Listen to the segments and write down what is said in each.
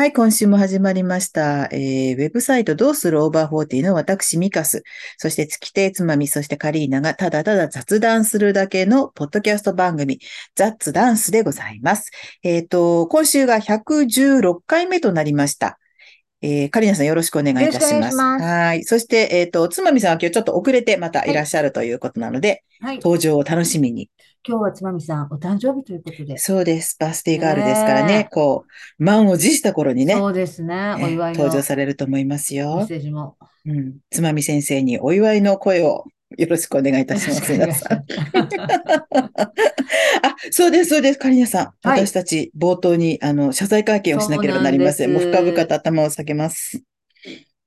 はい、今週も始まりました。えー、ウェブサイトどうするオーバーフォーティーの私、ミカス、そして月亭つまみ、そしてカリーナがただただ雑談するだけのポッドキャスト番組、雑ダンスでございます。えっ、ー、と、今週が116回目となりました。えー、カリナさんよろしくお願いいたします。ますはい。そして、えっ、ー、と、つまみさんは今日ちょっと遅れてまたいらっしゃるということなので、はい、登場を楽しみに今日はつまみさん、お誕生日ということで。そうです。バースデーガールですからね。こう、満を持した頃にね。そうですね。お祝い登場されると思いますよ。メッセージも。うん。つまみ先生にお祝いの声をよろしくお願いいたします。皆さん。あ、そうです、そうです。カリナさん。はい、私たち冒頭に、あの、謝罪会見をしなければなりません。もう深々と頭を下げます。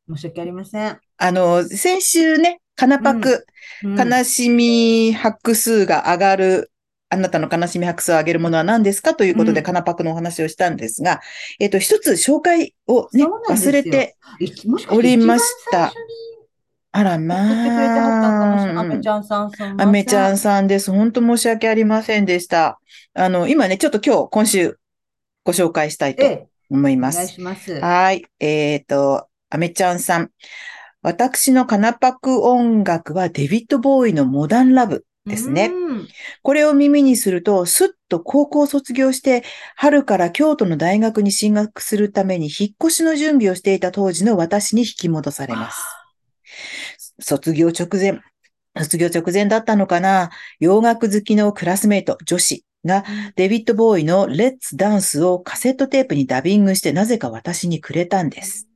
申し訳ありません。あの、先週ね、カナパク、うんうん、悲しみ拍数が上がる、あなたの悲しみ拍数を上げるものは何ですか？ということで、うん、カナパクのお話をしたんですが、えっ、と、一つ紹介をね、忘れておりました。あら、まあ。アメちゃんさんアメちゃんさんです。本当申し訳ありませんでした。あの、今ね、ちょっと今日、今週、ご紹介したいと思います。お願いします。はい。えっ、ー、と、アメちゃんさん。私のカナパク音楽はデビッド・ボーイのモダン・ラブですね。これを耳にすると、すっと高校を卒業して、春から京都の大学に進学するために引っ越しの準備をしていた当時の私に引き戻されます。卒業直前、卒業直前だったのかな？洋楽好きのクラスメイト、女子が、デビッド・ボーイのレッツ・ダンスをカセットテープにダビングしてなぜか私にくれたんです。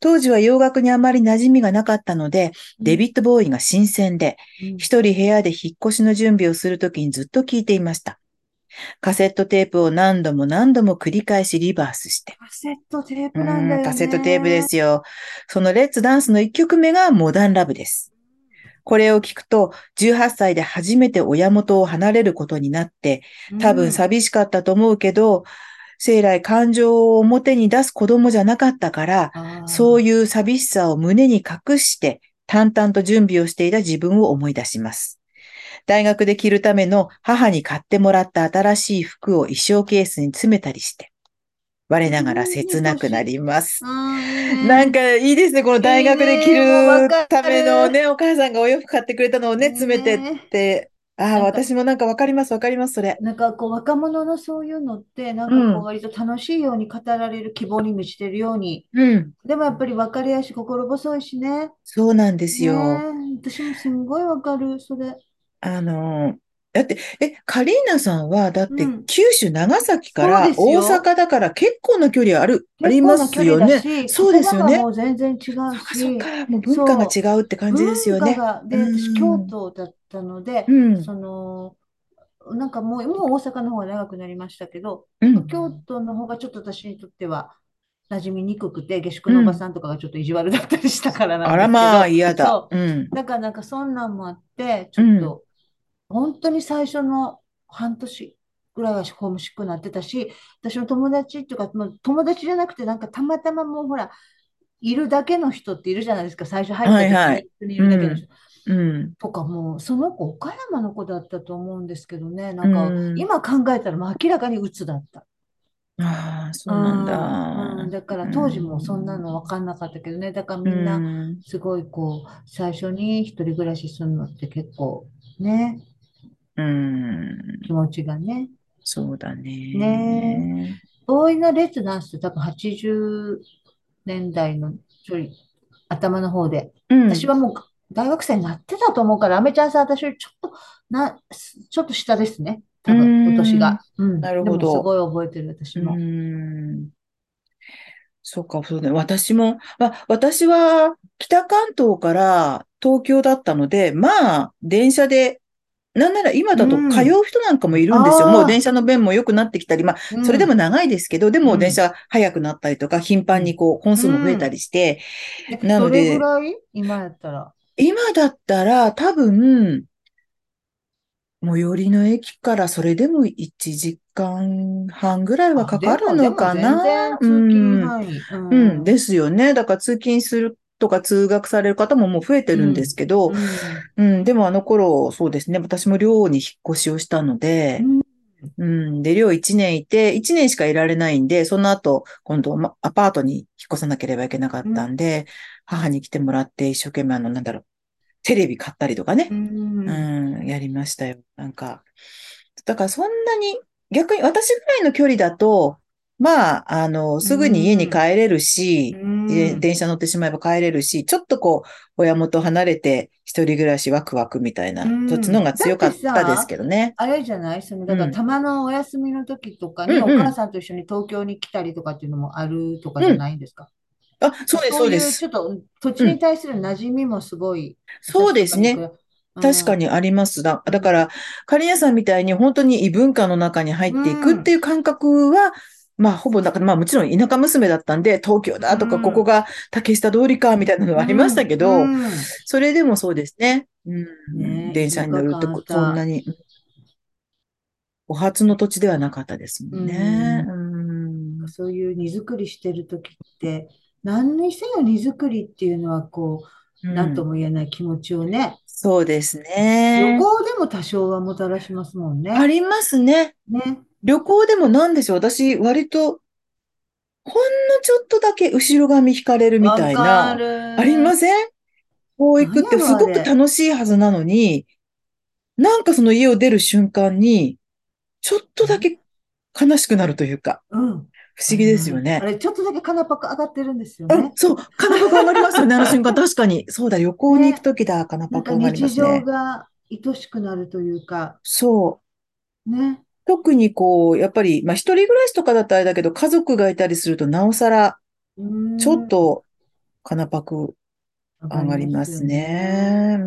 当時は洋楽にあまり馴染みがなかったので、デビッド・ボーイが新鮮で、一人部屋で引っ越しの準備をするときにずっと聞いていました。カセットテープを何度も何度も繰り返しリバースして。カセットテープなんだよね。カセットテープですよ。そのレッツダンスの一曲目がモダンラブです。これを聞くと、18歳で初めて親元を離れることになって、多分寂しかったと思うけど、うん生来感情を表に出す子供じゃなかったから、そういう寂しさを胸に隠して、淡々と準備をしていた自分を思い出します。大学で着るための母に買ってもらった新しい服を衣装ケースに詰めたりして、我ながら切なくなります。なんかいいですね。この大学で着るためのね、お母さんがお洋服買ってくれたのをね、詰めてってああ、私もなんかわかります、わかります、それ。なんかこう若者のそういうのって、なんかこう割と楽しいように語られる希望に満ちてるように。うん。でもやっぱり分かりやすい、心細いしね。そうなんですよ。ね私もすんごいわかる、それ。あのだって、え、カリーナさんは、だって、九州、長崎から大阪だから結構な距離ある、ありますよね。そうですよね。もう全然違うし。そっか、もう文化が違うって感じですよね。で、私、京都だったので、うん、その、なんかもう、もう大阪の方が長くなりましたけど、うん、京都の方がちょっと私にとっては、馴染みにくくて、下宿のおばさんとかがちょっと意地悪だったりしたからなんですけど、あらまあ、嫌だ。うん。だからなんかそんなんもあって、ちょっと、本当に最初の半年ぐらいはホームシックになってたし、私の友達っていうか、友達じゃなくて、なんかたまたまもうほら、いるだけの人っているじゃないですか、最初入った時にいるだけの人。うん、とかもうその子岡山の子だったと思うんですけどね。なんか、今考えたら明らかに鬱だった。ああそうなんだ、うん、だから当時もそんなの分かんなかったけどね。だからみんなすごいこう最初に一人暮らしするのって結構ねうん。気持ちがね。そうだね。ねボーイのレッツダンスって多分80年代のちょい頭の方で、うん、私はもう大学生になってたと思うから、アメちゃんさん、私よりちょっと、な、ちょっと下ですね。多分、今年が。うん。なるほど。すごい覚えてる、私も。うん。そうか、そうね。私も、まあ、私は北関東から東京だったので、まあ、電車でなんなら今だと通う人なんかもいるんですよ。うん、もう電車の便も良くなってきたり、まあ、それでも長いですけど、うん、でも電車早くなったりとか、頻繁にこう、本数も増えたりして、うん、なので。どれぐらい？今やったら。今だったら多分、最寄りの駅からそれでも1時間半ぐらいはかかるのかな。うん、うん、ですよね。だから通勤するとか通学される方ももう増えてるんですけど、うん、うん、でもあの頃、そうですね、私も寮に引っ越しをしたので、うん。で、寮1年いて、1年しかいられないんで、その後、今度、ま、アパートに引っ越さなければいけなかったんで、うん、母に来てもらって一生懸命あの、なんだろう、テレビ買ったりとかね。うん、うん、やりましたよ。なんか、だからそんなに、逆に私ぐらいの距離だと、まあ、あの、すぐに家に帰れるし、うん、電車乗ってしまえば帰れるし、ちょっとこう、親元離れて一人暮らしワクワクみたいな、そっちの方が強かったですけどね。あれじゃない？その、だからたまのお休みの時とかに、お母さんと一緒に東京に来たりとかっていうのもあるとかじゃないんですか、うん、あ、そうです、そうです。ちょっと土地に対する馴染みもすごい。そうですね。確かにありますだ。だから、カリアさんみたいに本当に異文化の中に入っていくっていう感覚は、まあ、ほぼ、だから、まあ、もちろん田舎娘だったんで、東京だとか、ここが竹下通りか、みたいなのはありましたけど、それでもそうですね。うん、電車に乗ると、そんなに、お初の土地ではなかったですもんね。うん、そういう荷造りしてる時って、何にせよ荷造りっていうのは、こう、何とも言えない気持ちをね。そうですね。旅行でも多少はもたらしますもんね。ありますね。ね。旅行でもなんでしょう？私、割と、ほんのちょっとだけ後ろ髪引かれるみたいな、ありません？こう行くってすごく楽しいはずなのに、なんかその家を出る瞬間に、ちょっとだけ悲しくなるというか、うん、不思議ですよね。あれ、ちょっとだけカナパク上がってるんですよね。そう、カナパク上がりますよね、あの瞬間。確かに。そうだ、旅行に行くときだ、カナパク上がりますね。日常が愛しくなるというか。そう。ね。特にこう、やっぱり、まあ一人暮らしとかだったらあれだけど、家族がいたりするとなおさら、ちょっと、かなぱく上がりますね。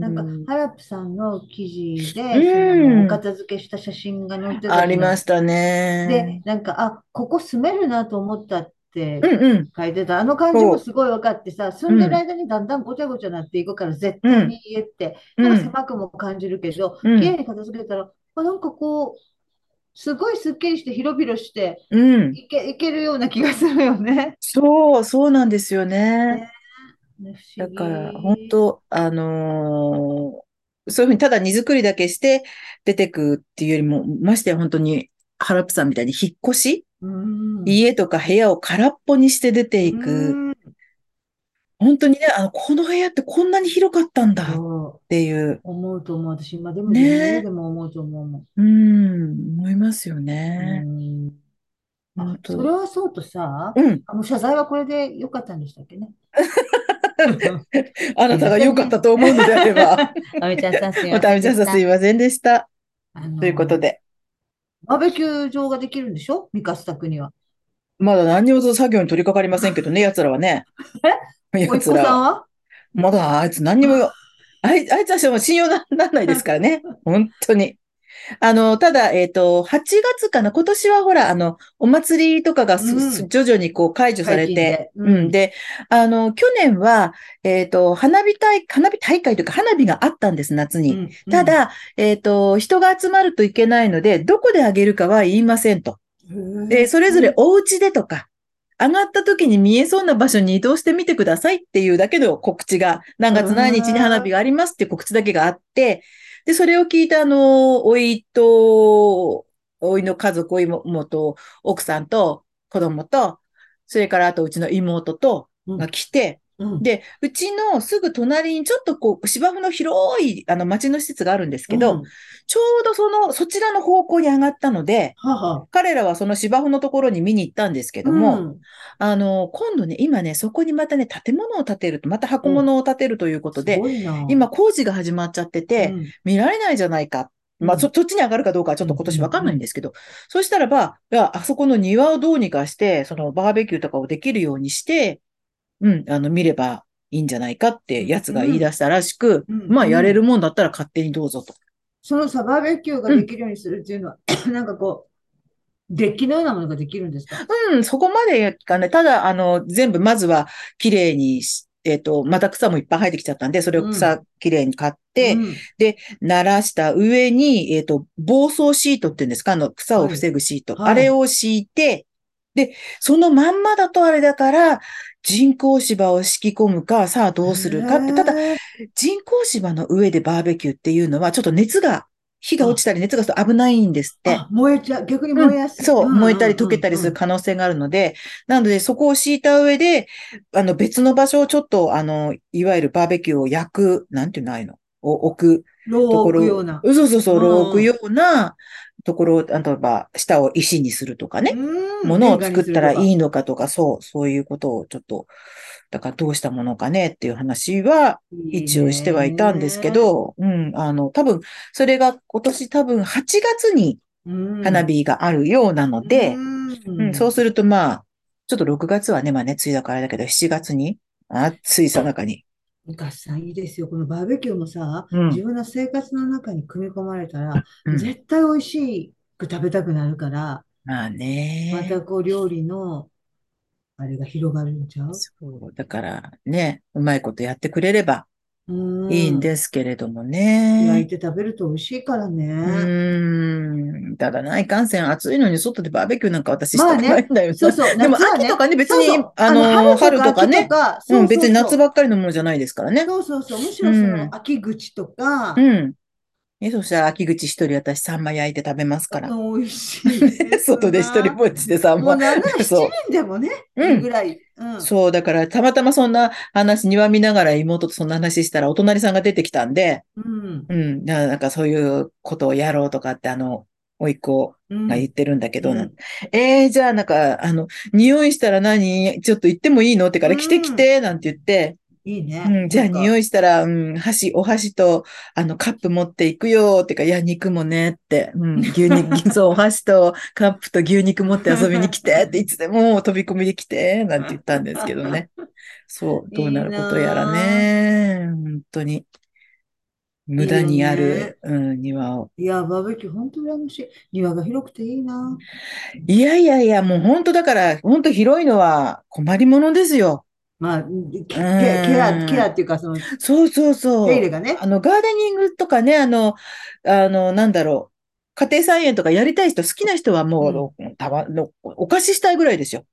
なんか、ハラプさんの記事で、お片付けした写真が載ってたありましたね。で、なんか、あ、ここ住めるなと思ったって書いてた。あの感じもすごい分かってさ、住んでる間にだんだんごちゃごちゃなっていくから、絶対に家って、なんか狭くも感じるけど、綺麗に片付けたら、あなんかこう、すごいすっきりして広々して、うん。いけ、いけるような気がするよね。そう、そうなんですよね。ねだから、本当あのー、そういうふうにただ荷造りだけして出てくっていうよりも、ましてや本当に、ハラプさんみたいに引っ越し、うん、家とか部屋を空っぽにして出ていく。本当にね、あの、この部屋ってこんなに広かったんだっていう。思うと思う。私、今でもね、でも思うと思う。うん、思いますよね。それはそうとさ、うん、あの謝罪はこれでよかったんでしたっけね？あなたが良かったと思うのであれば。あみちゃんさんすいません。さんすいませんでした。ということで。バーベキュー場ができるんでしょ？三カス宅には。まだ何にも作業に取り掛かりませんけどね、奴らはね。え？おいっ子さんは？まだあいつ何にも、あいあいつは信用ならないですからね。本当に。あの、ただ、えっ、ー、と、8月かな、今年はほら、あの、お祭りとかが、うん、徐々にこう解除されて、うん、うん、で、あの、去年は、えっ、ー、と、花火大、花火大会というか花火があったんです、夏に。うん、ただ、えっ、ー、と、人が集まるといけないので、どこであげるかは言いませんと。で、それぞれお家でとか、上がった時に見えそうな場所に移動してみてくださいっていうだけの告知が、何月何日に花火がありますっていう告知だけがあって、で、それを聞いたあの、おいと、おいの家族、おいもと、奥さんと子供と、それからあとうちの妹と、が来て、うん、で、うちのすぐ隣にちょっとこう芝生の広いあの町の施設があるんですけど、うん、ちょうどその、そちらの方向に上がったので、はは彼らはその芝生のところに見に行ったんですけども、うん、あの、今度ね、今ね、そこにまたね、建物を建てると、また箱物を建てるということで、今工事が始まっちゃってて、見られないじゃないか。まあ、そ、そっちに上がるかどうかはちょっと今年わかんないんですけど、そしたらば、あそこの庭をどうにかして、そのバーベキューとかをできるようにして、うん、あの、見ればいいんじゃないかってやつが言い出したらしく、うん。うん、まあ、やれるもんだったら勝手にどうぞと。そのサバーベキューができるようにするっていうのは、うん、なんかこう、デッキのようなものができるんですか？うん、そこまでかね。ただ、あの、全部、まずは、綺麗にし、えっ、ー、と、また草もいっぱい生えてきちゃったんで、それを草、綺麗に買って、うん、で、鳴らした上に、えっ、ー、と、防草シートっていうんですか？あの、草を防ぐシート。はいはい、あれを敷いて、で、そのまんまだとあれだから、人工芝を敷き込むか、さあどうするかって、ただ、人工芝の上でバーベキューっていうのは、ちょっと熱が火が落ちたり熱がすると危ないんですって。あ、燃えちゃう。逆に燃えやすい。うん、そう、燃えたり溶けたりする可能性があるので、なのでそこを敷いた上で、あの別の場所をちょっと、あの、いわゆるバーベキューを焼く、なんていうのああいうのを置くところ。ような。そうそうそう、炉を置くようなところを、例えば、下を石にするとかね、ものを作ったらいいのかとか、そう、そういうことをちょっと、だからどうしたものかねっていう話は一応してはいたんですけど、うん、あの、多分、それが今年多分8月に花火があるようなので、うん、うん、そうするとまあ、ちょっと6月はね、まあね、梅雨だからだけど、7月に、暑いさなかに。ガさんいいですよ。このバーベキューもさ、うん、自分の生活の中に組み込まれたら、うん、絶対美味しく食べたくなるから、まあね。またこう料理のあれが広がるんちゃうそう。だからね、うまいことやってくれればいいんですけれどもね。焼いて食べると美味しいからね。うん。ただないかんせん暑いのに外でバーベキューなんか私したくないんだよ、ね。そうそう。でも秋とかね、別に、そうそうあの、春とかねうん、別に夏ばっかりのものじゃないですからね。そうそうそう。むしろその秋口とか、うん。え、そしたら秋口一人私サンマ焼いて食べますから。美味しい。外で一人ぼっちでサンマ。もう7、7人でもね、うん、ぐらい、うん。そう、だからたまたまそんな話、庭見ながら妹とそんな話したらお隣さんが出てきたんで、うん。うん。なんかそういうことをやろうとかって、あの、おいっ子が言ってるんだけど、うん、えー、じゃあなんか、あの、匂いしたら何？ちょっと行ってもいいの？ってから来て来て、なんて言って、いいね。うん、じゃあ匂いしたら、うん、箸、お箸と、あの、カップ持っていくよってか、いや、肉もねって、うん、牛肉、そう、お箸とカップと牛肉持って遊びに来てって、いつでも飛び込みで来て、なんて言ったんですけどね。そう、どうなることやらね。本当に。無駄にある、いいね、うん、庭を。いや、バーベキュー、本当羨ましい。庭が広くていいな。いやいやいや、もう本当だから、本当広いのは困りものですよ。まあ、ケケア、ケアっていうか、その、そうそうそう。手入れがね。あの、ガーデニングとかね、あの、あの、なんだろう。家庭菜園とかやりたい人、好きな人はもう、うん、たわのお貸ししたいぐらいですよ。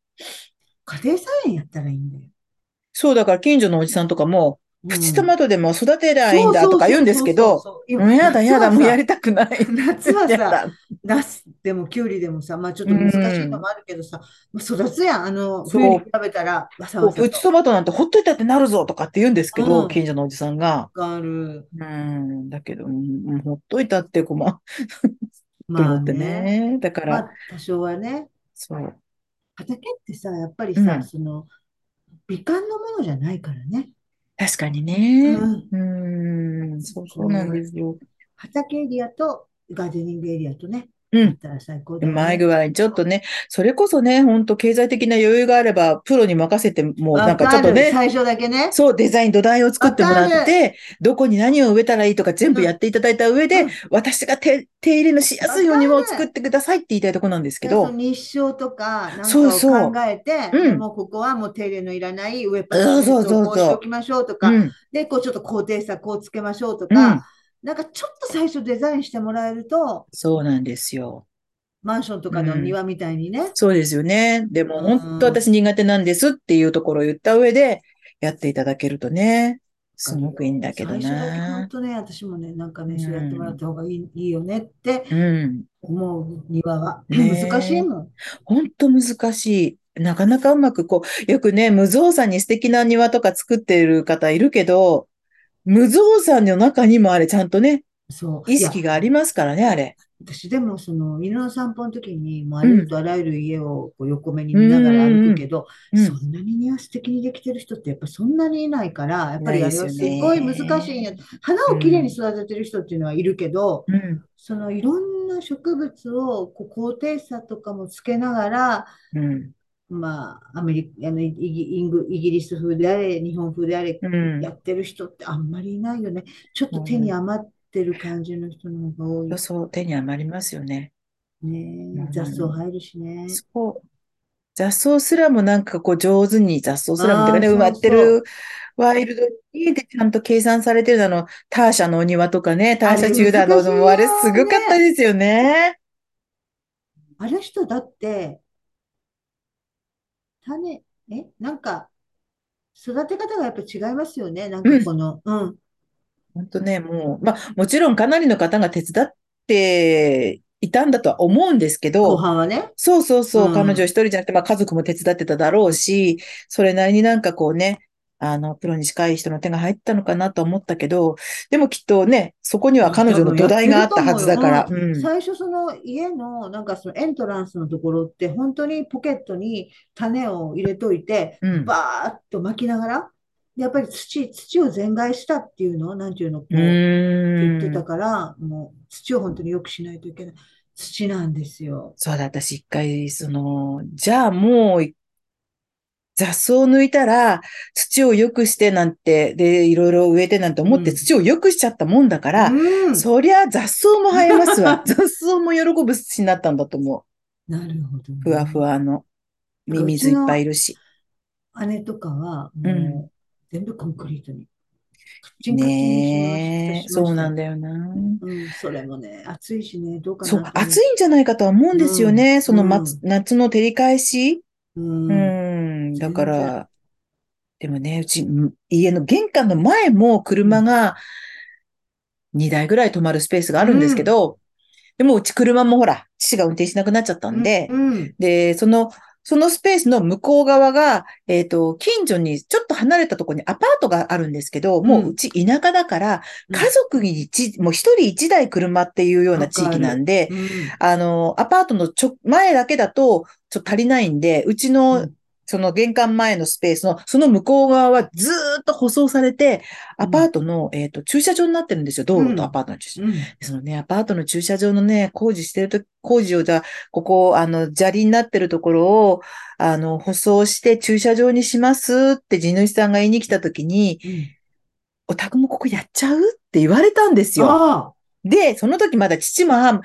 家庭菜園やったらいいんだよ。そう、だから近所のおじさんとかも、プチトマトでも育てりゃいいんだとか言うんですけど、やだやだ、もうやりたくない。夏はさ、ナスでもキュウリでもさ、まあちょっと難しいのもあるけどさ、うん、育つやん、あの、冬に食べたら、わさわさ。プチトマトなんてほっといたってなるぞとかって言うんですけど、うん、近所のおじさんが。わかる。うん、だけど、うん、ほっといたって困る。まあね。ねだから、まあ、多少はね。そう。畑ってさ、やっぱりさ、その、美観のものじゃないからね。確かにね。うん。うん、そうそうなんですよ。畑エリアとガーデニングエリアとね。うん。最高だ、ね、前具合に、ちょっとね、それこそね、本当経済的な余裕があれば、プロに任せて、もうなんかちょっとね、最初だけね。そう、デザイン土台を作ってもらって、どこに何を植えたらいいとか全部やっていただいた上で、うん、私が手手入れのしやすいようにも作ってくださいって言いたいとこなんですけど。日照とか、なんかを考えて、そう。そううん、もうここはもう手入れのいらない植えっぱなしをしておきましょうとか、で、こうちょっと高低差こうつけましょうとか、なんかちょっと最初デザインしてもらえると。そうなんですよ。マンションとかの庭みたいにね。うん、そうですよね。でも本当私苦手なんですっていうところを言った上でやっていただけるとね、すごくいいんだけどな。本当ね、私もね、なんかね、そうやってもらった方がいい,、いいよねって思う庭は。ね、難しいもん。本当難しい。なかなかうまくこう、よくね、無造作に素敵な庭とか作っている方いるけど、無造作の中にもあれちゃんとね、そう。意識がありますからね、あれ。私でもその犬の散歩の時にもうありとあらゆる家をこう横目に見ながら歩くけど、うん、そんなに庭素敵にできてる人ってやっぱそんなにいないからやっぱりあれはすごい難しいんや花をきれいに育ててる人っていうのはいるけど、うん、そのいろんな植物をこう高低差とかもつけながら、うんまあ、アメリカあのイギイギリス風であれ、日本風であれ、やってる人ってあんまりいないよね。ちょっと手に余ってる感じの人の方が多い。そう、手に余りますよね。ね雑草入るしね。そう。雑草すらもなんかこう上手に雑草すらもてかね、埋まってるワイルドにでちゃんと計算されてるあの、ターシャのお庭とかね、ターシャチューダーのもあれすごかったですよね。あの人だって、種、え、なんか、育て方がやっぱ違いますよね。なんかこの、うん、うん本当ね、もう、まあ、もちろんかなりの方が手伝っっていたんだとは思うんですけ後ど、半はね。そうそうそう、うん彼女一人じゃなくて、まあ家族も手伝ってただろうし、それなりになんかこうね、あの、プロに近い人の手が入ったのかなと思ったけど、でもきっとね、そこには彼女の土台があったはずだから、うん。最初その家のなんかそのエントランスのところって本当にポケットに種を入れといて、うんバーッと巻きながら、やっぱり土、土を全開したっていうのなんていうのこう、う言ーってたん。から、もう土を本当によくしないといけない。土なんですよ。そうだ、私一回、その、じゃあもう、雑草を抜いたら、土を良くしてなんて、で、いろいろ植えてなんて思ってうん土を良くしちゃったもんだから、うん。そりゃ雑草も生えますわ。雑草も喜ぶ土になったんだと思う。なるほどね。ふわふわの、ミミズいっぱいいるし。姉とかはうん全部コンクリートに。ねそうなんだよな。うん、それもね、暑いしね、どうかなそう、暑いんじゃないかとは思うんですよね。うんその夏、夏の照り返し。うん。うん、だから、でもね、うち、ん家の玄関の前も車が2台ぐらい止まるスペースがあるんですけど、でもうち車もほら、父が運転しなくなっちゃったんで、うん。で、その、そのスペースの向こう側が、えっと、近所にちょっと離れたところにアパートがあるんですけど、もううち田舎だから、うん。家族に一、もう一人一台車っていうような地域なんで、うん。あの、アパートのちょ、前だけだと、ちょっと足りないんで、うちうのん、その玄関前のスペースの、その向こう側はずーっと舗装されて、アパートの、えっと、駐車場になってるんですよ。道路とアパートの駐車場。うん。そのね、アパートの駐車場のね、工事してると、工事をじゃあ、ここ、あの、砂利になってるところを、あの、舗装して駐車場にしますって地主さんが言いに来た時に、うんお宅もここやっちゃうって言われたんですよ。あで、その時まだ父も母も、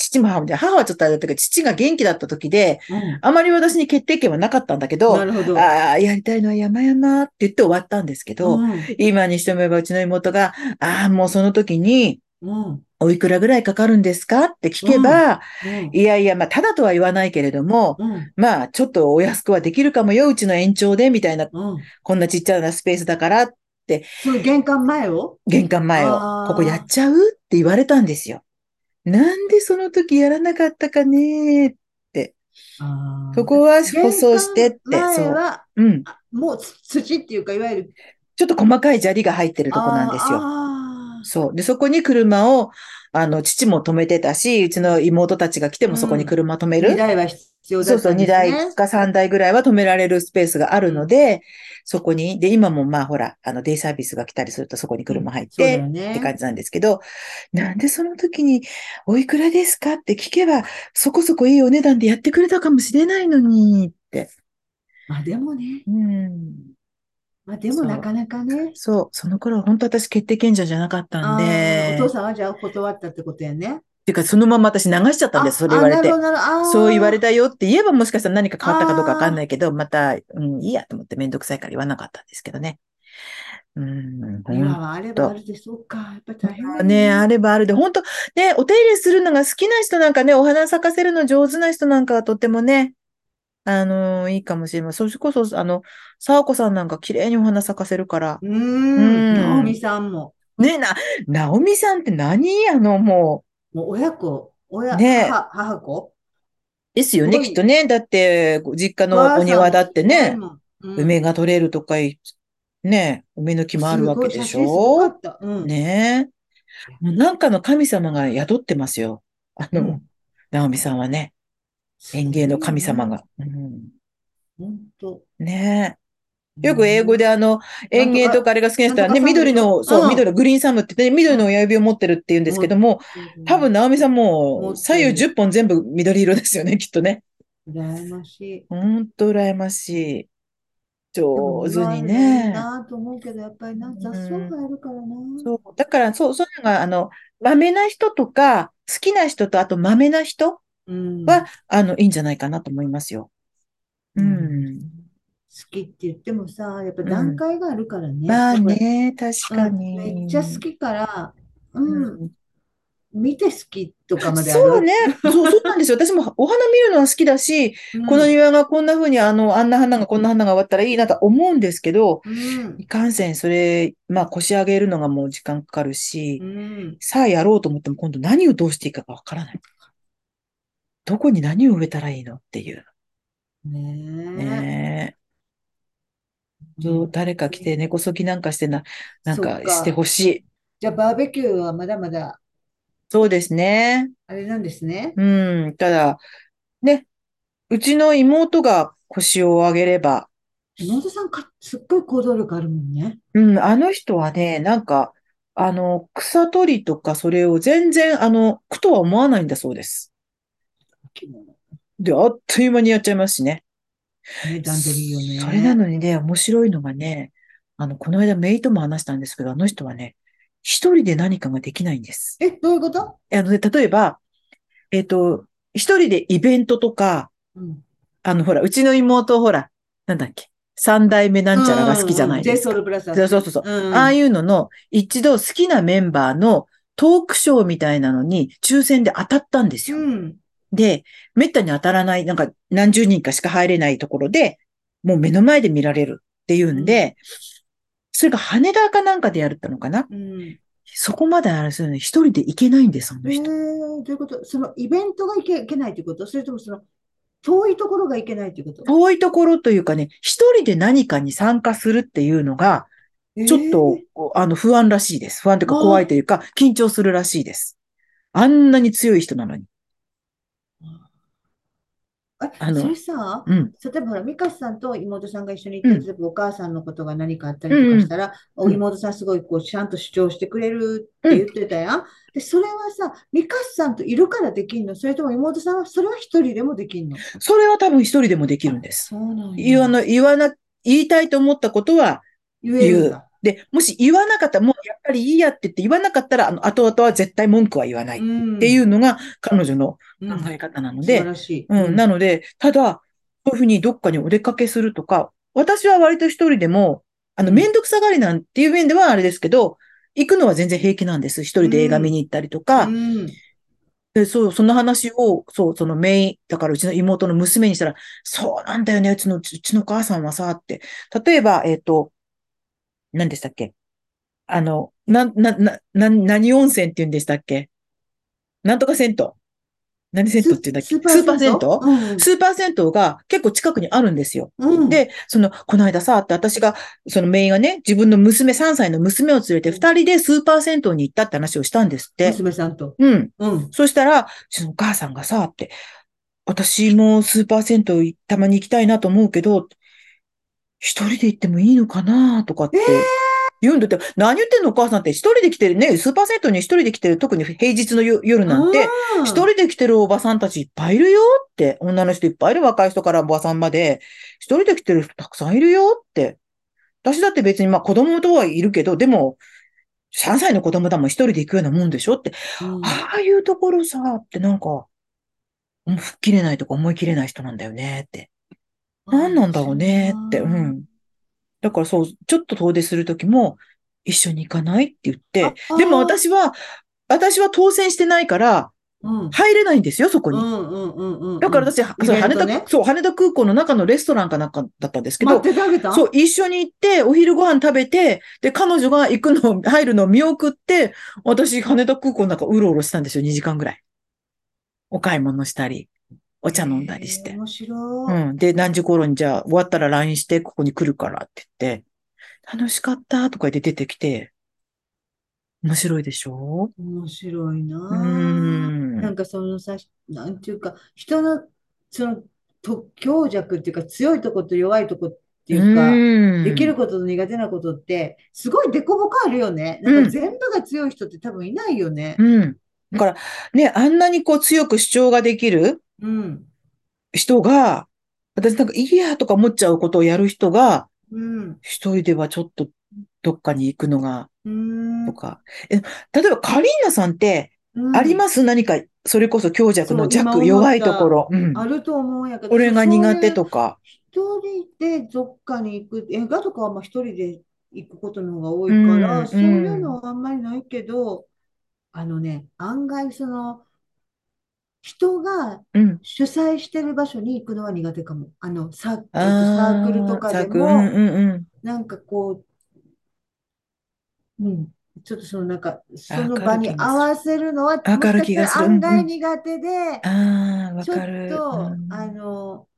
父も母も、母はちょっとあれだったけど、父が元気だった時で、あ、うん。あまり私に決定権はなかったんだけど、なるほど。ああ、やりたいのは山々って言って終わったんですけど、うん。今にしてもえばうちの妹が、ああ、もうその時に、うん。おいくらぐらいかかるんですかって聞けば、うん。いやいや、まあ、ただとは言わないけれども、うん。まあ、ちょっとお安くはできるかもよ、うちの延長で、みたいな、うん。こんなちっちゃなスペースだから、その玄関前を？玄関前をここやっちゃう？って言われたんですよ。なんでその時やらなかったかねって。そこは舗装してって、玄関そう。前はうん。もう土っていうか、いわゆるちょっと細かい砂利が入ってるとこなんですよ。そう。で、そこに車を、あの、父も止めてたし、うちの妹たちが来てもそこに車止める。二台は必要そうそう、2だったんです台ね。か3台ぐらいは止められるスペースがあるので、そこに、で、今もまあほら、あの、デイサービスが来たりするとそこに車入っうんそうだて、よねって感じなんですけど、なんでその時に、おいくらですかって聞けば、そこそこいいお値段でやってくれたかもしれないのに、って。まあでもね、うん。まあでもそうなかなかね。そう、その頃は本当私決定権者じゃなかったんあで、ーお父さんはじゃあ断ったってことやね。てかそのまま私流しちゃったんです、それ言われてそう言われたよって言えばもしかしたら何か変わったかどうかわかんないけど、また、うん、いいやと思ってめんどくさいから言わなかったんですけどね。うん、今はあればあるで、そうか。やっぱり大変だよね、あればあるで、本当ね、お手入れするのが好きな人なんかね、お花咲かせるの上手な人なんかはとってもね、あのいいかもしれません。それこそ、あの、沢子さんなんか綺麗にお花咲かせるから。うんん。直美さんも。ねな、直美さんって何？あの、ももう親子、親、ね母、母子？う、ですよね、きっとね。だって、実家のお庭だってね、うん梅が取れるとかい、ね、梅の木もあるわけでしょった。うん。ねもうなんかの神様が宿ってますよ。あの、うん直美さんはね、園芸の神様が。うん本当。ねえ。よく英語であの、園芸とかあれが好きな人はね、緑の、そうう、ん緑、グリーンサムって言ってね、緑の親指を持ってるって言うんですけども、多分、直美さんも左右10本全部緑色ですよね、きっとね。羨ましい。ほんと羨ましい。上手にね。なと思うけど、やっぱりな、雑草があるからな。そう。だから、そう、そういうのが、あの、豆な人とか、好きな人と、あと豆な人うん。は、あの、いいんじゃないかなと思いますよ。ううんきって言ってもさ、やっぱ段階があるからね。まあね、確かうんに。めっちゃ好きから、うん、うん。見て好きとかまでそうね。そう、そうなんですよ。私もお花見るのは好きだし、うんこの庭がこんな風にあの、あんな花がこんな花が終わったらいいなと思うんですけど、うんいかんせんそれ、まあ腰上げるのがもう時間かかるしう、んさあやろうと思っても今度何をどうしていいかがわからない。どこに何を植えたらいいのっていう。ねえ。ね誰か来て根こそぎなんかしてな、なんかしてほしい。じゃあ、バーベキューはまだまだ、そうですね。あれなんですね。うん。ただ、ね、うちの妹が腰を上げれば、妹さんか、すっごい行動力あるもんね。うん、あの人はね、なんか、あの、草取りとかそれを全然、あの、苦とは思わないんだそうです。で、あっという間にやっちゃいますしね。ね、段取りいいよね。それなのにね、面白いのがね、あの、この間メイとも話したんですけど、あの人はね、一人で何かができないんです。え、どういうこと？あのね、例えば、えっと、一人でイベントとか、うん。あの、ほら、うちの妹、ほら、なんだっけ、三代目なんちゃらが好きじゃないですか。スそうそうそうそう。うんああいうのの、一度好きなメンバーのトークショーみたいなのに抽選で当たったんですよ。うん。で、めったに当たらない、なんか何十人かしか入れないところで、もう目の前で見られるっていうんで、それが羽田かなんかでやるったのかな？うん。そこまであれするのに一人で行けないんです、あえー、の人。どういうこと？そのイベントがいけいけないということ？それともその遠いところがいけないということ？遠いところというかね、一人で何かに参加するっていうのが、ちょっと、こうあの、不安らしいです。不安というか怖いというか、緊張するらしいです。あんなに強い人なのに。えー、あのそれさ、うん。例えばほら、ミカさんと妹さんが一緒に行って、うん例えばお母さんのことが何かあったりとかしたら、んお妹さんすごいこうちゃんと主張してくれるって言ってたやん。で、それはさ、ミカさんといるからできんの？それとも妹さんはそれは一人でもできんの？それは多分一人でもできるんです。そうなんや言わな、言わな、言いたいと思ったことは言うんだ。。で、もし言わなかったら、もうやっぱりいいやって言って言わなかったら、あの、後々は絶対文句は言わないっん。ていうのが彼女のうん。考え方なの素で、晴らしい。うん、なので、ただ、そういうふうにどっかにお出かけするとか、私は割と一人でも、あの、うん。めんどくさがりなんていう面ではあれですけど、行くのは全然平気なんです。一人で映画見に行ったりとか、うん。で、そう、その話を、そう、そのメイン、だからうちの妹の娘にしたら、そうなんだよね、うちの、うちの母さんはさ、って。例えば、えっ、と、何でしたっけ？あの、な、な、な、な、何温泉って言うんでしたっけ？なんとか銭湯。何銭湯って言うんだっけ？スースーパー銭湯？うんスーパー銭湯が結構近くにあるんですよ。うんで、その、この間さ、って私が、そのメインがね、自分の娘、3歳の娘を連れて二人でスーパー銭湯に行ったって話をしたんですって。娘さんと。うん。うん。そしたら、うちのお母さんがさ、って、私もスーパー銭湯たまに行きたいなと思うけど、一人で行ってもいいのかなとかって。言うんだって、何言ってんのお母さんって。一人で来てる。ね、スーパー銭湯に一人で来てる、特に平日の夜夜なんて、うん。一人で来てるおばさんたちいっぱいいるよって、女の人いっぱいいる、若い人からおばさんまで、一人で来てる人たくさんいるよって。私だって別にまあ子供とはいるけど、でも、3歳の子供だもん。一人で行くようなもんでしょって。うん。ああいうところさ、ってなんか、うん吹っ切れないとか思い切れない人なんだよねって。何なんだろうねって、うん。だからそう、ちょっと遠出するときも、一緒に行かないって言って、あでも私は、私は当選してないから、うん。入れないんですよ、そこに。だから私、イそう羽田、そう、羽田空港の中のレストランかなんかだったんですけ待ど、そう、一緒に行って、お昼ご飯食べて、で、彼女が行くの、入るのを見送って、私、羽田空港の中うろうろしたんですよ、2時間ぐらい。お買い物したり、お茶飲んだりして。えー面白い。うん。で、何時頃にじゃあ、終わったら LINE して、ここに来るからって言って、楽しかったとか言って出てきて、面白いでしょ？面白いうなーぁ。なんん。かそのさ、なんていうか、人の、その、と、強弱っていうか、強いとこと弱いとこっていうか、うんできることと苦手なことって、すごいデコボコあるよね。なんか全部が強い人って多分いないよね。うん。だから、ね、あんなにこう強く主張ができるうん。人が、私なんかいいやとか思っちゃうことをやる人が、うん。一人ではちょっとどっかに行くのが、うん。とか。え、例えばカリーナさんって、あります？何か、それこそ強弱の弱、弱いところ。うん。あると思うんやけど、これが苦手とか。一人でどっかに行く、映画とかはまあ一人で行くことの方が多いから、うんそういうのはあんまりないけど、あのね、案外その、人がうん。主催してる場所に行くのは苦手かも。あの、サ、えっと、サークルとああ、かでサークル、うんも、うんうなんかこう、うん、ちょっとそのなんか、ん。わかその場にる気がする。合わせるのは、わかるもしかした気がする。うんら案外うん。苦手で、ああ、わちょっ。うと、あん。の、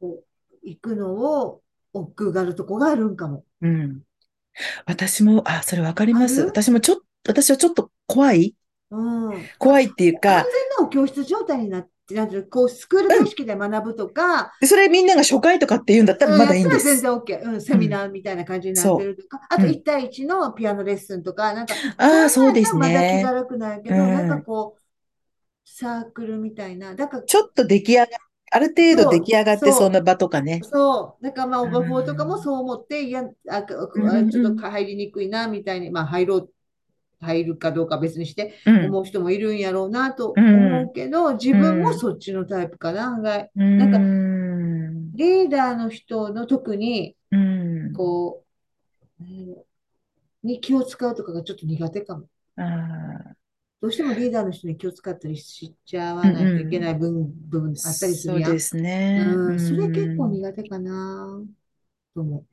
こう、行くのを億劫があるとこがあるんかも。うん。私も、あ、それわかります。私もちょっと、私はちょっと怖いうん。あ、怖いっていう完か、全な教室状態になって、なんてこう、スクール形式で学ぶとか、でそれみんなが初回とかって言うんだったらうんまだいいんです。然 OK。うん、セうん。ミナーみたいな感じになってそるとか、あう。とうん。1対1のピアノレッスンとか、なんか、そああ、そうですまだ気がね。楽なんやけうど、なんかん。こう、サークルみたいな、だから、ちょっと出来上がある程度出来上がってそんなそ場とかう、ね。そう、なんかまあ、うオーバーフォーとかもん。そう思って、いや、あ、ちょっとうんうん。入りにくいな、みたいに、まあ、入ろう、入るかどうかは別にしてうん。思う人もいるんやろうなとう思ん。うけど、自う分もん。そっちのタイプかな、案外。うなんか、ん。リーダーの人の特に、うん。こう、に気を使うとかがちょっと苦手かも。どうしてもリーダーの人に気を使ったりしちゃうんわないといけなうん。い部分、あったりするやん。そうですね。ううん、それ結構ん。苦手かなと思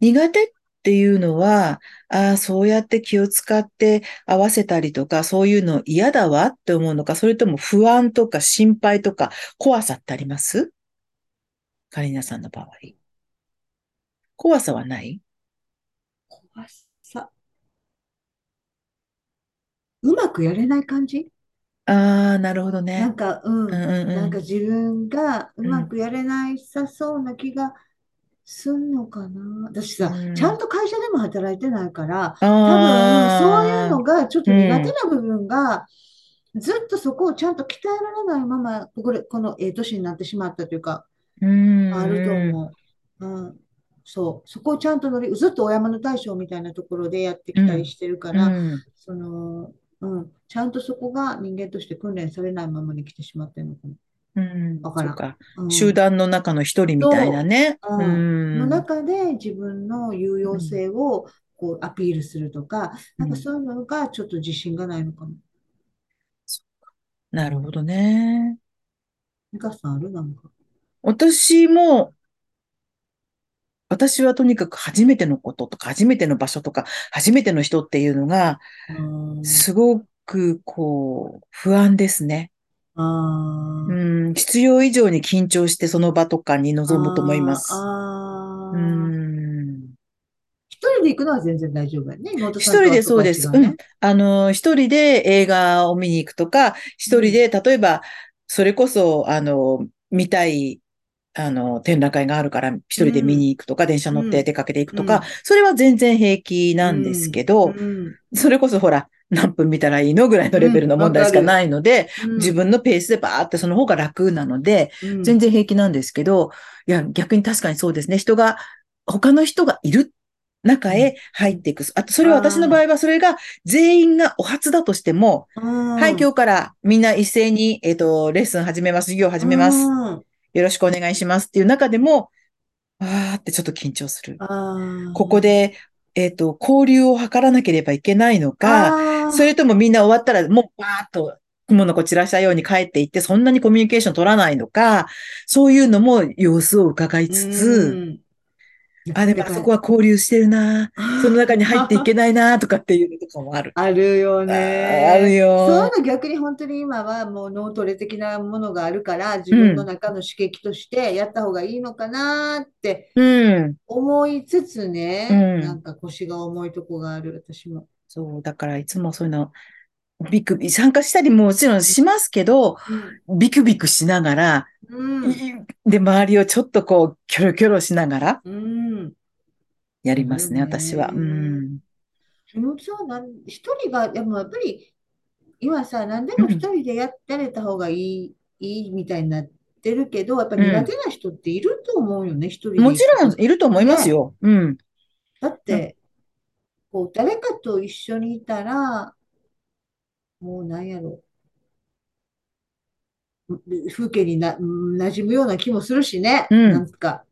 苦手っていうのは、ああ、そうやって気を使って合わせたりとか、そういうの嫌だわって思うのか、それとも不安とか心配とか怖さってあります？カリーナさんの場合。怖さはない？う。怖さ。うまくやれない感じ？ああー、なるほどね。なんか、ううんん。うんなんか自分がううん。まくやれないさそうな気がすんのかな？私うさ、ちゃんん。と会社でも働いてないから、多分、そういうのがちょっと苦手うん。な部分が、ずっとそこをちゃんと鍛えられないまま、これ、このええ年になってしまったというか、うあるとん。思う。うん。そう。そこをちゃんと乗り、ずっとお山の大将みたいなところでやってうん。きたりしてるかうら、ん。その、うん。ちゃんとそこが人間として訓練されないままに来てしまってるのかな。うん。わからん。そうか。うん。集団の中の一人みたいなと、ね。ううん。のん。中で自分の有用うん。性をこうアピールするとか、なんかうん。そういうのがちょっと自信がないのかも。うん。なるほどね。ミカさんある？なんか。私も、私はとにかく初めてのこととか、初めての場所とか、初めての人っていうのが、うん。すごく、こう、不安ですね。あうん、必要以上に緊張してその場とかにあ、臨むと思いまああ、す。うああ。ん。一人で行くのは全然大丈夫やね。一人でそうです。うん。は違うね。あの、一人で映画を見に行くとか、一うん。人で、例えば、それこそ、あの、見たい、あの、展覧会があるから、一人で見うん。に行くとか、電車乗って出うん。かけていくとか、うん。それは全然平気うなんですけん。うど、ん。それこそほら、何分見たらいいのぐらいのレうん。ベルの問わ題しかな。いので、うん。自分のペースでバーってその方が楽なので、うん。全然平気なんですけど、いや、逆に確かにそうですね。人が、他の人がいる中へ。入っていく。あと、それは私の場あ合は、それが全員がお初だとしても、あ、はい、うん。今日からみんな一斉に、えっと、レッスン始めます。授業う始めます。ん。よろしくお願いしますっていう中でも、あーってちょっと緊張する。あここで、えっと、交流を図らなければいけないのあ、か、それあともみんな終わったらもうバーッと雲の子散らしたように帰っていって、そんなにコミュニケーション取らないのか、そういうのも様子を伺いうつつ、ん。あ、でもそこは交流してるな、その中に入っていけないな、とかっていうのとかもある。あるよあー、あるね。そうよ。いうの逆に本当に今はもう脳トレ的なものがあるから自う分のん、中の刺激としてやった方がいいのかなってうん、思いつつうね、なんん。か腰が重いとこがある私も。そう、だからいつもそういうの、ビクビク、参加したりももちろんしますけど、うん。ビクビクしながら、うん。いで、周りをちょっとこう、キョロキョロしながらうん。やりますね、私は。うね。ん。そのさ、なん一人が、でもやっぱり今さ、何でも一うん。人でややれた方がいい、いいみたいになってるけど、やっぱうん。苦手な人っていると思うよね、一人でもち。ろんいると思いますね。よ。うん。だって、こう、誰かと一緒にいたら、もうなんやろ、風景にな、馴染むような気もするしね。うん。なんか。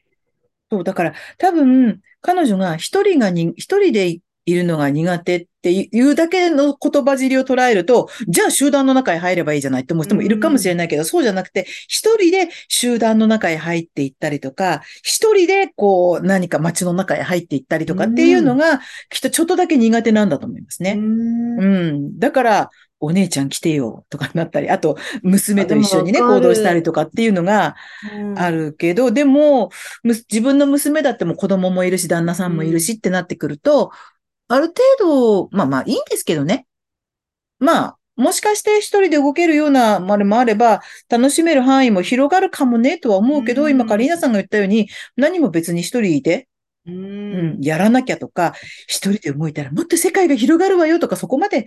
そう、だから多分、彼女が一人がに、一人でいるのが苦手っっていうだけの言葉尻を捉えると、じゃあ集団の中へ入ればいいじゃないって思う人もいるかもしれないけど、そうじゃなくて、一人で集団の中へ入っていったりとか、一人でこう何か街の中へ入っていったりとかっていうのが、きっとちょっとだけ苦手なんだと思いますね。うん。だから、お姉ちゃん来てよとかなったり、あと、娘と一緒にね、行動したりとかっていうのがあるけど、でも、自分の娘だっても子供もいるし、旦那さんもいるしってなってくると、ある程度、まあまあいいんですけどね。まあ、もしかして一人で動けるようなまでもあれば、楽しめる範囲も広がるかもねとは思うけど、今カリーナさんが言ったように、何も別に一人いて、うん、やらなきゃとか、一人で動いたらもっと世界が広がるわよとか、そこまで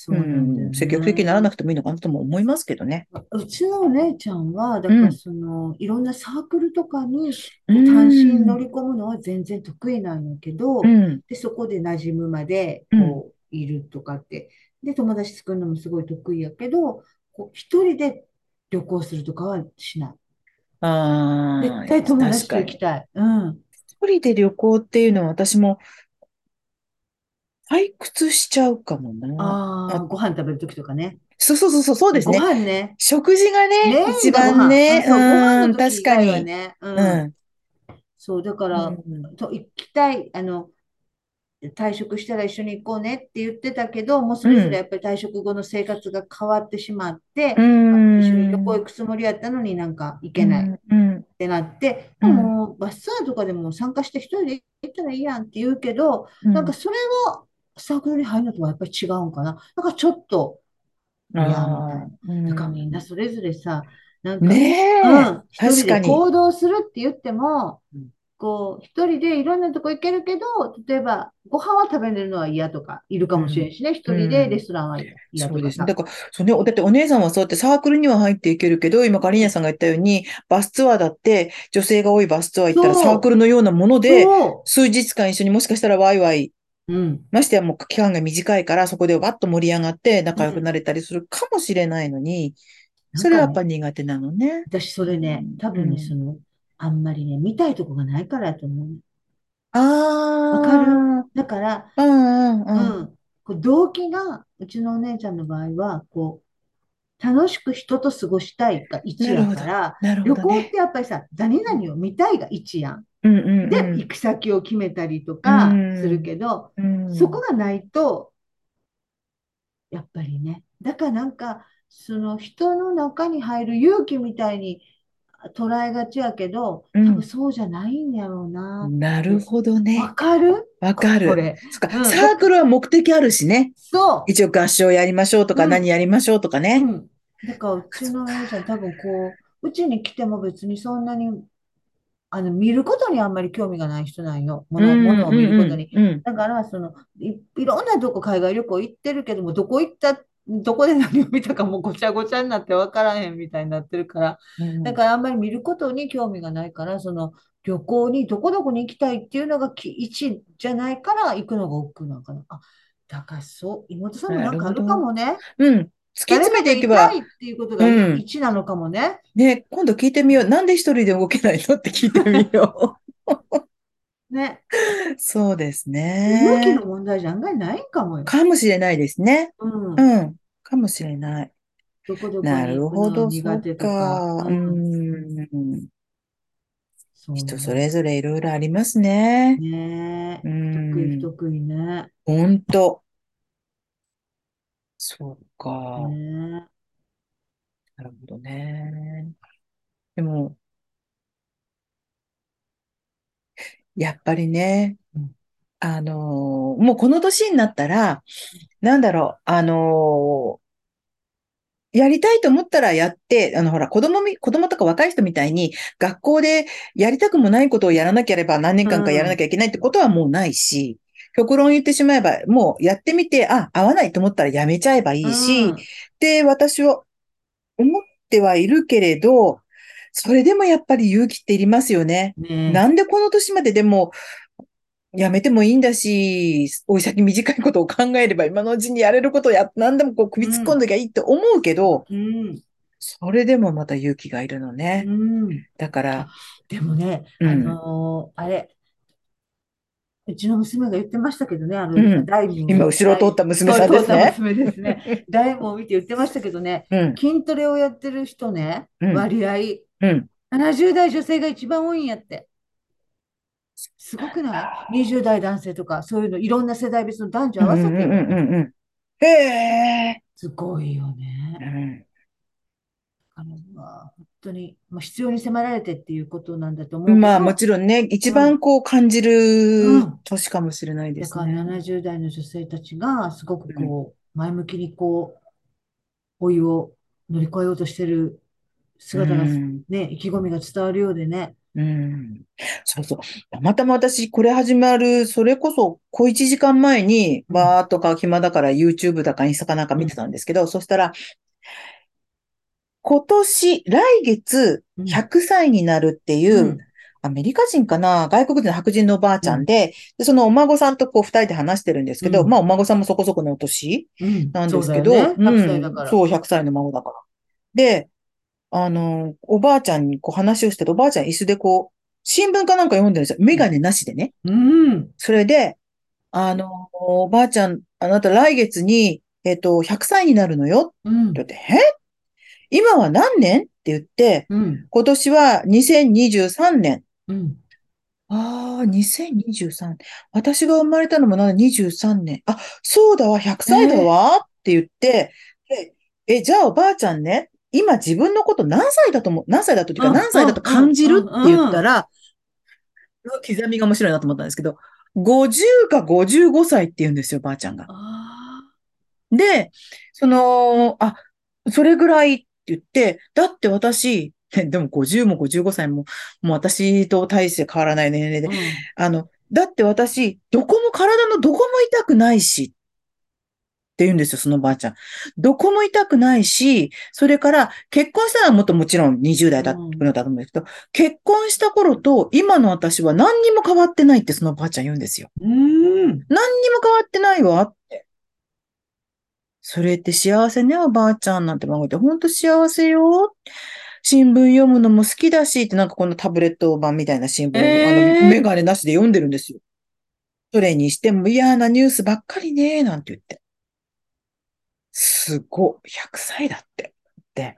そうなんだよ、ね、積極的にならなくてもいいのかなとも思いますけどね。うちのお姉ちゃんは、だからその、うん、いろんなサークルとかに単身乗り込むのは全然得意なんだけど、うん、で、そこで馴染むまで、こう、いるとかって。で、友達作るのもすごい得意やけど、こう一人で旅行するとかはしない。ああ。絶対友達と行きたい。うん。一人で旅行っていうのは私も退屈しちゃうかもな。ああ、ご飯食べるときとかね。そうそうそう、そうですね。ご飯ね。食事がね、ね一番ね。ご飯の時確かに。ね。うん。そう、だから、と行きたい、あの、退職したら一緒に行こうねって言ってたけど、もうそれぞれやっぱり退職後の生活が変わってしまって、うん、一緒に旅行行くつもりやったのになんか行けないってなって、うん、もうバスツアーとかでも参加して一人で行ったらいいやんって言うけど、うん、なんかそれをサークルに入るのとはやっぱり違うんかな。なんかちょっと嫌みたいな。だからみんなそれぞれさ、なんか、ねうん、一人で行動するって言っても、こう、一人でいろんなとこ行けるけど、例えば、ご飯は食べるのは嫌とか、いるかもしれんしね、一、人でレストランは嫌とか、そうですね。だから、そうね、だってお姉さんはそうやってサークルには入っていけるけど、今、カリーナさんが言ったように、バスツアーだって、女性が多いバスツアー行ったらサークルのようなもので、数日間一緒にもしかしたらワイワイうん。ましてやもう期間が短いから、そこでわっと盛り上がって仲良くなれたりするかもしれないのに、うん、それはやっぱ苦手なのね。私、それね、多分ね、その、あんまりね、見たいとこがないからやと思う。ああ。わかる？だから、うんうんうん。うん、動機が、うちのお姉ちゃんの場合は、こう、楽しく人と過ごしたいが1やから、ね、旅行ってやっぱりさ、何々を見たいが1やん。うんうんうん、で、行く先を決めたりとかするけど、うんうん、そこがないと、やっぱりね。だからなんか、その人の中に入る勇気みたいに捉えがちやけど、多分そうじゃないんやろうな。うん、なるほどね。わかる？わかる。これ。そか、うん、サークルは目的あるしね。そう。一応合唱やりましょうとか、何やりましょうとかね。うん。だからうちの親ちゃん多分こう、うちに来ても別にそんなにあの、見ることにあんまり興味がない人なんよ。もの、ものを見ることに。だから、そのい、いろんなとこ海外旅行行ってるけども、どこ行った、どこで何を見たかもごちゃごちゃになって分からへんみたいになってるから、だからあんまり見ることに興味がないから、その、旅行にどこどこに行きたいっていうのが一じゃないから行くのが億劫なのかな。あ、だからそう、妹さんもなんかあるかもね。うん。突き詰めていけば。っていうことが1なのかもね。うん、ね、今度聞いてみよう。なんで一人で動けないの？って聞いてみよう。ね。そうですね。動きの問題じゃ案外ないかもよ。かもしれないですね。うん。うん。かもしれない。どこどこなるほど、苦手とか。うん。人それぞれいろいろありますね。ねえ。得意不得意ね。ほんと。そうか。ね、なるほどね。でも、やっぱりね、うん、あのー、もうこの年になったら、なんだろう、あのー、やりたいと思ったらやって、あの、ほら、子供み、子供とか若い人みたいに、学校でやりたくもないことをやらなければ何年間かやらなきゃいけないってことはもうないし、極論言ってしまえば、もうやってみて、あ、合わないと思ったらやめちゃえばいいし、うん、で、私は思ってはいるけれど、それでもやっぱり勇気っていりますよね。ねなんでこの年まででも、やめてもいいんだし、おい先短いことを考えれば今のうちにやれることをや、何でもこう首突っ込んできゃいいって思うけど、うん、それでもまた勇気がいるのね。うん、だから。でもね、あのー、あれ、うちの娘が言ってましたけどね、あの、うんダイビング。今、後ろを通った娘さんですね。娘ですね。ダイムを見て言ってましたけどね、うん。筋トレをやってる人ね、うん割合、うん。70代女性が一番多いんやって。すごくない ?20 代男性とか、そういうの、いろんな世代別の男女合わせてうんうんうんうんうん。へえ。すごいようね。ん。あの、まあ、本当に、まあ、必要に迫られてっていうことなんだと思うまあもちろんね、一番こう感じうるん年かもしれないでだからすね。70代の女性たちが、すごくこう、前向きにこう、老いを乗り越えようとしてる姿がうんね、意気込みが伝わるようでね。うん。そうそう。たまたま私、これ始まる、それこそ小1時間前に、うんバーっとか暇だから YouTube だかインスタかなんか見てたんですけど、そしたら、今年、来月うん100歳になるっていう、うんアメリカ人かな外国人の白人のおばあちゃんで、でそのお孫さんとこう二人で話してるんですけど、うんまあお孫さんもそこそこのお年うん、なんですけど、そうね。うん100歳だから。そう、100歳の孫だから。で、あの、おばあちゃんにこう話をしてて、おばあちゃん椅子でこう、新聞かなんか読んでるんですよ。メガネなしでね。うん。それで、あの、おばあちゃん、あなた来月に、えっと、100歳になるのよ。うんって。言って、え？今は何年？って言って、うん。今年は2023年。うん。ああ、2023。私が生まれたのもな、23年。あ、そうだわ、100歳だわって言って、でえ、じゃあおばあちゃんね、今自分のこと何歳だと思う、何歳だというかうん何歳だと感じるって言ったら、刻みが面白いなと思ったんですけど、50か55歳って言うんですよ、ばあちゃんが。あで、その、あ、それぐらいって言って、だって私、でも50も55歳も、もう私と大して変わらない年齢であ。う、ん。あの、だって私、どこも体のどこも痛くないし、って言うんですよ、そのばあちゃん。どこも痛くないし、それから結婚したらもっともちろん20代だったのだと思うんですけど、結婚した頃と今の私は何にも変わってないってそのばあちゃん言うんですよ。うん。何にも変わってないわって。それって幸せね、おばあちゃんなんて孫いて、ほんと幸せよ。新聞読むのも好きだしって、なんかこのタブレット版みたいな新聞、えーあの、メガネなしで読んでるんですよ。それにしても嫌なニュースばっかりね、なんて言って。すごい、100歳だって。で、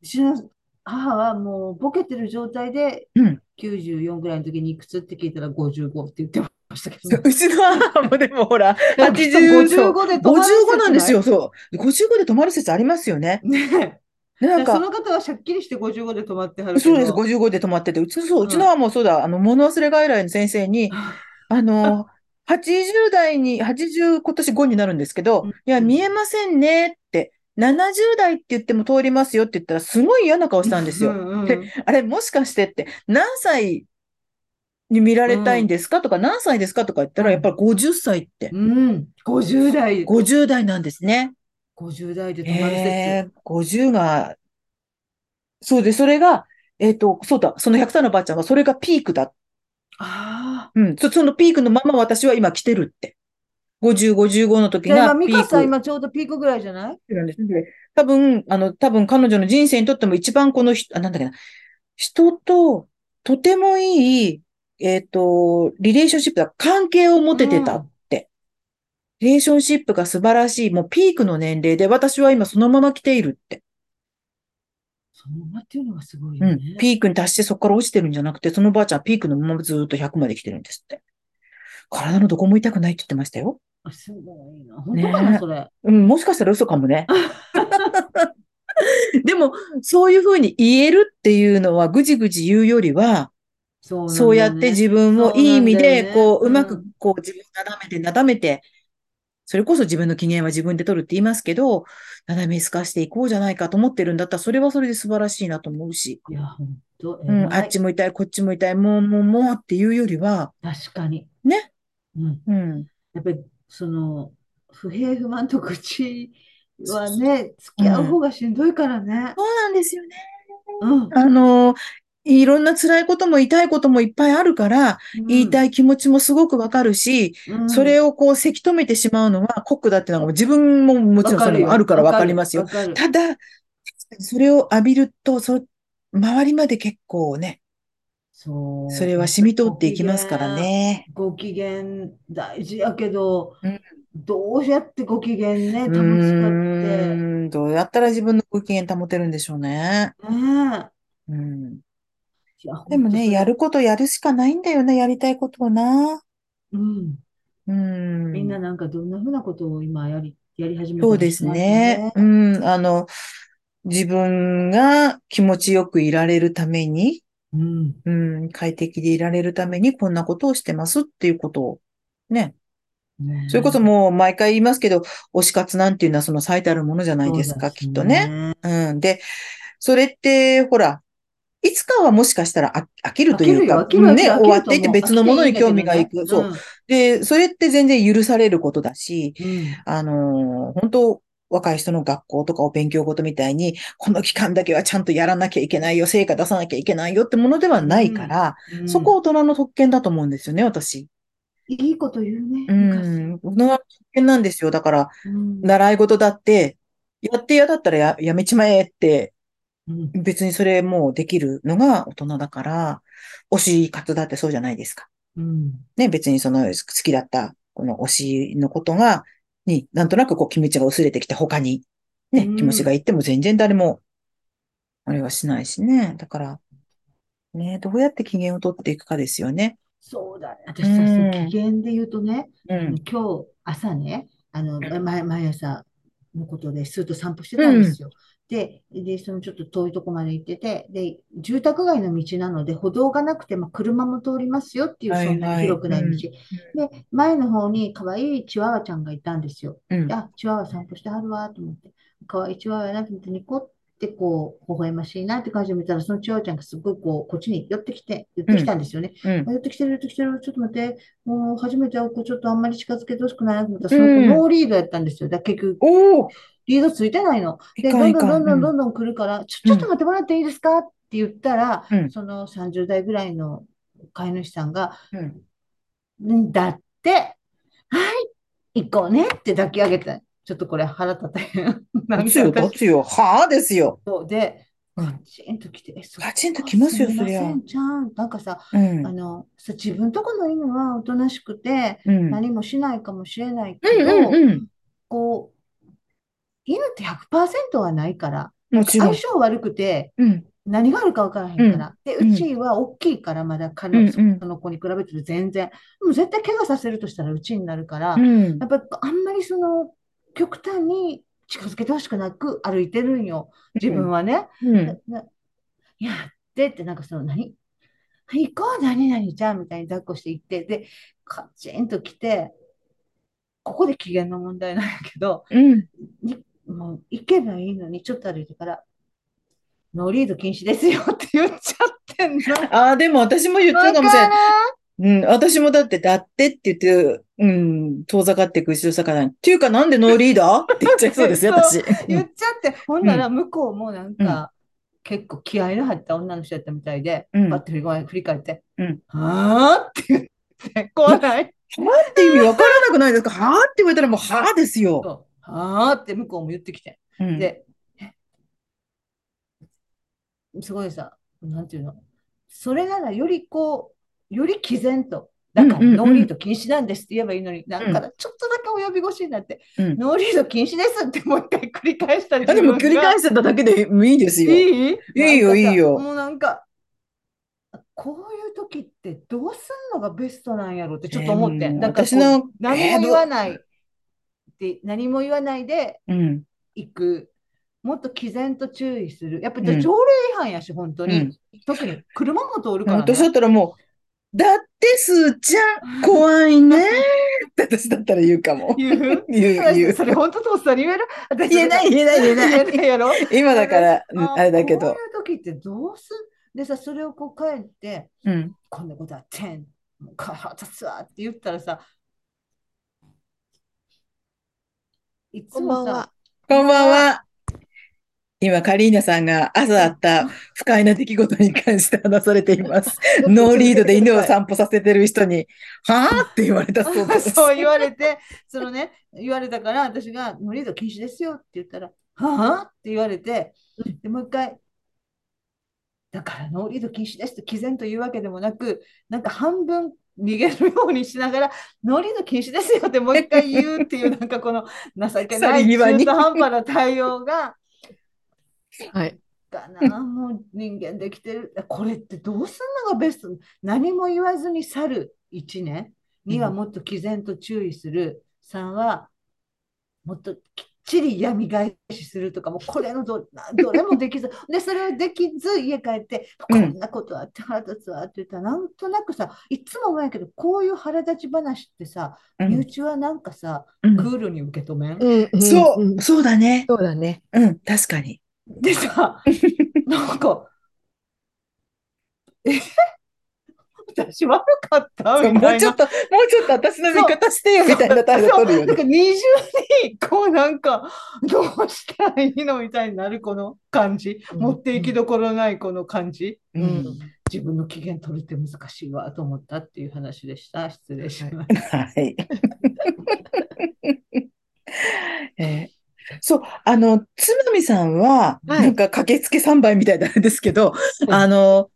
うちの母はもうボケてる状態でうん。94ぐらいの時にいくつって聞いたら55って言ってましたけどね。うちの母もでもほら、やっぱ80 55で止まる説55なんですよ、そう。55で止まる説ありますよね。ねでなんか、その方はしゃっきりして55で止まってはるけそうです、ど。55で止まってて、うちの、そう、うちのはもうそうだ、あの、物忘れ外来の先生に、あの、80代に、80、今年5になるんですけど、うんいや、見えませんねって、70代って言っても通りますよって言ったら、すごい嫌な顔したんですよ。うんうんであれ、もしかしてって、何歳に見られたいんですかとか、何歳ですかとか言ったら、うんやっぱり50歳って、うん。50代、50代なんですね。50代で止まる説。えー、50が、そうで、それが、えっと、そうだ、その100歳のばあちゃんは、それがピークだああ。うん。そ、そのピークのまま私は今来てるって。50、55の時がピーミカさんク今ちょうどピークぐらいじゃない？なんです。で多分、あの、多分彼女の人生にとっても一番この人、あ、なんだっけな。人ととてもいい、えっと、リレーションシップだ、関係を持ててたって。リレーションシップが素晴らしい、もうピークの年齢で私は今そのまま来ているって。そのままっていうのがすごいうんよね。。ピークに達してそこから落ちてるんじゃなくて、そのばあちゃんはピークのままずーっと100まで来てるんですって。体のどこも痛くないって言ってましたよ。あすごいな。本当かな、ねそれ。うん、もしかしたら嘘かもね。でも、そういうふうに言えるっていうのは、ぐじぐじ言うよりは、そうねそうやって自分をいい意味で、そうなんだよねこう、うまくうん、こう、自分をなだめて、なだめて、それこそ自分の機嫌は自分で取るって言いますけど、なだめすかしていこうじゃないかと思ってるんだったら、それはそれで素晴らしいなと思うし、いや、本当、うん、あっちも痛い、こっちも痛い、もう、もう、もうっていうよりは、確かに。ね？うん。うん、やっぱり、その、不平不満と愚痴はね、付き合う方がしんどいからね。そうなんですよね。うん。あの、いろんな辛いことも痛いこともいっぱいあるから、言いたい。い気持ちもすごくわかるし、うんそれをこう、せき止めてしまうのは酷だっていうのが自分ももちろんそれもあるからわかりますよ。ただ、それを浴びると、そ周りまで結構ね、そそう、れは染み通っていきますからね。ご機嫌大事やけど、うんどうやってご機嫌ね、う保つかって。どうやったら自分のご機嫌保てるんでしょうね。ねうん。でもね、やることやるしかないんだよね、やりたいことをな。うん。うん。みんななんかどんなふうなことを今やり、やり始めそうですね。うん。あの、自分が気持ちよくいられるために、うん。うん、快適でいられるためにこんなことをしてますっていうことを、ね。ねえそれこそもう毎回言いますけど、推し活なんていうのはその最たるものじゃないですか、そうきっとね。。うん。で、それって、ほら、いつかはもしかしたら飽飽きるというか、ね、終わっていって別のものに興味がいく。飽きてそう。で、それって全然許されることだし、いいんあのー本当若い人の学校とかお勉強ごとみたいに、この期間だけはちゃんとやらなきゃいけないよ、成果出さなきゃいけないよってものではないから、うん。うんそこは大人の特権だと思うんですよね、私。いいこと言うね。う昔ん。大人の特権なんですよ。だから、うん習い事だって、やって嫌だったらややめちまえって、うん別にそれもうできるのが大人だから、推し活だってそうじゃないですか。うんね、別にその好きだった、この推しのことが、に、なんとなくこう気持ちが薄れてきて他に、ね、うん気持ちがいっても全然誰も、あれはしないしね。だから、ね、どうやって機嫌を取っていくかですよね。そうだね。私さ、うんそう機嫌で言うとね、うん。今日朝ね、あの、うん毎毎朝のことで、スーッと散歩してたんですよ。で、で、そのちょっと遠いとこまで行ってて、で、住宅街の道なので、歩道がなくて、まあ、車も通りますよっていう、はいそんなに広くない道。はいで、前の方に可愛いチワワちゃんがいたんですよ。うん。あ、チワワ散歩してはるわと思って、可愛いチワワやなと思って、ニコってこう、微笑ましいなって感じで見たら、そのチワワちゃんがすごいこう、こっちに寄ってきて、寄ってきたんですよね。うん。あ寄ってきてる、寄ってきてる、ちょっと待って、もう初めて会う子、ちょっとあんまり近づけてほしくないなと思ったら、その子うんノーリードやったんですよ。だ結局、リードついてないの。で、どんどんどんどんどんどん来るから、ちょ、ちょっと待ってもらっていいですか？って言ったらうん、その30代ぐらいの飼い主さんが、うん。んだって、はい、行こうねって抱き上げて、ちょっとこれ腹立たへん。つよ、立私つよ。はあ？ですよ。そうで、うんカチンと来て、え、そカチンと来ますよすみまそりゃちゃん。なんかさ、うんあ。の、さ、自分とこの犬はおとなしくて、うん。何もしないかもしれないうんけど、うんうん。こう、犬って100%はないから、もちろん。相性悪くて、うん。何があるか分からへんから。で、うんうちは大きいから、まだ彼の、うその子に比べて全然。でも絶対怪我させるとしたらうちになるから、うんやっぱりあんまりその、極端に近づけてほしくなく歩いてるんよ。自分はね。やってって、なんかその何、行こう、何々ちゃんみたいに抱っこして行って、で、カチンと来て、ここで機嫌の問題なんやけど、うん。にもう行けばいいのに、ちょっと歩いてから、ノーリード禁止ですよって言っちゃってんの。ああ、でも私も言ってわかたかもしれない。るうん、私もだって、だってって言って、うん、遠ざかっていく後ろ魚に。っていうか、なんでノーリーダーって言っちゃいそうですよ、私。言っちゃって、ほんなら向こうもなんか、結構気合の入った女の人やったみたいで、うんパッて振り返振り返って、うんはぁ？って言って、怖ないはあって意味わからなくないですか？はあって言われたらもうはあですよ。はぁって向こうも言ってきて。うん、で、えすごいさ、なんていうの、それならよりこう、より毅然と、だからうんうんうん。ノーリード禁止なんですって言えばいいのに、なんかちょっとだけ及び腰になって、うん。ノーリード禁止ですってもう一回繰り返したりあでも繰り返してただけでいいですよ。いい？いいよいいよ。もうなんか、こういう時ってどうすんのがベストなんやろってちょっと思って。えーなんかこう私の何も言わないで、何も言わないでうん。行く。もっと毅然と注意する。やっぱうんり条例違反やし、本当に。うん特に車も通るから私だっね。たらもう、だってすーちゃん、怖いねって 私だったら言うかも。言う？言う、言う。それ本当とっさに言える？私言えない言えない言えない言えないやろ？今だから、うんああれだけど。こういう時ってどうすでさ、それをこう帰って、うん。こんなことあってん、腹立つわって言ったらさ、いつもさ。こんばんは。今、カリーナさんが朝あった 不快な出来事に関して話されています。ノーリードで犬を散歩させてる人に、はぁって言われたそうです。そう言われて、そのね、言われたから、私が、ノーリード禁止ですよって言ったら、はぁって言われて、でもう一回、だからノーリード禁止ですって毅然と言うわけでもなく、なんか半分逃げるようにしながら、ノーリード禁止ですよってもう一回言うっていう、なんかこの情けない 中途半端な対応が、はい。かな、もう人間できてる。これってどうすんのがベスト何も言わずに去る1年2はもっと毅然と注意する。3はもっとちり闇返しするとか、もうこれのど どれもできず、で、それをできず家帰って、こんなことあって腹立つわって言ったら、なんとなくさ、いつも思うけど、こういう腹立ち話ってさ、身内はなんかさ、クールに受け止めん、うん、そう、そうだね。そうだね。うん、確かに。でさ、なんか、え？私悪かった？みたいな。もうちょっと、もうちょっと私の味方してよみたいな態度取るよね。なんか二重に、こうなんか、どうしたらいいの？みたいになるこの感じ。うん、持っていきどころないこの感じ。うん、自分の機嫌取るって難しいわと思ったっていう話でした。失礼しました。はい。えーそう、あの、つまみさんは、なんか駆けつけ3倍みたいなんですけど、あの、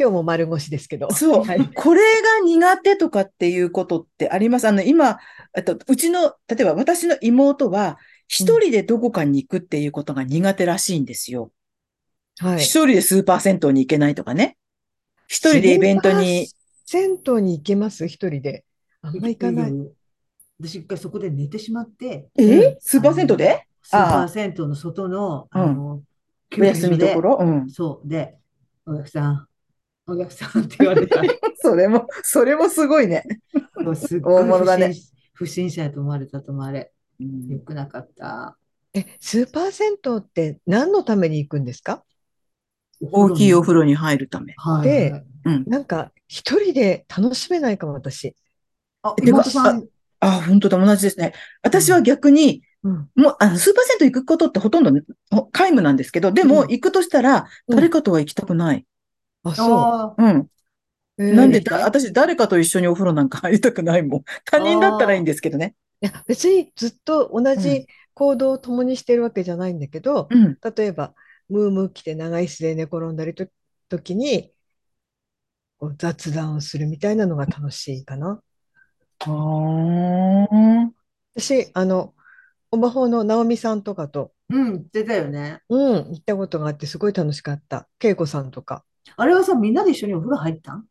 今日も丸腰ですけど。そう、はい、これが苦手とかっていうことってあります？あの、今、とうちの、例えば私の妹は、一人でどこかに行くっていうことが苦手らしいんですよ。はい。一人でスーパー銭湯に行けないとかね。一人でイベントに。銭湯に行けます？一人で。あんま行かない。私一回そこで寝てしまって。え？スーパー銭湯で？スーパー銭湯の外の、あの、お休みどころ、うん、そう。で、お客さん、お客さんって言われた。それも、それもすごいね。すごい不審,、不審者と思われたと思われ。よくなかった。え、スーパー銭湯って何のために行くんですか？大きいお風呂に入るため。はい、で、うん、なんか一人で楽しめないかも、私。あ、妹さんあ、本当だ、同じですね。私は逆に、うん、もう、あの、スーパー銭湯行くことってほとんど皆無なんですけど、でも、行くとしたら、誰かとは行きたくない。あ、そう。うん。なんでだ、私、誰かと一緒にお風呂なんか入りたくないもん。他人だったらいいんですけどね。いや、別にずっと同じ行動を共にしてるわけじゃないんだけど、うん、例えば、ムームー来て長い椅子で寝転んだりと、時に、こう雑談をするみたいなのが楽しいかな。私、あの、お魔法の直美さんとかと、うん、言ってたよね。うん、行ったことがあってすごい楽しかった。恵子さんとか。あれはさ、みんなで一緒にお風呂入ったん？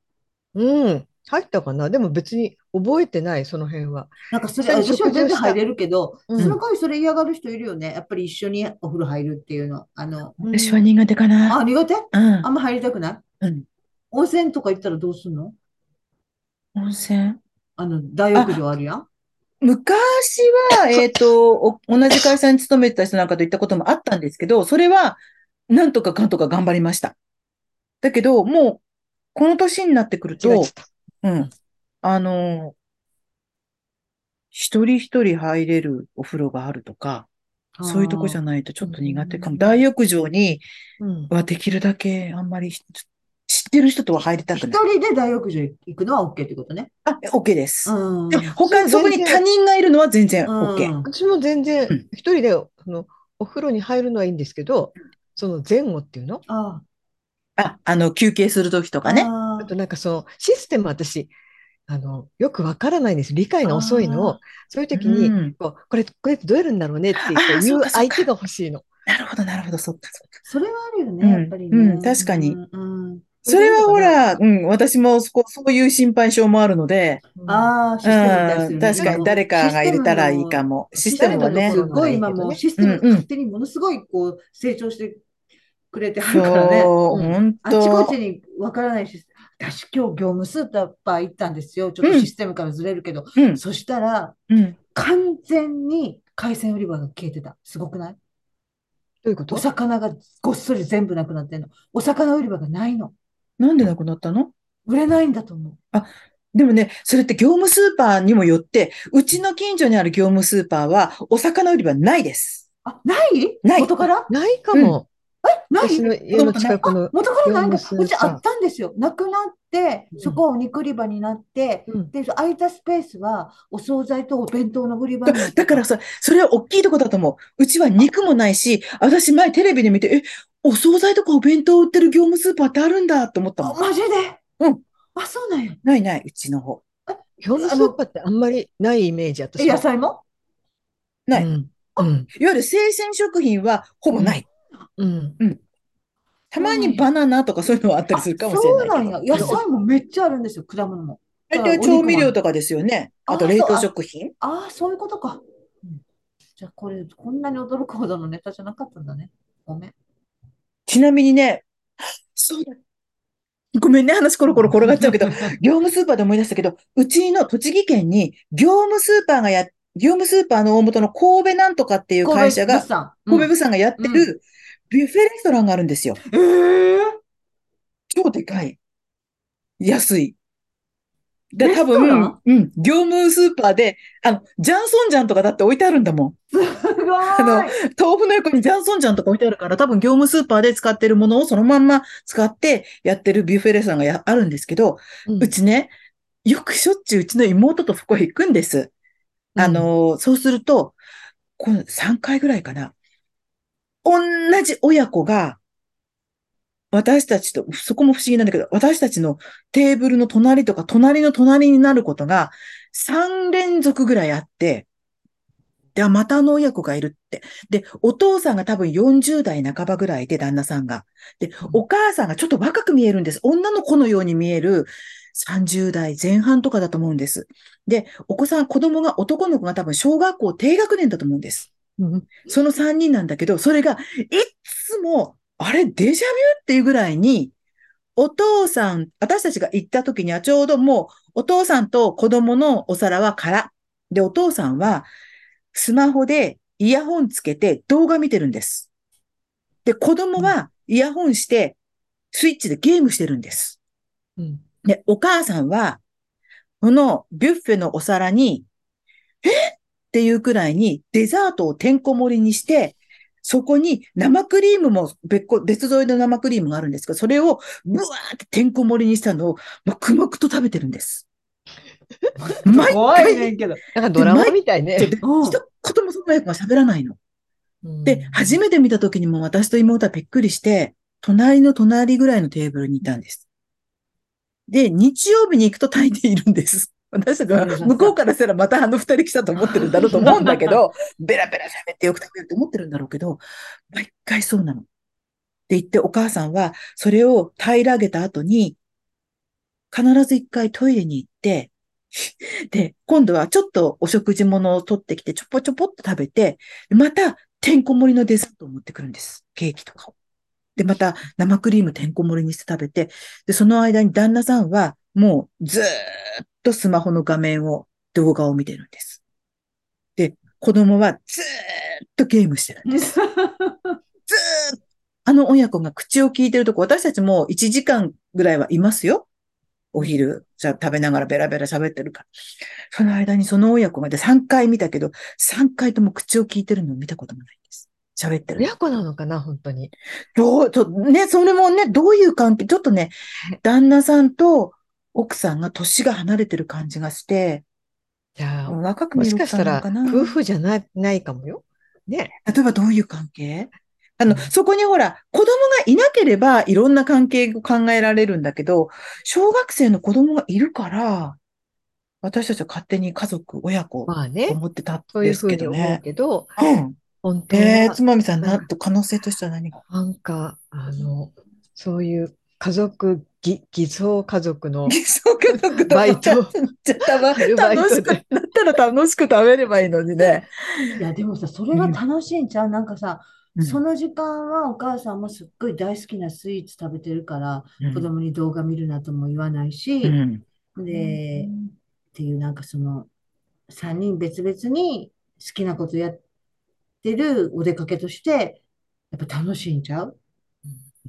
うん、入ったかな？でも別に覚えてない、その辺は。なんかそれ、私は全然入れるけど、うん、その代わりそれ嫌がる人いるよね。やっぱり一緒にお風呂入るっていうの。あの、私は苦手かな。あ、苦手、うん、あんま入りたくない？うん。温泉とか行ったらどうすんの？温泉？あの、大浴場あるやん？昔は、えっ、と、同じ会社に勤めてた人なんかと行ったこともあったんですけど、それは、なんとかかんとか頑張りました。だけど、もう、この年になってくると、うん。あの、一人一人入れるお風呂があるとか、そういうとこじゃないとちょっと苦手かも。大浴場にはできるだけあんまり知ってる人とは入りたくない。一人で大浴場行くのは OK ってことね。あ、OK です。で他にそこに他人がいるのは全然 OK。私も全然、一人で、その、お風呂に入るのはいいんですけど、その前後っていうの？ああ、あの、休憩するときとかね。あとなんかその、システム私、あの、よくわからないんです。理解が遅いのを、そういう時に、こうこれ、これどうやるんだろうねっていう相手が欲しいの。なるほど、なるほど、そっか、そっか。それはあるよね、やっぱりね。うん、確かに。うんそれはほら、うん、私もそそういう心配性もあるので、ああ、システムに対する、確かに誰かが入れたらいいかも。システムもね。すごい今もうシステム勝手にものすごいこう成長してくれてはるからね。そう、本当。あちこちにわからないし、私今日業務スーパー行ったんですよ。ちょっとシステムからずれるけど。うん、そしたら、うん、完全に海鮮売り場が消えてた。すごくない？どういうこと？お魚がごっそり全部なくなってんの。お魚売り場がないの。なんでなくなったの？売れないんだと思う。あ、でもね、それって業務スーパーにもよって、うちの近所にある業務スーパーは、お魚売り場ないです。あ、ない？ない。元から？ないかも。え何私の家の近くの元からないんだ。業務スーパーうちあったんですよ。なくなって、そこはお肉売り場になって、うんで、空いたスペースはお惣菜とお弁当の売り場だからさ、それは大きいとこだと思う。うちは肉もないし、私前テレビで見て、え、お惣菜とかお弁当売ってる業務スーパーってあるんだと思ったもん。あマジで？うん。あ、そうなんや。ないない、うちの方。業務スーパーってあんまりないイメージ、私野菜も？ない。いわうん。うん。ゆる生鮮食品はほぼない。うん。たまにバナナとかそういうのはあったりするかもしれないけど。そうなんや。野菜もめっちゃあるんですよ、果物も。大体調味料とかですよね。ああと冷凍食品。ああ、そういうことか。じゃあ、これ、こんなに驚くほどのネタじゃなかったんだね。ごめん。ちなみにね、そうだ。ごめんね、話コロコロ転がっちゃうけど、業務スーパーで思い出したけど、うちの栃木県に業務スーパーがや、業務スーパーの大元の神戸なんとかっていう会社が、神戸物産神戸物産がやってるビュッフェレストランがあるんですよ。うんええ超でかい。安い。で、多分、うん、業務スーパーで、あの、ジャンソンジャンとかだって置いてあるんだもん。すごい。の豆腐の横にジャンソンジャンとか置いてあるから、多分業務スーパーで使ってるものをそのまんま使ってやってるビュッフェレストランがやあるんですけど、うんうちね、よくしょっちゅううちの妹とそこへ行くんです。あの、そうすると、この3回ぐらいかな。同じ親子が、私たちと、そこも不思議なんだけど、私たちのテーブルの隣とか隣の隣になることが3連続ぐらいあって、で、あまたあの親子がいるって。で、お父さんが多分40代半ばぐらいで、旦那さんが。で、お母さんがちょっと若く見えるんです。女の子のように見える30代前半とかだと思うんです。で、お子さん、子供が、男の子が多分小学校低学年だと思うんです。うんその3人なんだけど、それが、いつも、あれ、デジャビュっていうぐらいに、お父さん、私たちが行った時にはちょうどもう、お父さんと子供のお皿は空。で、お父さんは、スマホでイヤホンつけて動画見てるんです。で、子供はイヤホンして、スイッチでゲームしてるんです。うんで、お母さんは、このビュッフェのお皿に、え？っていうくらいにデザートをてんこ盛りにして、そこに生クリームも別個、別添えの生クリームがあるんですけど、それをブワーっててんこ盛りにしたのを黙々と食べてるんです。毎怖いね回、んけど。なんかドラマみたいね。一言もその親子が喋らないの。で、初めめて見た時にも私と妹はびっくりして、隣の隣ぐらいのテーブルにいたんです。で、日曜日に行くと大抵いるんです。私たちは向こうからしたらまたあの二人来たと思ってるんだろうと思うんだけど、ベラベラ喋ってよく食べると思ってるんだろうけど、毎回そうなの。って言ってお母さんはそれを平らげた後に、必ず一回トイレに行って、で、今度はちょっとお食事物を取ってきて、ちょぽちょぽっと食べて、また、てんこ盛りのデザートを持ってくるんです。ケーキとかを。で、また生クリームてんこ盛りにして食べて、で、その間に旦那さんはもうずーっとスマホの画面を、動画を見てるんです。で、子供はずーっとゲームしてるんです。ずーっとあの親子が口を聞いてるとこ、私たちも1時間ぐらいはいますよ。お昼、じゃあ食べながらベラベラ喋ってるから。その間にその親子がで3回見たけど、3回とも口を聞いてるのを見たこともないんです。喋ってるの。親子なのかな、本当に。どう、ちょ、ね、それもね、どういう関係、ちょっとね、旦那さんと奥さんが年が離れてる感じがして、じゃあ、若くもしかしたら。夫婦じゃないないかもよ。ね。例えばどういう関係？あの、うんそこにほら、子供がいなければいろんな関係を考えられるんだけど、小学生の子供がいるから、私たちは勝手に家族、親子とまあね。思ってたんそういうですふうに思うけどね。けど、うん。本当えー、はつまみさん、なうんんと可能性としては何が？なんか、あの、そういう家族、ぎ偽装家族のそうか、そうか。バイトじゃあ、た ま楽しく、だったら楽しく食べればいいのにね。いや、でもさ、それが楽しいんちゃう？なんかさ、うん。その時間はお母さんもすっごい大好きなスイーツ食べてるから、子供に動画見るなとも言わないし、うん。で、っていうなんかその、3人別々に好きなことやってるお出かけとして、やっぱ楽しいんちゃう？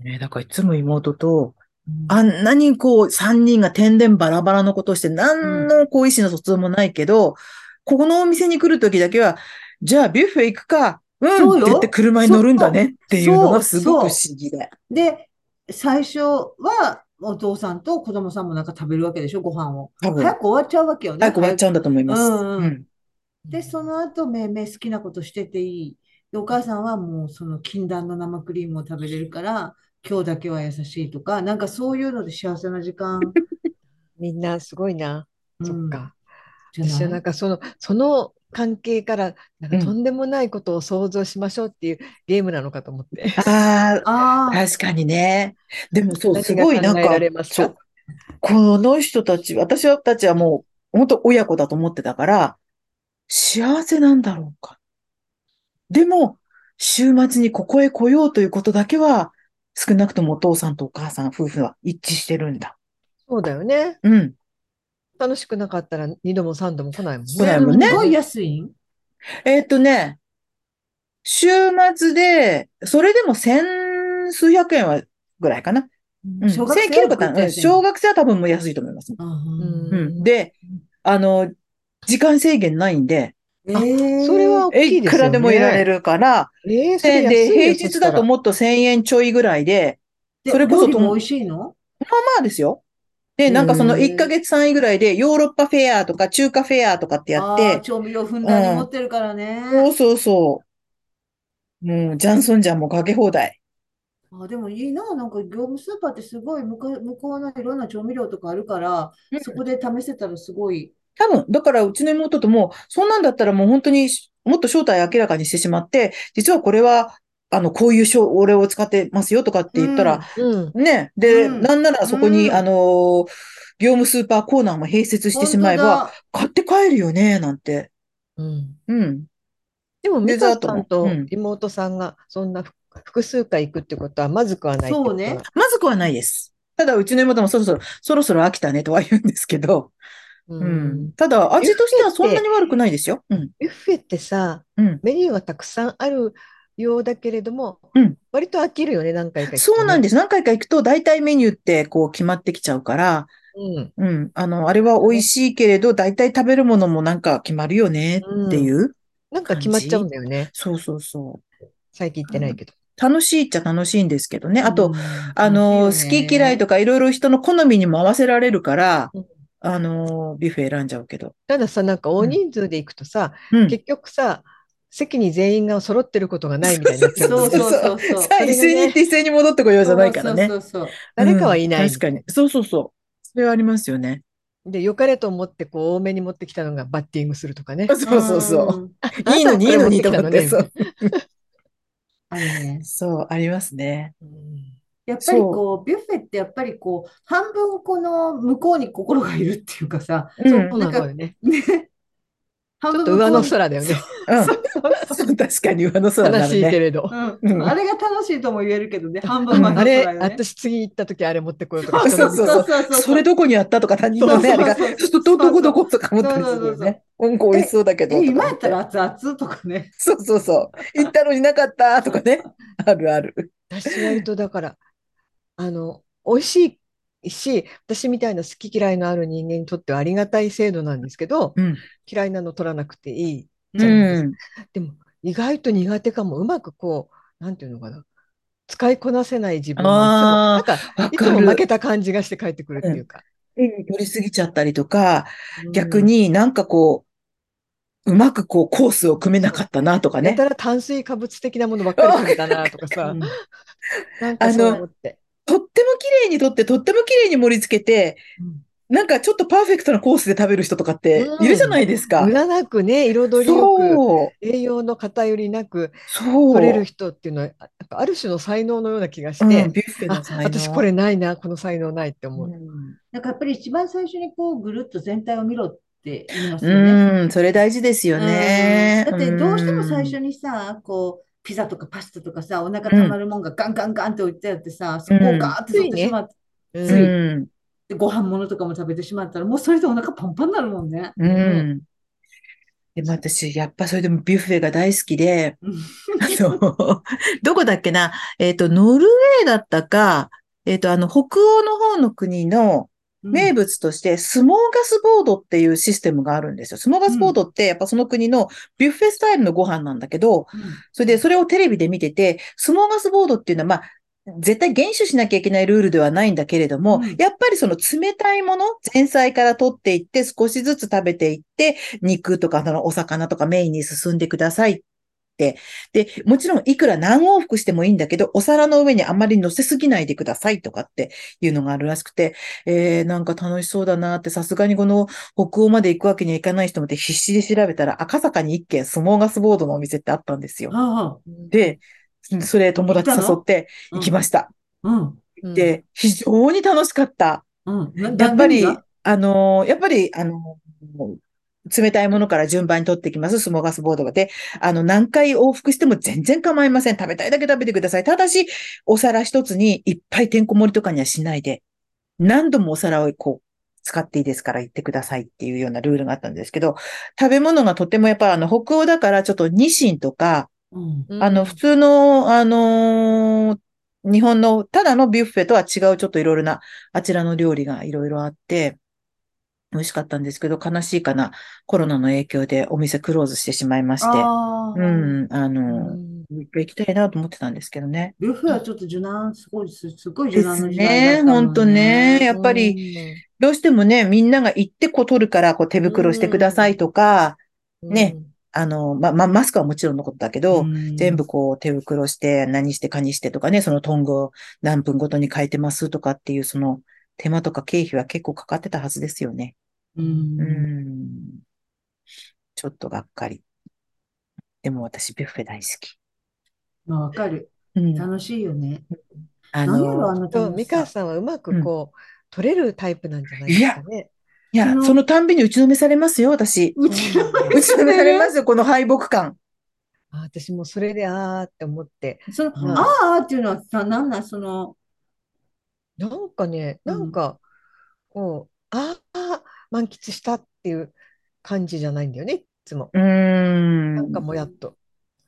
ね、だからいつも妹と、あんなにこう、三人が天然バラバラのことをして、何のこう意思の疎通もないけど、ここのお店に来るときだけは、じゃあビュッフェ行くか、うんって言って車に乗るんだねっていうのがすごく不思議で。で、最初は、お父さんと子供さんもなんか食べるわけでしょ、ご飯を。早く終わっちゃうわけよね。早く終わっちゃうんだと思います。うんうん。うんで、その後、めいめい好きなことしてていい。で、お母さんはもうその禁断の生クリームを食べれるから、今日だけは優しいとか、なんかそういうので幸せな時間、みんなすごいな。うんそっか。私はなんかその、その関係から、なんかとんでもないことを想像しましょうっていうゲームなのかと思って。ああ、ああ、確かにね。でもそう、何すごいなんかが考えられ、ますか？そう、この人たち、私たちはもう、本当親子だと思ってたから、幸せなんだろうか。でも、週末にここへ来ようということだけは、少なくともお父さんとお母さん夫婦は一致してるんだ。そうだよね。うん。楽しくなかったら二度も三度も来ないもんね。来ないもんねすごい安い？んえーっとね、週末で、それでも千数百円はぐらいかな。うん。小学生はうん小学生は多分もう安いと思います。ううんうん。で、あの、時間制限ないんで、えーそれは大きいですよね。くらでもいられるから、えーそれで、平日だともっと1000円ちょいぐらいで、でそれこそとも美味しいの？まあですよ。で、なんかそのへー1ヶ月単位ぐらいで、ヨーロッパフェアとか中華フェアとかってやって、調味料ふんだんに持ってるからね。そうそうそう。もう、ジャンソンジャンもかけ放題。あ、でもいいな。なんか業務スーパーってすごい向こう、向こうのいろんな調味料とかあるから、うんそこで試せたらすごい。多分、だからうちの妹とも、そんなんだったらもう本当にもっと正体明らかにしてしまって、実はこれは、あの、こういうしょ俺を使ってますよとかって言ったら、うん。ね、で、うんなんならそこに、うんあのー業務スーパーコーナーも併設してしまえば、買って帰るよね、なんて。うん。うん。でも、デ美ザーさんとうん妹さんがそんなふ複数回行くってことはまずくはないそうねはまずくはないです。ただ、うちの妹もそろそろ、そろそろ飽きたねとは言うんですけど、ううんん。ただ、味としてはそんなに悪くないですよ。うん。ビュッフェってさ、うん。メニューはたくさんあるようだけれども、うん割と飽きるよね、何回か。そうなんです。何回か行くと、大体メニューってこう決まってきちゃうから、うん。うん。あの、あれは美味しいけれど、大体食べるものもなんか決まるよねっていう。なんか決まっちゃうんだよね。そうそうそう。最近行ってないけど。楽しいっちゃ楽しいんですけどね。あと、うんあの、好き嫌いとかいろいろ人の好みにも合わせられるからうん、あの、ビュッフェ選んじゃうけど。たださ、なんか大人数で行くとさ、うん。結局さ、席に全員が揃ってることがないみたいにな そうそうそうそう。さあ、一斉に行って一斉に戻ってこようじゃないからね。そうそうそう誰かはいないうん確かに。そうそうそう。それはありますよね。で、良かれと思ってこう多めに持ってきたのがバッティングするとかね。そうそうそう。んいいのに、いいのにと思って。そう。あのね、そう、ありますね。うんやっぱりこう、ビュッフェってやっぱりこう、半分この向こうに心がいるっていうかさ、うん。なのよね。ね、半分ちょっと上の空だよね。確かに上の空悲なるね。しいけれど。うんうんあれが楽しいとも言えるけどね、半分うん真のあれ。私次行った時あれ持ってこようとかそうそうそうそうそれどこにあったとか他人のね、あれが、そうそうそうちょっとど、どこどことか思ったりするよね。うんこ美味しそうだけど。今やったら熱々とかね。そうそうそう。行ったのになかったとかね。あるある。私割とだから、あの、美味しいし、私みたいな好き嫌いのある人間にとってはありがたい制度なんですけど、うん。嫌いなの取らなくていい。うん。でも、意外と苦手かも。うまくこう、なんていうのかな。使いこなせない自分もいつも、あーなんか、いつも負けた感じがして帰ってくるっていうか。うん取りすぎちゃったりとか、うん逆、になんかこう、うまくこうコースを組めなかったなとかね。やたら炭水化物的なものばっかり食べたなとかさう、んなんかそう思って。とっても綺麗にとって、とっても綺麗に盛り付けて、なんかちょっとパーフェクトなコースで食べる人とかっているじゃないですか。無駄なくね、彩りよく。栄養の偏りなくそう。取れる人っていうのは、ある種の才能のような気がしうん、て、ビュッフェあの才能。私これないな、この才能ないって思う。うんなんかやっぱり一番最初にこう、ぐるっと全体を見ろって言いますよね。うん、それ大事ですよね。うんだってどうしても最初に。にさ、こう、ピザとかパスタとかさ、お腹たまるもんがガンガンガンって置いてあってさ、そこをガーって取ってしまって、うんついうん。でご飯物とかも食べてしまったら、もうそれでお腹パンパンになるもんね。うん。でも私、やっぱそれでもビュッフェが大好きで、うんあの、どこだっけな、えっと、ノルウェーだったか、えっと、あの、北欧の方の国の、名物として、スモーガスボードっていうシステムがあるんですよ。スモーガスボードって、やっぱその国のビュッフェスタイルのご飯なんだけど、それで、それをテレビで見てて、スモーガスボードっていうのは、まあ、絶対厳守しなきゃいけないルールではないんだけれども、うん、やっぱりその冷たいもの、前菜から取っていって、少しずつ食べていって、肉とかそのお魚とかメインに進んでくださいっ。で、もちろんいくら何往復してもいいんだけど、お皿の上にあまり乗せすぎないでくださいとかっていうのがあるらしくて、えー、なんか楽しそうだなって、さすがにこの北欧まで行くわけにはいかない人もって必死で調べたら、赤坂に一軒スモーガスボードのお店ってあったんですよ。で、それ友達誘って行きました。うん。で、非常に楽しかった。うん、やっぱり、あのやっぱり、あの冷たいものから順番に取ってきます、スモーガスボードが。で、あの、何回往復しても全然構いません。食べたいだけ食べてください。ただし、お皿一つにいっぱいてんこ盛りとかにはしないで、何度もお皿をこう、使っていいですから言ってくださいっていうようなルールがあったんですけど、食べ物がとてもやっぱあの、北欧だからちょっとニシンとか、うん、あの、普通の、あのー、日本のただのビュッフェとは違うちょっといろいろなあちらの料理がいろいろあって、美味しかったんですけど、悲しいかな。コロナの影響でお店クローズしてしまいまして。うん、あの、一回行きたいなと思ってたんですけどね。ルフはちょっと受難、すごい、すごい受難の時代だったね。本当ね。やっぱり、どうしてもね、みんなが行ってこう取るから、こう手袋してくださいとか、ね、あの、ま、ま、マスクはもちろんのことだけど、全部こう手袋して、何してかにしてとかね、そのトングを何分ごとに変えてますとかっていう、その手間とか経費は結構かかってたはずですよね。うん。ちょっとがっかり。でも私、ビュッフェ大好き。まあ、わかる。うん、楽しいよね。あの、あのと、美香さんはうまくこう、うん、取れるタイプなんじゃないですかね。いや、いやそのたんびに打ちのめされますよ、私。打ちのめ？されますよ、この敗北感。私もそれであーって思って。その、あーっていうのはさ、なんなん、その。なんかね、なんか、こう、ああ、満喫したっていう感じじゃないんだよね、いつも。うん。なんかもやっと。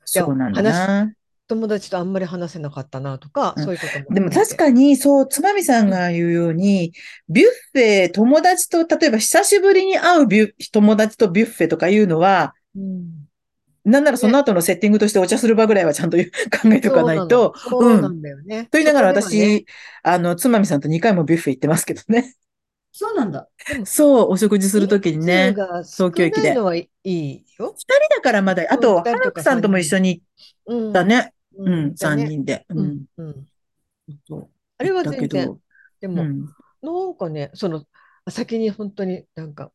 そうなんだな。友達とあんまり話せなかったなとか、うん、そういうことも。でも確かに、そう、つまみさんが言うように、ビュッフェ、友達と、例えば久しぶりに会うビュ友達とビュッフェとかいうのは、うん、なんならその後のセッティングとしてお茶する場ぐらいはちゃんと 考えておかないと。そうなんだよね。うん、と言いながら私、ね、あの、つまみさんと2回もビュッフェ行ってますけどね。そうなんだ。そう、お食事するときにね、東京駅で。いいよ。二人だからまだ、あと、はるくさんとも一緒に行ったね。うん、三、人で。うん。あれは全然、でも、なんかね、その、先に本当になんか、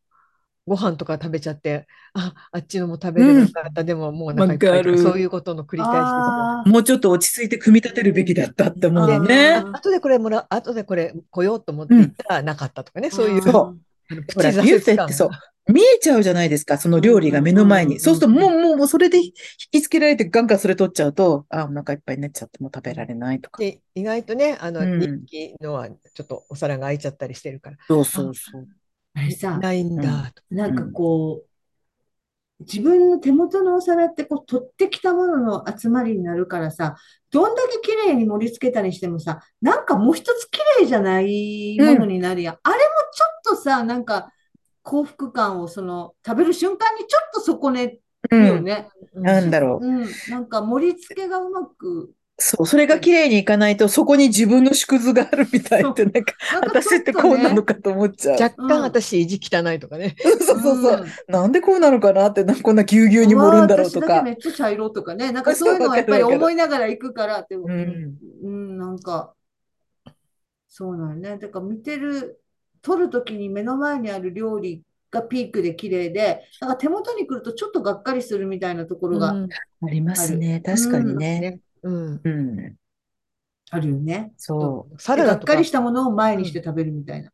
ご飯とか食べちゃって、あ、あっちのも食べれなかった、うん、でももうなんかそういうことの繰り返しもうちょっと落ち着いて組み立てるべきだったって思うのね。後でこれもら、後でこれ来ようと思って行ったらなかったとかね、うん、そういう。そう。プチそう。見えちゃうじゃないですか、その料理が目の前に。そうすると、もう、もう、もうそれで引きつけられてガンガンそれ取っちゃうと、あ、お腹いっぱいになっちゃってもう食べられないとか。で、意外とね、あの、人気のはちょっとお皿が空いちゃったりしてるから。そうそうそう。あれさ、ないんだ、うん、なんかこう、自分の手元のお皿ってこう取ってきたものの集まりになるからさ、どんだけ綺麗に盛り付けたりしてもさ、なんかもう一つ綺麗じゃないものになるやん。うん、あれもちょっとさ、なんか幸福感をその食べる瞬間にちょっと損ねるよね。うん、なんだろう。うん。なんか盛り付けがうまくそう、それが綺麗にいかないと、そこに自分の縮図があるみたいって、なんか、私ってこうなのかと思っちゃう。若干私、意地汚いとかね。そうそうそう。なんでこうなのかなって、こんなぎゅうぎゅうに盛るんだろうとか。めっちゃ茶色とかね。なんかそういうのはやっぱり思いながら行くからって、うん、うん、なんか、そうなんね。だから見てる、撮るときに目の前にある料理がピークで綺麗で、なんか手元に来るとちょっとがっかりするみたいなところがありますね。確かにね。うん。うん。あるよね。そう。サラダがっかりしたものを前にして食べるみたいな。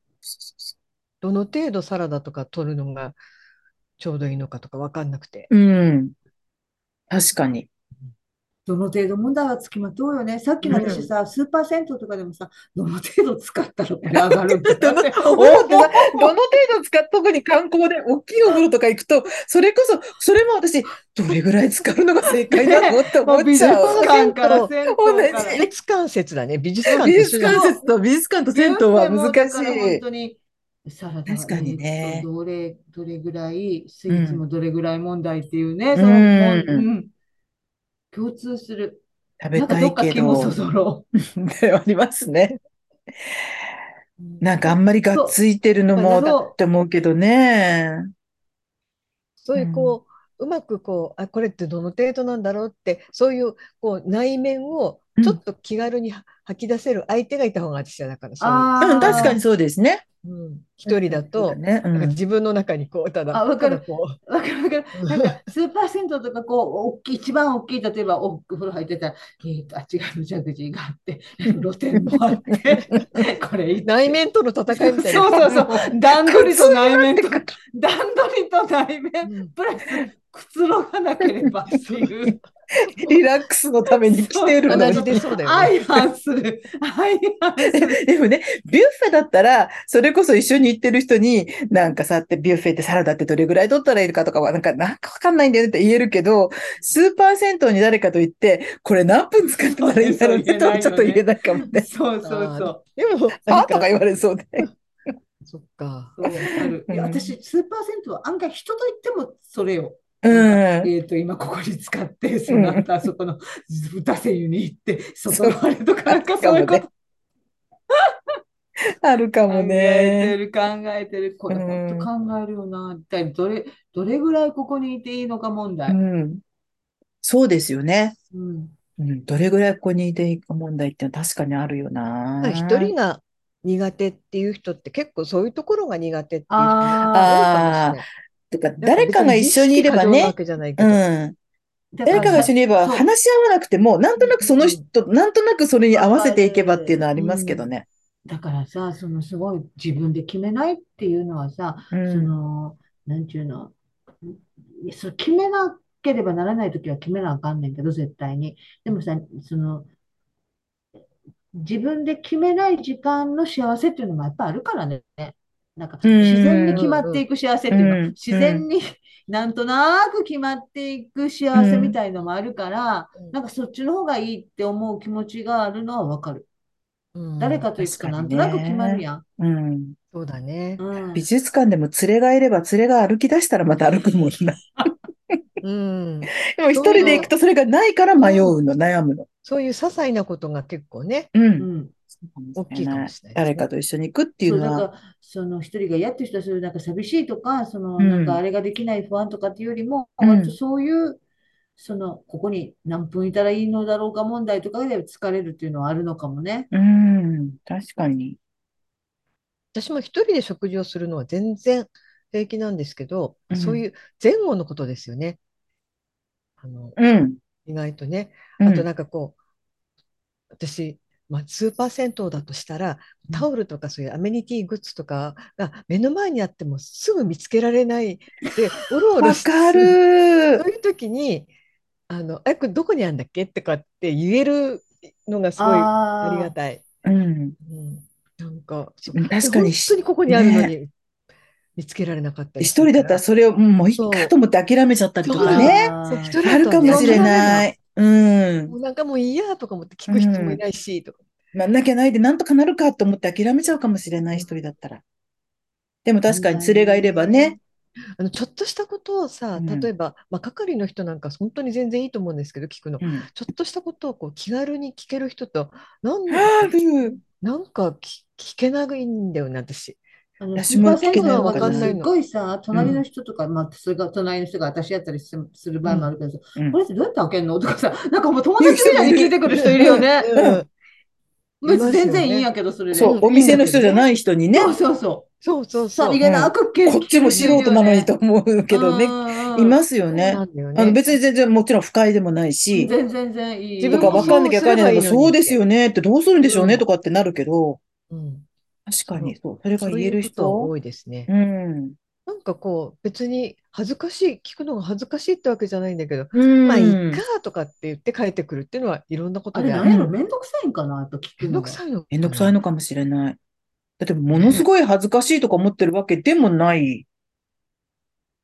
どの程度サラダとか取るのがちょうどいいのかとか分かんなくて。うん。確かに。どの程度問題はつきまとうよね。さっきの私さ、うん、スーパー銭湯とかでもさ、どの程度使ったら これ上がるんだ どの程度使った特に観光で大きいお風呂とか行くと、それこそ、それも私、どれぐらい使うのが正解だろうって思っちゃう。美術館から同じ。美術館説だね。美術館美術館説と美術館と銭湯は難しい。サラダ確かにねどれ、どれぐらい、スイーツうんもどれぐらい問題っていうね、うその、もんううん、共通する。食べたいけど、気もそぞろで ありますね。う。うんなんかあんまりがっついてるのもだって思うけどね。そういうこう、うまくこう、あ、これってどの程度なんだろうって、そういうこう内面をちょっと気軽に吐き出せる相手がいた方が私はだからそういうあーうん、確かにそうですね。うん一人だと、ね、うなん。自分の中にこう、ただ、あわかるただこわかるわかる。なんか、スーパー銭湯とか、こう、大きい、一番大きい、例えば、お風呂入ってたら、えーと、あっち側のジャグジーがあって、露天もあって、これ内面との戦いみたいな。そうそうそう。段取りと内面と 段取りと内面、うんプラス、くつろがなければっていう、リラックスのために来てるのに。でそうだよね。相反する。相反する。でもね、ビュッフェだったら、それこそ一緒に行ってる人に、なんかさってビュッフェってサラダってどれぐらい取ったらいいかとかは、なんか、なんかわかんないんだよねって言えるけど、スーパー銭湯に誰かと言って、これ何分使ったらいいんだろうねとはちょっと言えないかもね。そうそうそう。でも、あなんかとか言われそうで。そっか。そうわかる。私、スーパー銭湯は案外人と言ってもそれよ。うん。えっと、今ここに使って、その後あそこの打線湯に行って、外回りとか、なんかそういうこと あるかも考えてね。る、考えてる。これ、うん本当考えるよな。一体どれ、どれぐらいここにいていいのか問う題。ん。そうですよね。うん。うん。どれぐらいここにいていいか問題って確かにあるよな。一人が苦手っていう人って結構そういうところが苦手っていう人多いかもしれない。てか、誰かが一緒にいればねうど。ん。誰かが一緒にいれば話し合わなくても、なんとなくその人、なんとなくそれに合わせていけばっていうのはありますけどね。だからさ、そのすごい自分で決めないっていうのはさ、うんその、なんちゅうの、それ決めなければならないときは決めなあかんねんけど、絶対に。でもさ、その、自分で決めない時間の幸せっていうのもやっぱあるからね。なんか、うん自然に決まっていく幸せっていうの、うん自然に なんとなく決まっていく幸せみたいのもあるから、うんなんかそっちの方がいいって思う気持ちがあるのはわかる。うん誰かと行くかなんとなく決まるやん。うん。そうだね。うん美術館でも連れがいれば連れが歩き出したらまた歩くもんな。うん。でも一人で行くとそれがないから迷うの、悩むの。そういう些細なことが結構ね、う。うんん。大きいかもしれないね誰かと一緒に行くっていそうう、のは。だから、その一人が嫌っていう人は、そういうなんか寂しいとか、そのうんなんかあれができない不安とかっていうよりも、うんそういう、その、ここに何分いたらいいのだろうか問題とかで疲れるっていうのはあるのかもね。うん。確かに。私も一人で食事をするのは全然平気なんですけど、うんそういう前後のことですよね。あの、うん。意外とね。うんあとなんかこう、私、まあ、スーパー銭湯だとしたら、タオルとかそういうアメニティグッズとかが目の前にあってもすぐ見つけられないで、おろおろわしてそういう時に、あの、え、これどこにあるんだっけとかって言えるのがすごいありがたい。うん。うん、なんか、確かに。本当にここにあるのに見つけられなかったり一人だったらそれを、うんもういいかと思って諦めちゃったりとかね。あるかもしれない。うんも。うなんかもういいやとか思って聞く人もいないし、とか。まあ、なきゃないでなんとかなるかと思って諦めちゃうかもしれない、一人だったら。でも確かに連れがいればね。あのちょっとしたことをさ、うん例えば、まあ、係の人なんか本当に全然いいと思うんですけど、聞くの。うんちょっとしたことをこう気軽に聞ける人と、なん。なんか聞聞けないんだよね、私。あの私も聞けないの。かなすっごいさ、隣の人とか、まあ、それが隣の人が私やったりするする場合もあるけどさ、うん。これってどうやって開けんの？とかさ、なんかもう友達みたいに聞いてくる人いるよね。うん。別に全然いいんやけど、それで。そう、お店の人じゃない人にね、そうそうそ。そうそうそう。さりげなく聞こっちも素人なのにと思うけどね、ねいますよそうね。なんだよね。あの別に全然もちろん不快でもないし、全然全然いい。自とか分かんなきゃ分かんないけど、そうすればいいのに。そうですよねってどうするんでしょうねうんとかってなるけど、うん確かにそう、それがそう言えるいうことは人。多いですね。うん。なんかこう、別に恥ずかしい、聞くのが恥ずかしいってわけじゃないんだけど、うん。まあいいかとかって言って帰ってくるっていうのはいろんなことである。何やろめんどくさいんかなやっぱ聞くめんのが。どくさいの。めんどくさいのかもしれない。だってものすごい恥ずかしいとか思ってるわけでもない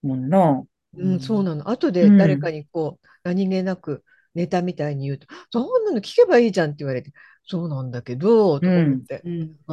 もんな。うん、そうなの。後でうん誰かにこう、何気なくネタみたいに言うと、そんなの聞けばいいじゃんって言われて、そうなんだけど、と思って。う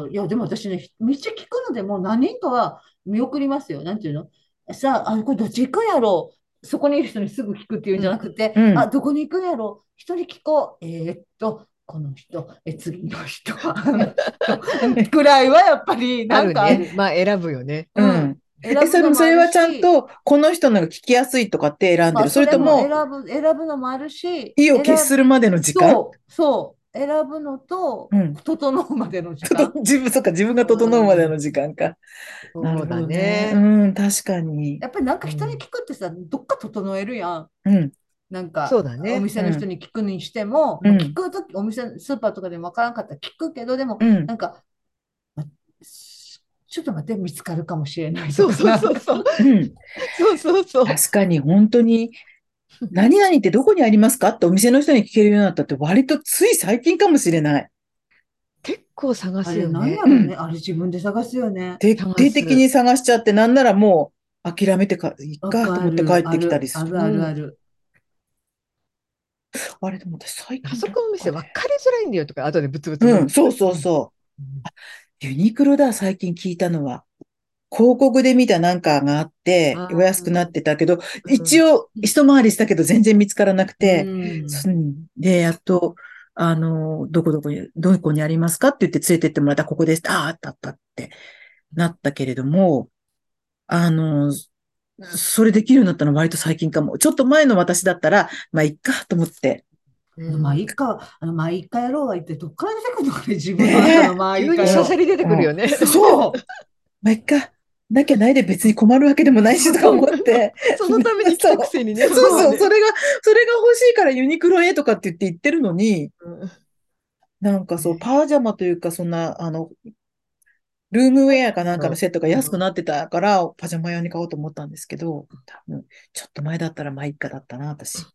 ん。いや、でも私ね、めっちゃ聞くのでもう何人かは見送りますよ。なんていうの？さあ、あ、これどっち行くんやろ？うそこにいる人にすぐ聞くっていうんじゃなくて、うん、あ、どこに行くんやろ？う一人聞こう。えー、っと、この人、え、次の人、くらいはやっぱり、なんか、ね、まあ選ぶよね。うん。え、それそれはちゃんと、この人のが聞きやすいとかって選んでる？それとも、選ぶ、選ぶのもあるし、意を決するまでの時間？そう、そう。選ぶのと、うん、整うまでの時間。自分、そっか、自分が整うまでの時間か。そうだね。うん、確かに。やっぱりなんか人に聞くってさ、どっか整えるやん。うん。なんか、そうだね。お店の人に聞くにしても、うん、聞くとき、お店、スーパーとかでもわからんかったら聞くけど、でも、うん、なんか、ちょっと待って、見つかるかもしれないそうそうそうそう。うん、そうそうそう。確かに、本当に、何々ってどこにありますか？ってお店の人に聞けるようになったって割とつい最近かもしれない。結構探すよね。何やろね、あれ自分で探すよね。徹底的に探しちゃって、なんならもう諦めてか、いっかと思って帰ってきたりする。あるあるある。あれでも私最近。あそこの店分かりづらいんだよとか、後でブツブツ。うん、そうそうそう。ユニクロだ、最近聞いたのは。広告で見たなんかがあって、お安くなってたけど、一応一回りしたけど全然見つからなくて、うん、で、やっと、あの、どこどこに、どこにありますかって言って連れてってもらった、ここです。ああ、あったあったってなったけれども、あの、それできるようになったのは割と最近かも。ちょっと前の私だったら、まあ、いっかと思って。うん、まあ、いっか、あの、まあ、いっかやろうは言って、どっから出てくるのかね、自分の中の、まあ、いっか。急にしゃしゃり出てくるよね。そう。まあ、いっか。なきゃないで別に困るわけでもないしとか思って。そのために来たくせにね。そうそう、それが、それが欲しいからユニクロへとかって言って言ってるのに、うん、なんかそう、パージャマというか、そんな、あの、ルームウェアかなんかのセットが安くなってたから、パジャマ用に買おうと思ったんですけど、多分、ちょっと前だったらまあいっかだったな、私。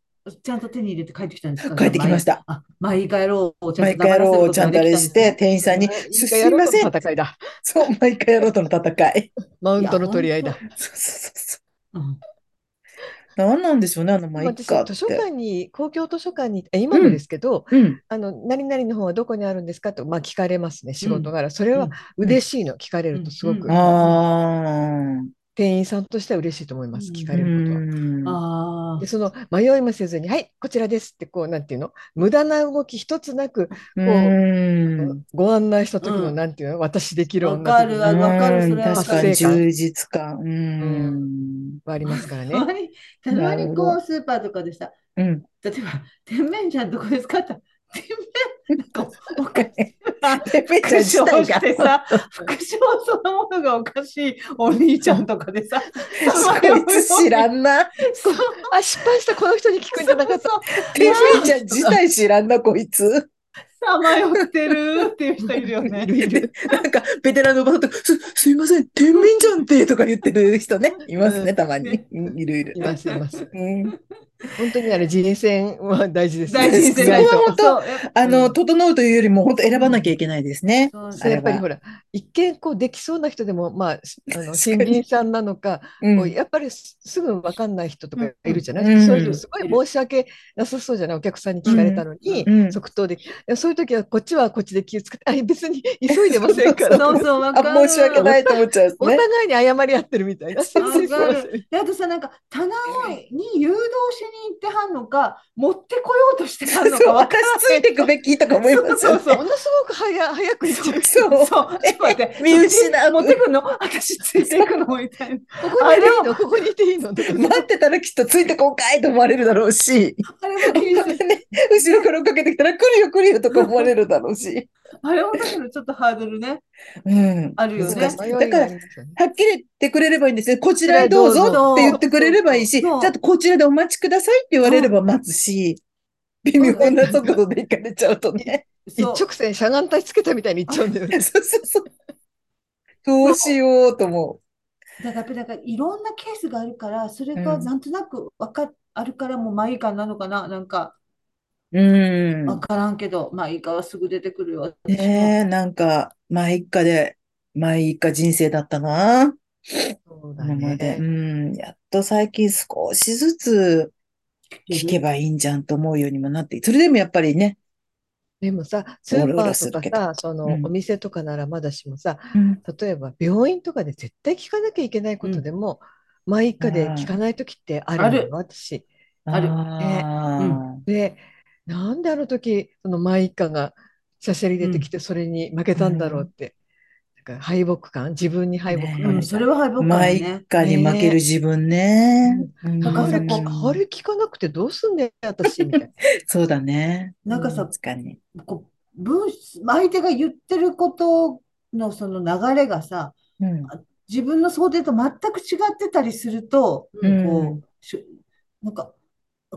ちゃんと手に入れて帰ってきたんですか？帰ってきました。あ、毎回やろう。毎回やろう。ちゃんとあれして、店員さんに、すいません。戦いだ。そう、毎回やろうとの戦い。マウントの取り合いだ。そうそうそうそう。うん何なんでしょうね、あのマイカ図書館に、公共図書館に、今もですけど、うん、あの、何々の本はどこにあるんですかと、まあ聞かれますね、仕事柄。それは嬉しいの、聞かれるとすごく。ああ。店員さんとしては嬉しいと思います、聞かれることは。でその迷いもせずに、はい、こちらですって、こう、なんていうの、無駄な動き一つなく、こう、ご案内した時の、なんていうの、私できる女わかる、わかる、それは確かに充実感。うん。はありますからね。たまにこう、スーパーとかでさ、例えば、甜麺醤どこですか？ってなんかおかしい。復唱してさ、副賞そのものがおかしいお兄ちゃんとかでさ、こいつ知らんな。あ、失敗したこの人に聞くんじゃなかった。てめちゃん自体知らんな、こいつ。さまよってるっていう人いるよね。なんか、ベテランのおばさんとす、すいません、天秤じゃんってとか言ってる人ね、いますね、たまに。いるいる。います、います。うん本当にあれ人選は大事ですね。大事です。ね。本当、あの、整うというよりも本当選ばなきゃいけないですね。そう。やっぱりほら、一見こうできそうな人でも、まあ、あの、新人さんなのか、うやっぱりすぐ分かんない人とかいるじゃない、そういうのすごい申し訳なさそうじゃない？お客さんに聞かれたのに、即答で、そういう時はこっちはこっちで気をつけて、あ、別に急いでませんから。そうそう、分かる。申し訳ないと思っちゃう、お互いに謝り合ってるみたいな。そうそう。あとさ、なんか、棚に誘導しに行ってはんのか、持ってこようとしてはんのか私ついていくべきとか思いますよ、ね。そうものすごく早早く行っちゃう。そう。そう。ちょっと待って。見失う。持ってくの？私ついていくの？みたいな。ここにいていいの？ここにいていいの待ってたらきっとついてこうかいと思われるだろうし。あれもね、後ろから追っかけてきたら来るよ来るよとか思われるだろうし。あれもだからちょっとハードルね。うん。あるよね。だから、はっきり言ってくれればいいんですよ。こちらへどうぞって言ってくれればいいし、ちゃんとこちらでお待ちくださいって言われれば待つし、微妙な速度で行かれちゃうとね。一直線、しゃがん体つけたみたいに行っちゃうんだよね。そうそうそう。どうしようと思う。だから、だからいろんなケースがあるから、それがなんとなくわか、あるからもう毎回なのかな、なんか。うん。わからんけど、まあいいかはすぐ出てくるよ。ねえ、なんか、まあいいかで、まあいいか人生だったな。そうだね。で、うん、やっと最近少しずつ聞けばいいんじゃんと思うようにもなって、それでもやっぱりね、でもさ、スーパーとかさ、そのお店とかならまだしもさ、うん、例えば病院とかで絶対聞かなきゃいけないことでも、うん、まあ一家で聞かない時ってあるの、私。ある。ね、で、なんであの時、そのまあ一家がしゃしゃり出てきてそれに負けたんだろうって。敗北感自分に敗北感、ね、それは敗北感ね。まあ一家に負ける自分ね。なんかあれ、あれ聞かなくてどうすんねん、私、みたいな。そうだね。なんかさ、確かに。こう文相手が言ってることのその流れがさ、うん、自分の想定と全く違ってたりすると、うん、こう、なんか、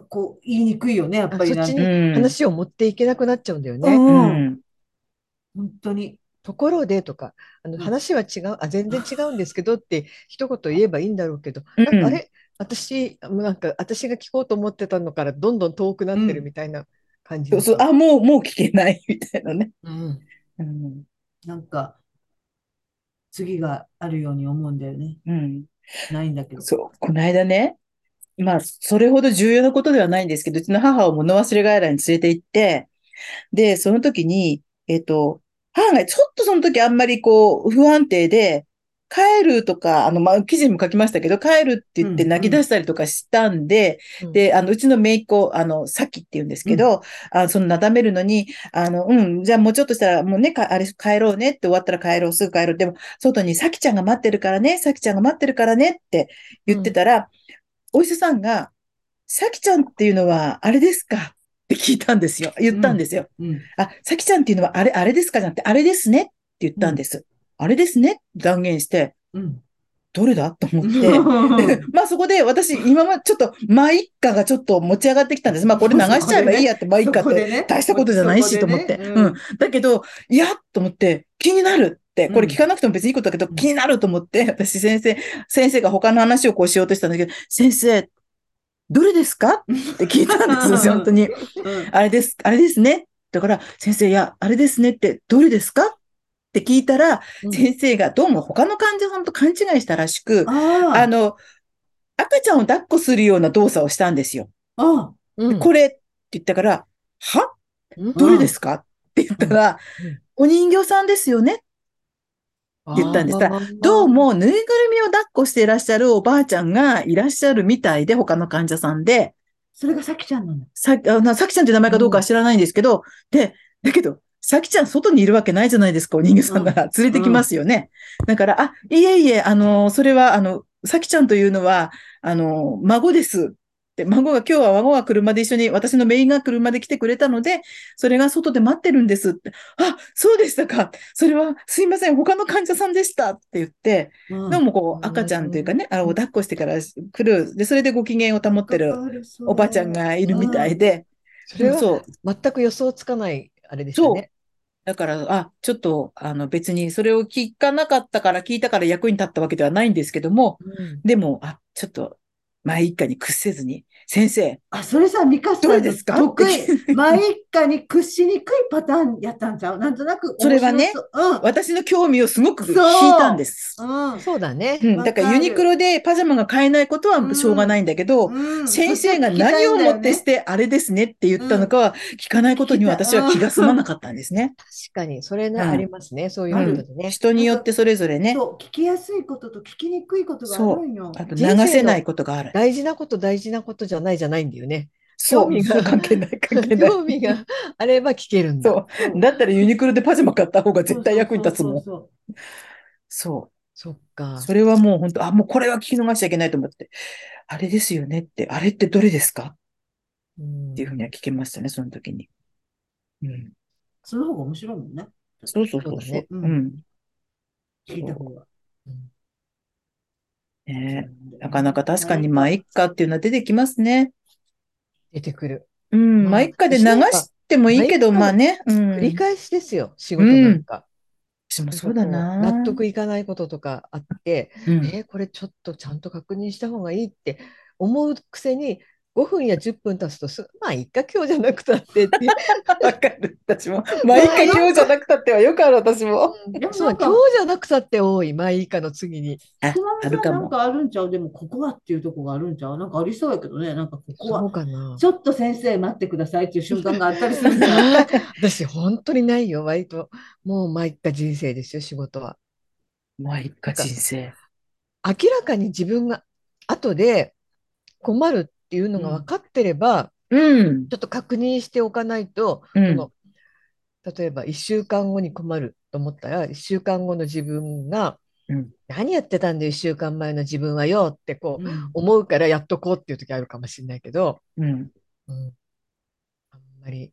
こう、言いにくいよね、やっぱりそっちに話を持っていけなくなっちゃうんだよね。うん。本当に。ところでとか、あの話は違う、あ、全然違うんですけどって一言言えばいいんだろうけど、なんかあれ、私、なんか私が聞こうと思ってたのからどんどん遠くなってるみたいな感じ、そうそう、あ、もう、もう聞けないみたいなね。うん。うん、なんか、次があるように思うんだよね。うん。ないんだけど。そう、この間ね、まあ、それほど重要なことではないんですけど、うちの母を物忘れ外来に連れて行って、で、その時に、えっ、ー、と、母がちょっとその時あんまりこう、不安定で、帰るとか、あの、まあ、記事にも書きましたけど、帰るって言って泣き出したりとかしたんで、うん。うん、で、あの、うちの姪っ子、あの、さきって言うんですけど、うん、あそのなだめるのに、あの、うん、じゃあもうちょっとしたら、もうね、あれ、帰ろうねって終わったら帰ろう、すぐ帰ろう。でも、外にさきちゃんが待ってるからね、さきちゃんが待ってるからねって言ってたら、お医者さんが、さきちゃんっていうのは、あれですか？って聞いたんですよ。言ったんですよ。うんうん、あ、さきちゃんっていうのは、あれ、あれですかじゃなくて、あれですね？って言ったんです。うん、あれですね？断言して、どれだ？と思って。まあそこで私、今までちょっと、まあ一家がちょっと持ち上がってきたんです。まあこれ流しちゃえば いいやって、まあ一家って大したことじゃないしと思って。うん。だけど、いやと思って、気になる。これ聞かなくても別にいいことだけど、気になると思って、私先生、先生が他の話をこうしようとしたんだけど、先生、どれですか？って聞いたんですよ、本当に。あれです、あれですね。だから、先生、いや、あれですねって、どれですか？って聞いたら、先生がどうも他の患者さんと勘違いしたらしく、あの、赤ちゃんを抱っこするような動作をしたんですよ。あこれって言ったから、は？どれですか？って言ったら、お人形さんですよね？言ったんですが、どうもぬいぐるみを抱っこしていらっしゃるおばあちゃんがいらっしゃるみたいで、他の患者さんで。それがさきちゃんなの？さ、あさきちゃんって名前かどうかは知らないんですけど、で、だけど、さきちゃん外にいるわけないじゃないですか、お人形さんなら。連れてきますよね。うん、だから、あ、いえいえ、あの、それは、あの、さきちゃんというのは、あの、孫ですで、孫が今日は孫が車で一緒に、私のメインが車で来てくれたので、それが外で待ってるんですって。あ、そうでしたか。それはすいません、他の患者さんでしたって言って、うん、でもこう赤ちゃんというかね、あの、抱っこしてから来る。で、それでご機嫌を保ってるおばちゃんがいるみたいで。それは全く予想つかないあれですよね。だから、あ、ちょっと、あの、別にそれを聞かなかったから聞いたから役に立ったわけではないんですけども、うん、でも、あ、ちょっと前一家に屈せずに、先生。あ、それさ、ミカさんですか？得意。前一家に屈しにくいパターンやったんちゃう？なんとなく。それはね、うん、私の興味をすごく引いたんです。うん、そうだね、うん。だからユニクロでパジャマが買えないことはしょうがないんだけど、うん、先生が何をもってして、あれですねって言ったのかは聞かないことに私は気が済まなかったんですね。確かに、それね、ありますね。そういうのでね。人によってそれぞれね。そう、聞きやすいことと聞きにくいことがあるんよ。あと流せないことがある。大事なこと、大事なことじゃないじゃないんだよね。興味が関係ない、関係ない。興味があれば聞けるんだ。そう。だったらユニクロでパジャマ買った方が絶対役に立つもん。そう。そっか。それはもう本当、あ、もうこれは聞き逃しちゃいけないと思って。あれですよねって、あれってどれですか？っていうふうには聞けましたね、その時に。うん。その方が面白いもんね。そうそうそうそう。うん。聞いた方が。ねなかなか確かに、まあ、一家っていうのは出てきますね。出てくる。うん、まあ、一家で流してもいいけど、まあね。繰り返しですよ、仕事なんか。私もそうだな。納得いかないこととかあって、えこれちょっとちゃんと確認した方がいいって思うくせに、5分や10分経つとす、まあ、いっか、今日じゃなくたってって。わかる。私も。まあいいか、今日じゃなくたってはよくある、私も。そう、今日じゃなくたって多い。まあいいかの次に。あ、あるかも。なんかあるんちゃう？でも、ここはっていうとこがあるんちゃう？なんかありそうやけどね。なんかここは。そうかな。ちょっと先生待ってくださいっていう瞬間があったりするん。私、本当にないよ。割と。もう、まあいっか人生ですよ、仕事は。まあいっか人生。明らかに自分が後で困るっていうのが分かってれば、うん、ちょっと確認しておかないと、うん、の例えば1週間後に困ると思ったら1週間後の自分が、うん、何やってたんだよ1週間前の自分はよってこう、思うからやっとこうっていう時あるかもしれないけど、うん。あんまり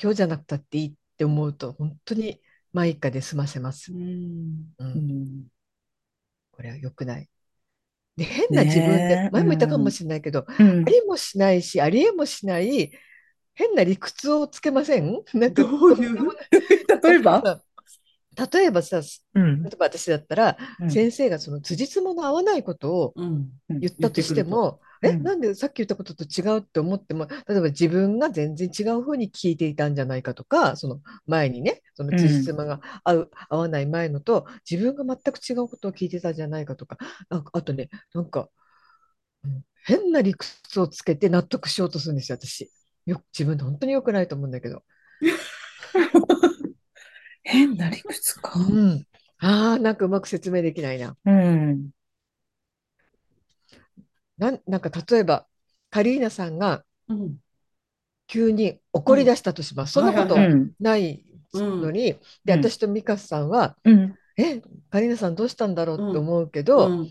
今日じゃなくたっていいって思うと本当にまあ一家で済ませます。これは良くない。で変な自分で、前も言ったかもしれないけど、うん、ありもしないしありえもしない変な理屈をつけません？なんかどういう？例えば？例えばさ、うん、例えば私だったら、うん、先生がその辻褄の合わないことを言ったとしても、え、なんでさっき言ったことと違う？って思っても、例えば自分が全然違うふうに聞いていたんじゃないかとか、その前にね、その辻褄が合う、合わない前のと、自分が全く違うことを聞いてたんじゃないかとか、なんかあとね、なんか、変な理屈をつけて納得しようとするんですよ、私。よ自分で本当に良くないと思うんだけど。変な理屈か。うん。ああ、なんかうまく説明できないな。うん。なんなんか例えば、カリーナさんが急に怒り出したとします。うん、そんなことないのに、うん、で、私とミカさんは、うん、え、カリーナさんどうしたんだろうって思うけど、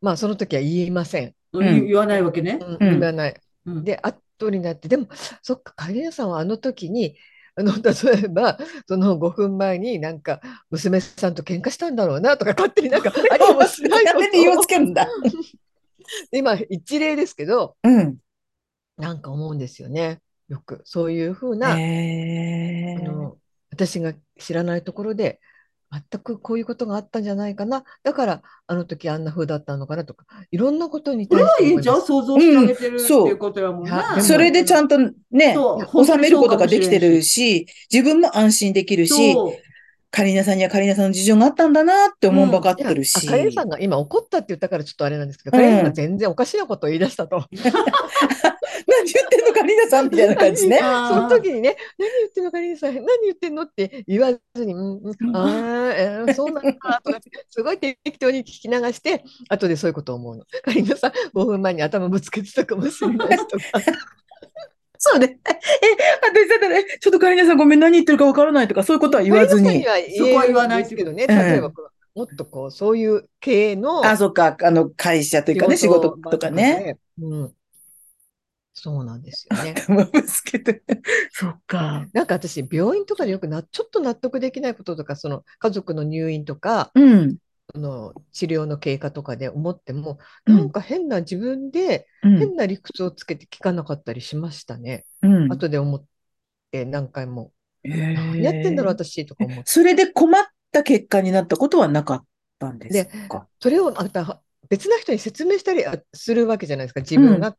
まあその時は言いません。言わないわけね。言わない。で、後になって、でも、そっか、カリーナさんはあの時に、あの 例えばその5分前になんか娘さんと喧嘩したんだろうなとか勝手になんか ありもしないことを。言いつけるんだ？今一例ですけど、うん、なんか思うんですよね。よく。そういうふうな、あの私が知らないところで全くこういうことがあったんじゃないかな。だからあの時あんな風だったのかなとかいろんなことに対していいじゃん想像してあげてる、うん、っていうことやもんねそれでちゃんとね収めることができてるし自分も安心できるしカリーナさんにはカリーナさんの事情があったんだなって思う分かってるし、うん、カリーナさんが今怒ったって言ったからちょっとあれなんですけど、カリーナさんが全然おかしなことを言い出したと。何言ってんのカリーナさんみたいな感じね。その時にね、何言ってんのカリーナさん、何言ってんのって言わずに、うん、ああ、えー、そうなんだとか、すごい適当に聞き流して、後でそういうことを思うの。カリーナさん、5分前に頭ぶつけてたかもしれないとか。そうね。え、私だったら、ちょっとカリナさんごめん何言ってるかわからないとか、そういうことは言わずに。そこは言わないですけどね。例えば、もっとこう、そういう系の。あ、そっか。あの、会社というかね、仕事とかね。うん。そうなんですよね。頭ぶつけて。そっか。なんか私、病院とかでよくな、ちょっと納得できないこととか、その家族の入院とか、うん、の治療の経過とかで思っても、うん、なんか変な自分で変な理屈をつけて聞かなかったりしましたね。うん、後で思って何回も。何やってんだろう私とか思って。それで困った結果になったことはなかったんですか？それをまた別な人に説明したりするわけじゃないですか。自分が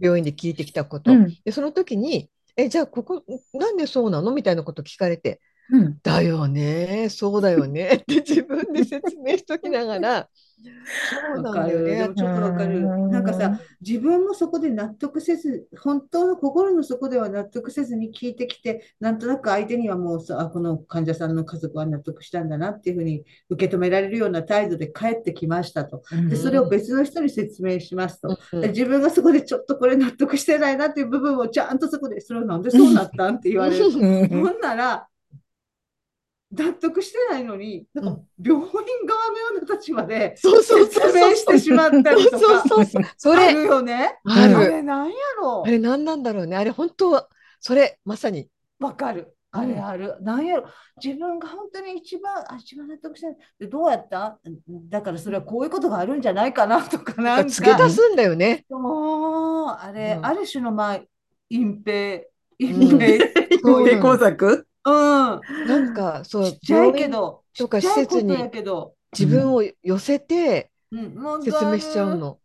病院で聞いてきたこと。うん、でその時にえじゃあここなんでそうなの？みたいなこと聞かれてうん、だよね、そうだよね って自分で説明しときながら、そうなんだよね。ちょっとわかる。なんかさ、自分もそこで納得せず、本当の心の底では納得せずに聞いてきて、なんとなく相手にはもうさ、この患者さんの家族は納得したんだなっていうふうに受け止められるような態度で帰ってきましたと。で、それを別の人に説明しますと。で自分がそこでちょっとこれ納得してないなっていう部分をちゃんとそこで、それはなんでそうなったんって言われる。ほんなら、納得してないのに、なんか病院側のような立場で説明してしまったりとか、そうそうそうそれあるよね。あれ何やろ？う。あれ何なんだろうね。あれ本当は、それまさに。わかる。あれある。何やろ？自分が本当に一番、あ、一番納得してない。で、どうやった？だからそれはこういうことがあるんじゃないかなとかなんか。付け出すんだよね。もう、あれ、うん、ある種のまあ、隠蔽。隠蔽。隠蔽工作？うん。なんか、そう、ちっちゃいけど、とか施設に自分を寄せて説明しちゃうの。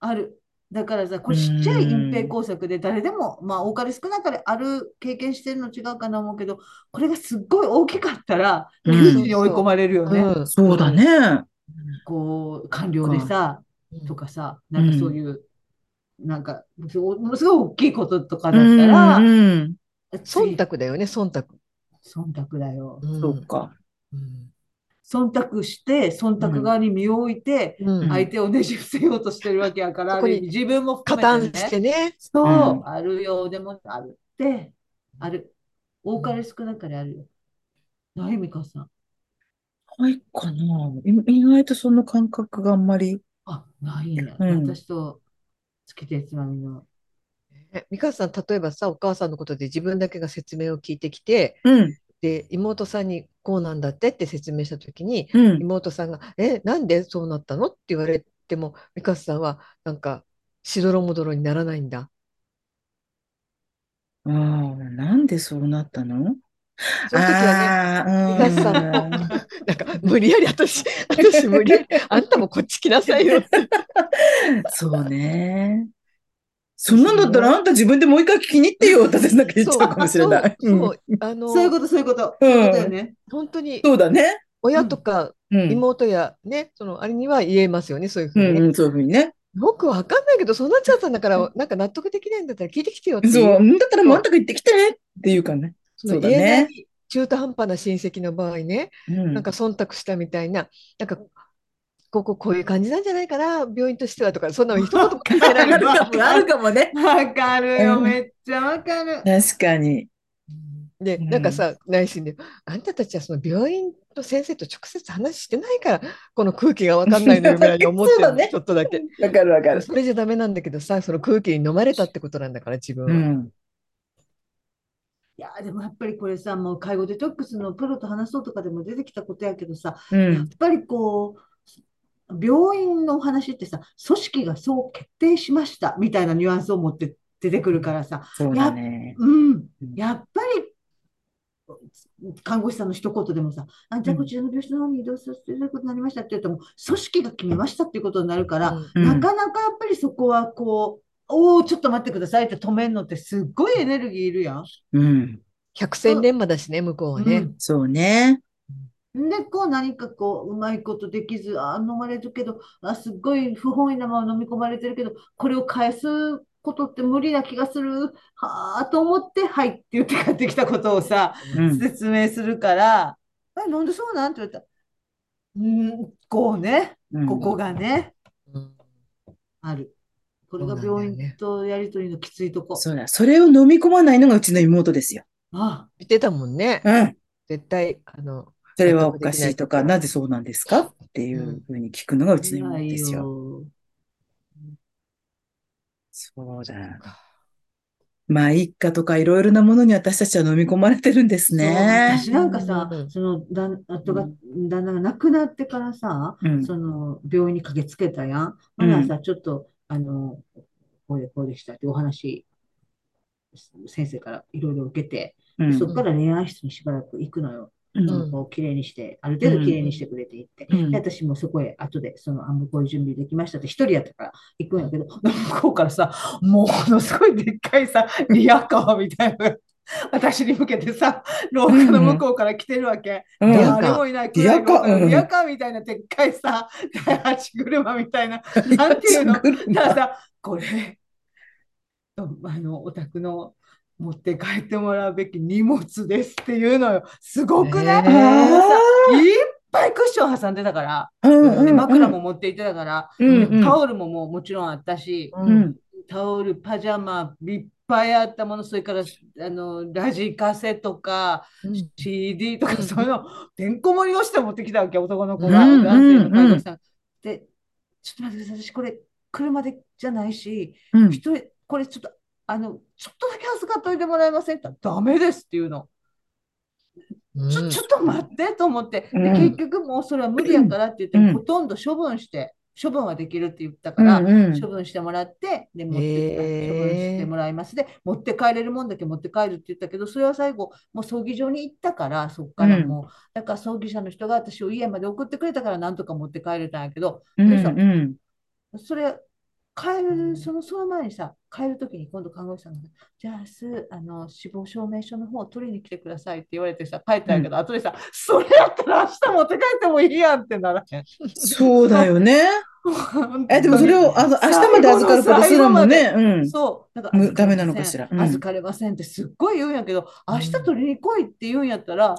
ある。だからさ、これちっちゃい隠蔽工作で誰でも、まあ多かれ少なかれある経験してるの違うかな思うけど、これがすっごい大きかったら、窮地に追い込まれるよね。うん、そうだね。こう、官僚でさ、とかさ、なんかそういう、なんか、ものすごい大きいこととかだったら、うん、忖度だよね、忖度。忖度だよ。そうか。忖度して、忖度側に身を置いて、相手をねじ伏せようとしてるわけやから、自分も含めて、ね、してね。そう、あるようでもあるって、ある。多かれ少なかれあるよ。ないみかさん。ないかな意外とその感覚があんまり。あ、ないんや。うん、私と月手つまみの。え、美香さん、例えばさ、お母さんのことで自分だけが説明を聞いてきて、うん、で、妹さんにこうなんだってって説明したときに、うん、妹さんが、え、なんでそうなったのって言われても、美香さんは、なんか、しどろもどろにならないんだ。ああ、なんでそうなったの？その時はね、皆さんも、なんか、無理やり私、私無理やり、あんたもこっち来なさいよって。そうね。そんなんだったらあんた自分でもう一回聞きに行ってよ、私だけ言っちゃうかもしれない。そう、あの、そういうこと、そういうこと。そういうことよね。本当に。そうだね。親とか妹やね、そのあれには言えますよね、そういうふうにね。そういうふうにね。よくわかんないけど、そうなっちゃったんだから、なんか納得できないんだったら聞いてきてよってそう、だったらもうあんたが言ってきてねっていうかね。そうだね。中途半端な親戚の場合ね、うん、なんか忖度したみたいな、なんか、こここういう感じなんじゃないかな、病院としてはとか、そんなの一言も書いてないあるかもね。わかるよ、めっちゃわかる。確かに。で、なんかさ、内心で、あんたたちはその病院と先生と直接話してないから、この空気が分かんないのよぐらいに思ってる、ね、ちょっとだけ。わかるわかる。それじゃダメなんだけどさ、その空気に飲まれたってことなんだから、自分は。うんいやでもやっぱりこれさ、もう介護デトックスのプロと話そうとかでも出てきたことやけどさ、うん、やっぱりこう、病院の話ってさ、組織がそう決定しましたみたいなニュアンスを持って出てくるからさ、そうだね、や,、うん、やっぱり看護師さんの一言でもさ、あじゃあこちらの病室の方に移動させていただくことになりましたって言うとも、組織が決めましたっていうことになるから、うん、なかなかやっぱりそこはこう、おお、ちょっと待ってくださいって止めるのってすっごいエネルギーいるやん。うん。百戦錬磨だしね、向こうはね。うん、そうね。で、こう何かこう、うまいことできず、あ飲まれるけど、あすっごい不本意なまま飲み込まれてるけど、これを返すことって無理な気がする、はあと思って、はいって言って帰ってきたことをさ、うん、説明するから、え、なんでそうなん？って言われたら、うん、こうね、ここがね、うん、ある。これが病院とやりとりのきついとこ。そうだ。それを飲み込まないのがうちの妹ですよ。ああ。言ってたもんね。うん。絶対、あの、それはおかしいとか、なぜそうなんですか？っていうふうに聞くのがうちの妹ですよ。うん、そうだ。まあ、一家とかいろいろなものに私たちは飲み込まれてるんですね。私なんかさ、その旦夫が、旦那が亡くなってからさ、うん、その病院に駆けつけたやん。まださ、ちょっとあの、こうでこうでしたってお話、先生からいろいろ受けて、うん、そこから恋愛室にしばらく行くのよ。うん、こう綺麗にして、ある程度綺麗にしてくれていって、うん、で私もそこへ後で、その、あ、向こう準備できましたって一人やったから行くんやけど、向こうからさ、もうものすごいでっかいさ、リアカーみたいな私に向けてさ、廊下の向こうから来てるわけ。うん、誰もいないリアカー、リアカーみたいなでっかいさ、第八車みたいな、なんていうの？だからさ、これ、あの、お宅の持って帰ってもらうべき荷物ですっていうのよ。すごくね。え。ー、いっぱいクッション挟んでたから、うんうん、枕も持っていってたから、うんうん、タオルももうもちろんあったし、うん、タオル、パジャマ、ビッぱいあったもの、それからあのラジカセとか、うん、CD とか、そういうの、てんこ盛りをして持ってきたわけ、男の子が、うん、男性の看護師さん。で、ちょっと待ってください、私これ、車でじゃないし、一、人、これちょっと、あの、ちょっとだけ預かっといてもらえませんってダメですっていうの。ちょちょっと待ってと思って、で結局もうそれは無理やからって言って、ほとんど処分して、処分はできるって言ったから、うんうん、処分してもらって、で、持って、処分してもらいます。で、持って帰れるもんだけ持って帰るって言ったけど、それは最後、もう葬儀場に行ったから、そっからもう、うん、だから葬儀社の人が私を家まで送ってくれたから、なんとか持って帰れたんやけど、うんうん、それ、帰る、その、その前にさ、帰るときに今度看護師さんが、じゃあ明日、あの、死亡証明書の方を取りに来てくださいって言われてさ、帰ったんやけど、後でさ、それやったら明日持って帰ってもいいやんってならへん。そうだよね。え、でもそれを、あの、明日まで預かることすらもね、うん。そう。だからダメなのかしら。預かれませんってすっごい言うんやけど、明日取りに来いって言うんやったら、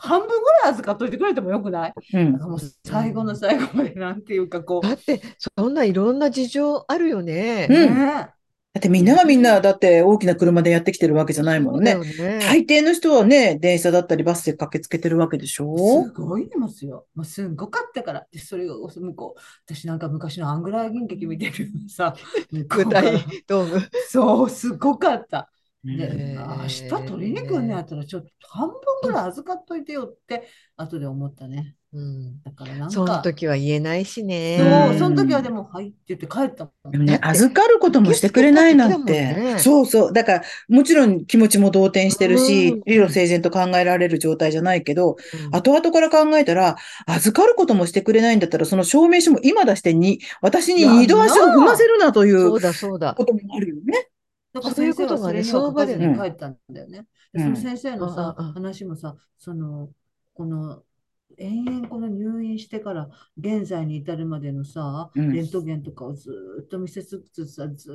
半分ぐらい預かっといてくれてもよくない、うん、もう最後の最後までなんていうかこう。だってそんないろんな事情あるよね。うん、だってみんながみんなだって大きな車でやってきてるわけじゃないもんね。ね大抵の人はね、電車だったりバスで駆けつけてるわけでしょ？すごいますよ。まあ、すごかったから。で、それを向こう、私なんか昔のアングラー銀劇見てるさ、舞台ドーム。そう、すごかった。で、明日取りに来るんやったら、ちょっと半分ぐらい預かっといてよって、後で思ったね。うん、だからなんか。その時は言えないしね。そう、その時はでも、はいって言って帰ったもん。でもね、預かることもしてくれないなんて。ね、そうそう。だから、もちろん気持ちも動転してるし、うん、理路整然と考えられる状態じゃないけど、うん、後々から考えたら、預かることもしてくれないんだったら、その証明書も今出してに、私に二度足を踏ませるなという、そうだそうだ。こともあるよね。だから先生はそれには書かずに帰ったんだよね。その先生のさ、話もさ、その、この、延々この入院してから現在に至るまでのさ、レントゲンとかをずっと見せつつさ、ず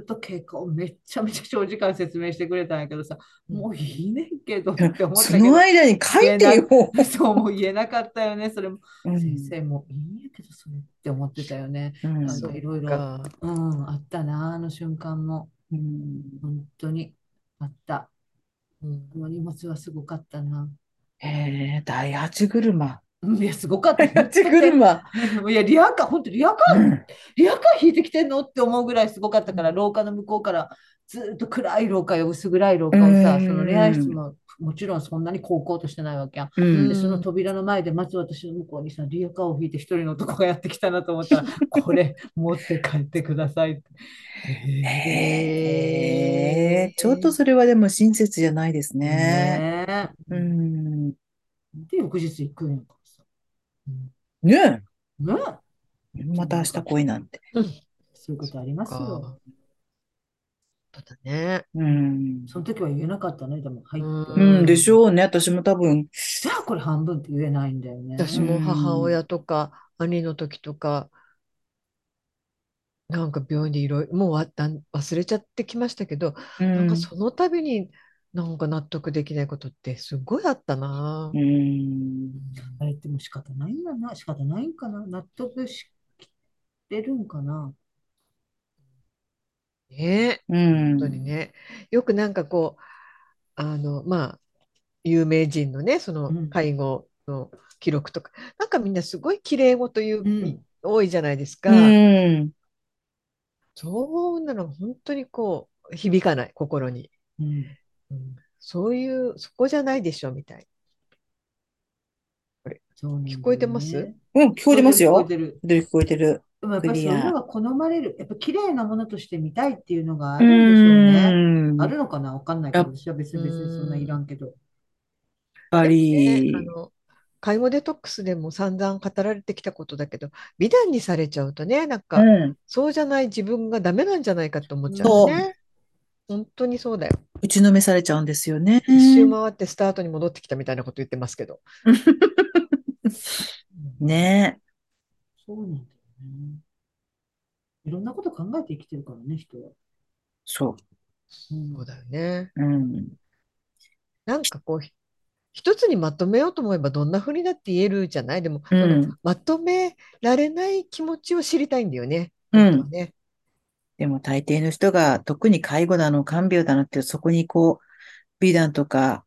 っと経過をめちゃめちゃ長時間説明してくれたんやけどさ、もういいねんけどって思ったけど。その間に書いてよ。そう、もう言えなかったよね。それも、先生もいいんやけど、それって思ってたよね。なんかいろいろ、うん、あったな、あの瞬間も。うん、本当にあった。うん、この荷物はすごかったな。へえ、第八車。いや、すごかった。第八車。いや、リアカー、本当リアカー、うん、リアカー引いてきてんの？って思うぐらいすごかったから、廊下の向こうからずっと暗い廊下よ、薄暗い廊下をさ、その恋愛室ももちろんそんなに高校としてないわけや、うん、でその扉の前でまず私の向こうにさリアカーを引いて一人の男がやってきたなと思ったら これ持って帰ってくださいって。へえちょっとそれはでも親切じゃないですね。ねうん。で翌日行くんやからさ。ねえ。ねまた明日来いなんて。そういうことありますよ。そうだね。うん。その時は言えなかったね、でも、入って。うん、でしょうね。私も多分。じゃあこれ半分って言えないんだよね。私も母親とか兄の時とか、なんか病院でいろいろ、もうわだ忘れちゃってきましたけど、なんかその度になんか納得できないことってすごいあったな。うん。あれっても仕方ないんだな。仕方ないんかな。納得してるんかな。ね、うん、本当にね。よくなんかこう、あの、まあ、有名人のね、その介護の記録とか、うん、なんかみんなすごい綺麗事言う、うん、多いじゃないですか。うん、そうなの本当にこう、響かない、心に。うん、うん、そういう、そこじゃないでしょ、みたい。これ、聞こえてます？うん、聞こえてますよ。聞こえてる。聞こえてる。でもやっぱりそういうのが好まれる。やっぱ綺麗なものとして見たいっていうのがあるんでしょうね。あるのかな？わかんないけど、私は別に別にそんないらんけど。やっぱり、ね、あの介護デトックスでも散々語られてきたことだけど、美談にされちゃうとね、なんか、うん、そうじゃない自分がダメなんじゃないかと思っちゃうね。本当にそうだよ。打ちのめされちゃうんですよね。一周回ってスタートに戻ってきたみたいなこと言ってますけど。ねえ。そうなんだ。いろんなこと考えて生きてるからね、人は。そう。そうだよね。うん。なんかこう、一つにまとめようと思えばどんなふうにだって言えるじゃない？でも、うん、まとめられない気持ちを知りたいんだよね。うん、ねでも大抵の人が特に介護だの看病だのってそこにこう美談とか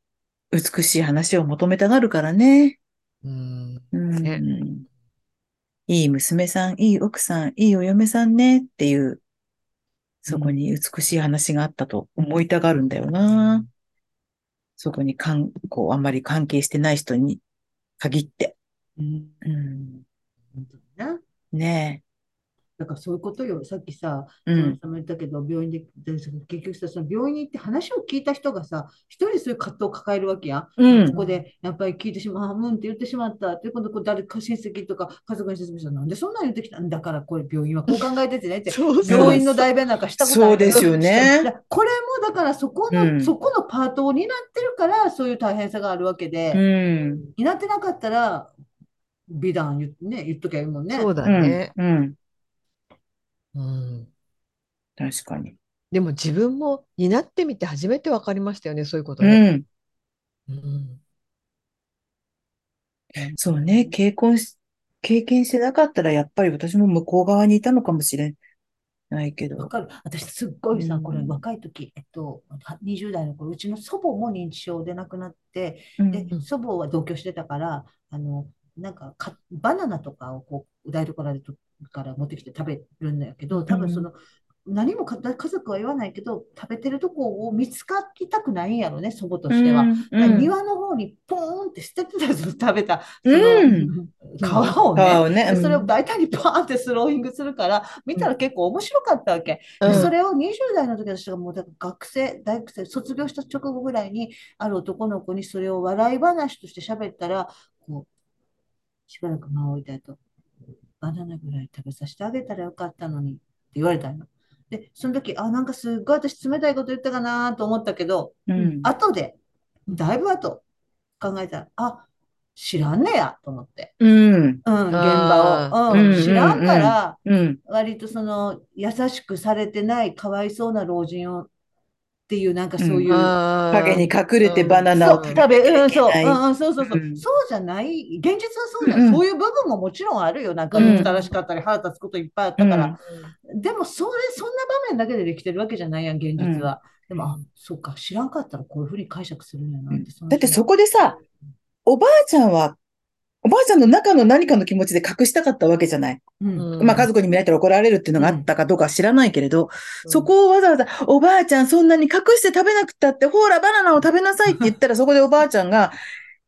美しい話を求めたがるからね。うん。うん、ねいい娘さん、いい奥さん、いいお嫁さんねっていう、そこに美しい話があったと思いたがるんだよな。うん、そこにかん、こう、あんまり関係してない人に限って。うん。うん、ねだからそういうことよ。さっきさ、うん、たけど、病院で、結局さ、その病院に行って話を聞いた人がさ、一人そういう葛藤を抱えるわけや。うん、ここでやっぱり聞いてしまう、うんって言ってしまった。で、今度こう誰か親戚とか家族に説明したら、なんでそんなに言ってきたん？だから、これ病院はこう考えててねって、病院の代弁なんかしたことない。そうですよね。これもだからそこの、うん、そこのパートを担ってるから、そういう大変さがあるわけで、うん、担ってなかったら、美談言,、ね、言っときゃいいもんね。そうだね。うんうん。確かに。でも自分も担ってみて初めて分かりましたよね、そういうことね。うん。うん、そうね、経験し、経験してなかったら、やっぱり私も向こう側にいたのかもしれないけど。わかる。私、すっごいさ、これ若い時、えっと、20代の頃、うちの祖母も認知症で亡くなって、うん、で、祖母は同居してたから、あの、なんかか、バナナとかをこう、台所でから持ってきて食べるんだけど、多分その、うん、何も家族は言わないけど、食べてるとこを見つかりたくないんやろね、祖母としては。うん、庭の方にポーンって捨ててた食べた、その、皮をね、をねそれを大体にパーンってスローイングするから、見たら結構面白かったわけ。でそれを20代の時私がもう学生、大学生、卒業した直後ぐらいに、ある男の子にそれを笑い話として喋ったら、こう、しばらく間を置いたと。バナナぐらい食べさせてあげたらよかったのにって言われたの。で、その時、あ、なんかすっごい私冷たいこと言ったかなと思ったけど、うん、後で、だいぶ後考えたら、あ、知らんねやと思って。うん。うん、現場を。うん、知らんから、割とその、優しくされてない、かわいそうな老人をっていう、なんかそういう。影に隠れてバナナを食べうん、そう、うん、そうそうそう、そうじゃない。現実はそうじゃない。そういう部分ももちろんあるよ。なんか、正しかったり、腹立つこといっぱいあったから。でも、それ、そんな場面だけでできてるわけじゃないやん、現実は。でも、あ、そうか、知らんかったらこういうふうに解釈するんやなって。だってそこでさ、おばあちゃんはおばあちゃんの中の何かの気持ちで隠したかったわけじゃない。うん、まあ家族に見られたら怒られるっていうのがあったかどうか知らないけれど、うん、そこをわざわざおばあちゃんそんなに隠して食べなくたって、ほらバナナを食べなさいって言ったらそこでおばあちゃんが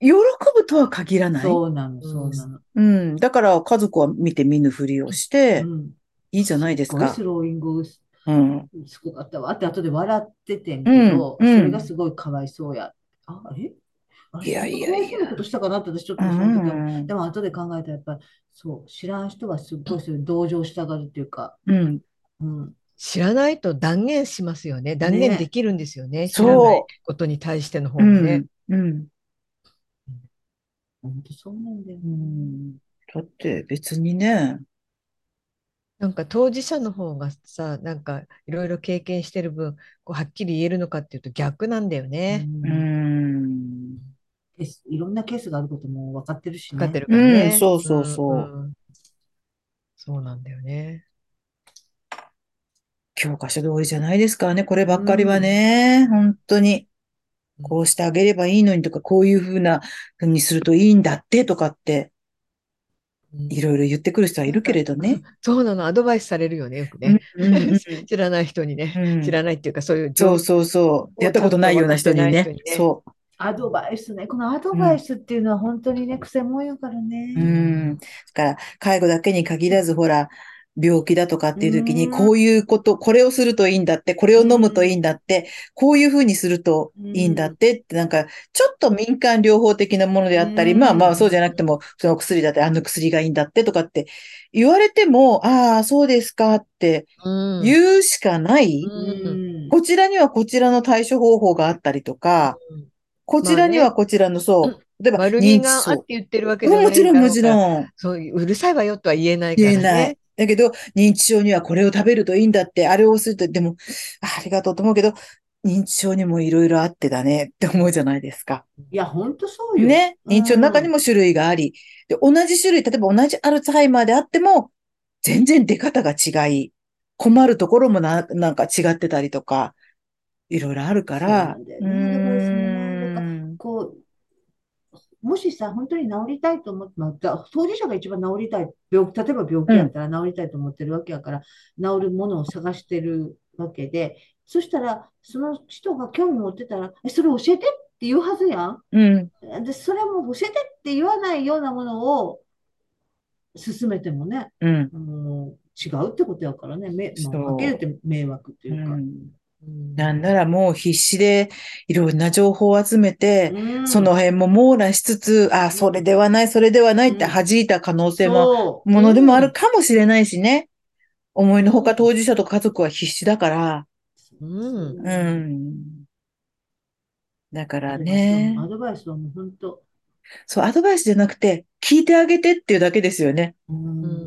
喜ぶとは限らない。そうなの、そうなの。うん。だから家族は見て見ぬふりをして、うん、いいじゃないですか。スローイングうん。すごかったわって後で笑っててんけど、それがすごいかわいそうや。あ、えいやいやいや。ことしたかなって私ちょっとその時は、でも後で考えたらやっぱり、そう、知らん人はすっごいそういう同情したがるっていうか、うん。うん、知らないと断言しますよね。断言できるんですよね。ね知らないことに対しての方がね。うん。うん。本当そうなんだよ、ね、うん。だって別にね。なんか当事者の方がさ、なんかいろいろ経験してる分、こうはっきり言えるのかっていうと逆なんだよね。うん。いろんなケースがあることも分かってるしね。分かってるからね。うん、そうそうそう、うんうん、そうなんだよね。教科書通りじゃないですからね、こればっかりはね、うん、本当に。こうしてあげればいいのにとか、こういうふうなふうにするといいんだってとかって、いろいろ言ってくる人はいるけれどね。そうなの、アドバイスされるよね、よくね。知らない人にね、知らないっていうか、そういう。そうそうそう。やったことないような人にね。そう。アドバイスね。このアドバイスっていうのは本当にね、癖もんやからね。うん。だから、介護だけに限らず、ほら、病気だとかっていう時に、こういうこと、これをするといいんだって、これを飲むといいんだって、こういうふうにするといいんだってって、なんか、ちょっと民間療法的なものであったり、まあまあそうじゃなくても、その薬だって、あの薬がいいんだってとかって言われても、ああ、そうですかって言うしかない。こちらにはこちらの対処方法があったりとか、こちらにはこちらの、そう。例えば、悪気があって言ってるわけじゃないもちろん、もちろん。そういう、うるさいわよとは言えないからね。言えない。だけど、認知症にはこれを食べるといいんだって、あれをすると、でも、ありがとうと思うけど、認知症にもいろいろあってだねって思うじゃないですか。いや、ほんとそうよ。ね。認知症の中にも種類があり、で、同じ種類、例えば同じアルツハイマーであっても、全然出方が違い、困るところもな、なんか違ってたりとか、いろいろあるから。う、ん、こう、もしさ、本当に治りたいと思って、まあ、当事者が一番治りたい、病例えば病気やったら治りたいと思ってるわけやから、うん、治るものを探してるわけで、そしたら、その人が興味持ってたら、え、それ教えてって言うはずやん。うん。で、それも教えてって言わないようなものを進めてもね、うん、の、違うってことやからね。め、まあ、かけるって迷惑っていうか。うんなんならもう必死でいろんな情報を集めて、うん、その辺も網羅しつつ、あ、それではない、それではないって弾いた可能性も、ものでもあるかもしれないしね。思いのほか当事者と家族は必死だから。うん。うん。だからね。アドバイスはもう本当。そう、アドバイスじゃなくて、聞いてあげてっていうだけですよね。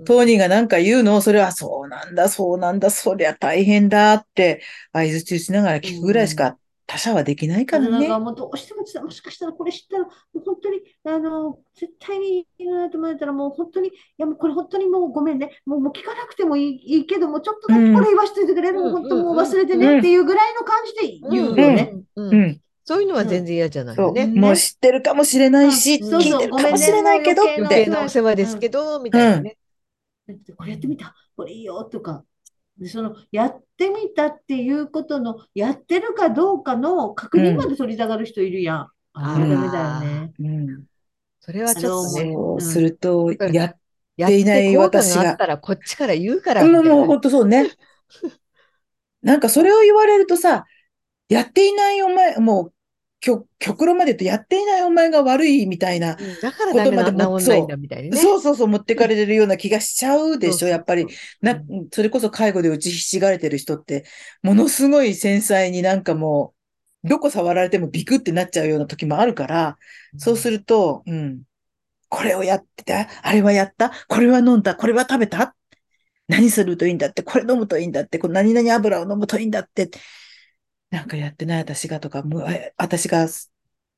当人が何か言うのを、それはそうなんだ、そうなんだ、そりゃ大変だって、合図中しながら聞くぐらいしか他者はできないからね。なんかもうどうしても、もしかしたらこれ知ったら、もう本当に、あの、絶対に言わないと思われたら、もう本当に、いやもうこれ本当にもうごめんね、もうもう聞かなくてもいいいいけども、ちょっとだけこれ言わせてくれる、うん、本当もう忘れてねっていうぐらいの感じで言うよね。うん。そういうのは全然嫌じゃないよね。もう知ってるかもしれないし、聞いてるかもしれないけどって。余計なお世話ですけど、みたいなね。これやってみた、これいいよとか、でそのやってみたっていうことの、やってるかどうかの確認まで取りたがる人いるやん。あれダメだよね。うん。それはちょっとね。そうすると、やっていない私が。あったらこっちから言うから。もう、もう本当そうね。なんかそれを言われるとさ、やっていないお前、もう極極論まで言うと、やっていないお前が悪いみたいなだからダメな治んないんだみたいなね。そう。そうそう、持ってかれてるような気がしちゃうでしょ、やっぱり。な、それこそ介護で打ちひしがれてる人って、ものすごい繊細になんかもう、どこ触られてもビクってなっちゃうような時もあるから、そうすると、うん。これをやってたあれはやった。これは飲んだ。これは食べた。何するといいんだって、これ飲むといいんだって、この何々油を飲むといいんだって、なんかやってない私がとか、私が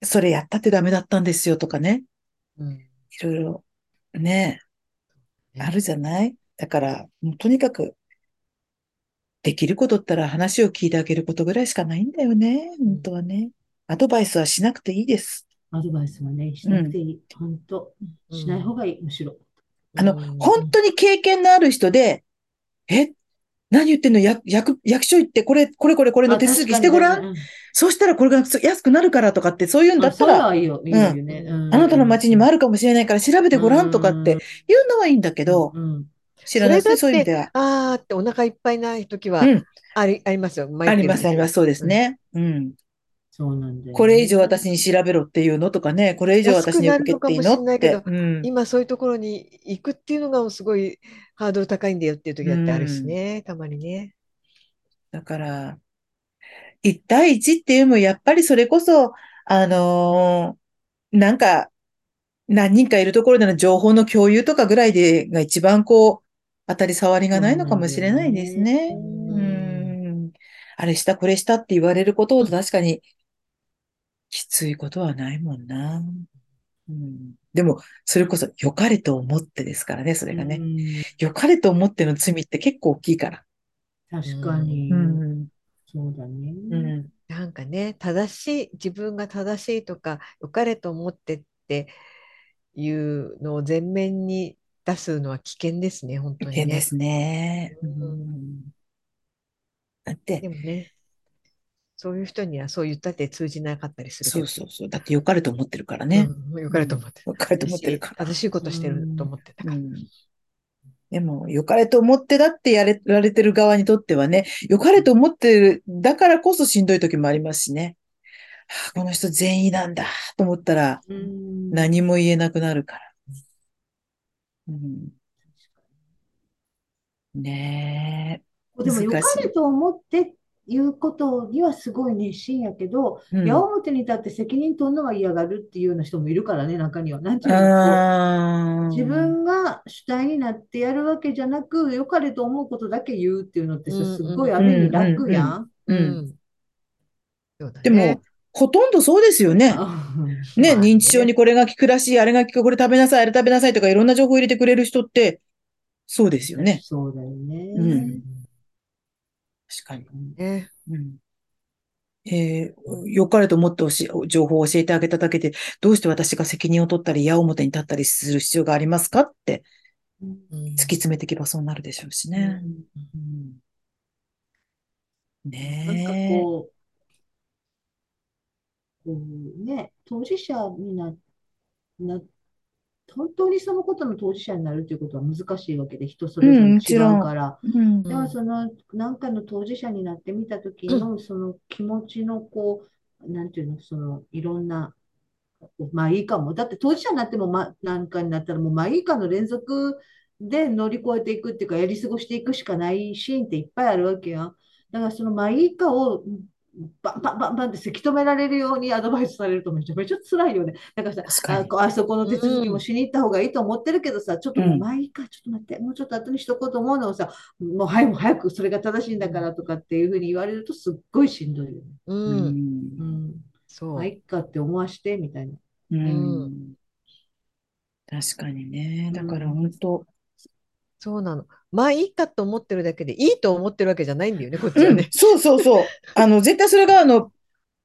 それやったってダメだったんですよとかね。うん、いろいろね、あるじゃない？だから、もうとにかく、できることったら話を聞いてあげることぐらいしかないんだよね。本当はね。アドバイスはしなくていいです。アドバイスはね、しなくていい。うん、本当。しない方がいい、むしろ。あの、本当に経験のある人で、え、何言ってんの？役、役、役所行って、これ、これこれこれの手続きしてごらん。うん、そうしたらこれが安くなるからとかって、そういうんだったら、あなたの街にもあるかもしれないから調べてごらんとかって言うのはいいんだけど、うん、知らないですそういう意味では。あーってお腹いっぱいない時は、あり、ありますよ。あります、あります。そうですね。うん。そうなんだ、ね、これ以上私に調べろっていうのとかね、これ以上私に受けていいのって。うん、今そういうところに行くっていうのがすごいハードル高いんだよっていう時だってあるしね、たまにね。だから、一対一っていうのもやっぱりそれこそ、あのー、なんか、何人かいるところでの情報の共有とかぐらいでが一番こう、当たり障りがないのかもしれないですね。うん。あれした、これしたって言われることを確かにきついことはないもんな。うん、でも、それこそ良かれと思ってですからね、それがね。良かれと思っての罪って結構大きいから。確かに。うん、そうだね。うん、なんかね、正しい、自分が正しいとか、良かれと思ってっていうのを前面に出すのは危険ですね、本当に、ね。危険ですね。うん、だって、でもね、そういう人にはそう言ったって通じなかったりするそうそうそう。だって良かれと思ってるからね。うん、良かれと思ってる。良かれと思ってるから。正しいことしてると思ってたから。うんでも、良かれと思ってだってやれられてる側にとってはね、良かれと思ってる、だからこそしんどい時もありますしね。はあ、この人善意なんだと思ったら、何も言えなくなるから。うん、ねえ。でも、良かれと思っていうことにはすごい熱心やけど、うん、矢面に立って責任取るのは嫌がるっていうような人もいるからね、中には。なんていうの？自分が主体になってやるわけじゃなく、良かれと思うことだけ言うっていうのってさ、すごいある意味楽やん。でも、ほとんどそうですよね。ね、認知症にこれが効くらしい、あれが効く、これ食べなさい、あれ食べなさいとかいろんな情報入れてくれる人って、そうですよね。そうだよね。うん確かに。ね。うん。えー、良かれと思って情報を教えてあげただけで、どうして私が責任を取ったり、矢面に立ったりする必要がありますかって、突き詰めていけばそうなるでしょうしね。うん、ねえ。なんかこう、こうね、当事者にな、な、本当にそのことの当事者になるということは難しいわけで、人それぞれ違うから。うん、でもその、なんかの当事者になってみたときの、その気持ちのこう、なんていうの、その、いろんな、まあいいかも。だって当事者になっても、ま、なんかになったらもうまあいいかの連続で乗り越えていくっていうか、やり過ごしていくしかないシーンっていっぱいあるわけよ。だからそのまあいいかをバンバンバンバンってせき止められるようにアドバイスされるとめちゃめちゃ辛いよね。だからさ、ああそこの手続きもしに行った方がいいと思ってるけどさ、うん、ちょっともうまあいいか、ちょっと待って、もうちょっと後にしとこうと思うのをさ、もう早く早くそれが正しいんだからとかっていうふうに言われるとすっごいしんどいよね。うん。うん、そう。まあいいかって思わしてみたいな。うん。確かにね。だから本当、そうなの。まあいいかと思ってるだけでいいと思ってるわけじゃないんだよね、こっちはね。うん、そうそうそう。あの、絶対それが、あの、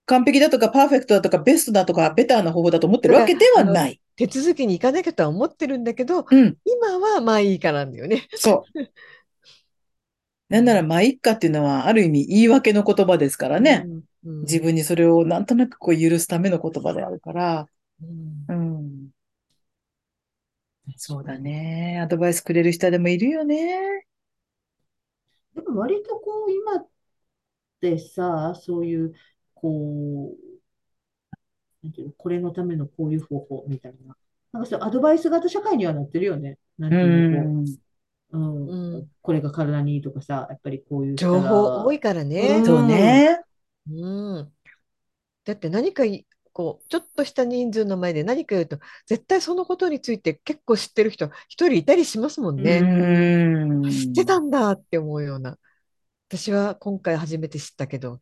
完璧だとか、パーフェクトだとか、ベストだとか、ベターな方法だと思ってるわけではない。手続きに行かなきゃとは思ってるんだけど、うん、今はまあいいかなんだよね。そう。なんなら、まあいいかっていうのは、ある意味言い訳の言葉ですからね。うんうん、自分にそれをなんとなくこう許すための言葉であるから。うん、うんそうだね。アドバイスくれる人でもいるよね。でも割とこう、今ってさ、そういう、こう、なんていうの、これのためのこういう方法みたいな。なんかそう、アドバイス型社会にはなってるよね。なんていうの、こう、うん、うん、これが体にいいとかさ、やっぱりこういう。情報多いからね。そうね。うん。だって何かこうちょっとした人数の前で何か言うと絶対そのことについて結構知ってる人一人いたりしますもんね。ん知ってたんだって思うような私は今回初めて知ったけど。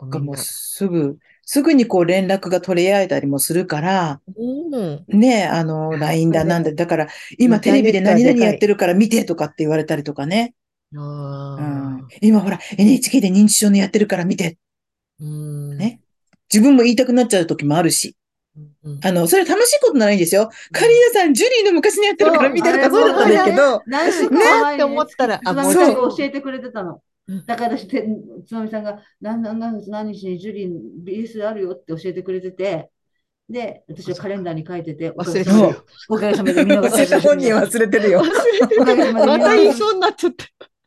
うん、もうすぐ、すぐにこう連絡が取り合えたりもするから、うん、ねあの、LINE だなんだ、だから、今テレビで何々やってるから見てとかって言われたりとかね。うん、今ほら、NHK で認知症のやってるから見て。うん、ね。自分も言いたくなっちゃう時もあるし。あの、それ楽しいことならいいんですよ。カリーナさん、ジュリーの昔にやってるから見てとかそうだったんだけど。何週間って思ったら、あ、もう教えてくれてたの。だから私、つまみさんが何何月何日にジュリー BS あるよって教えてくれてて、で、私はカレンダーに書いてて、忘れてるよ。おかげさまで見逃して本人忘れてるよ。また言いそうになっちゃった。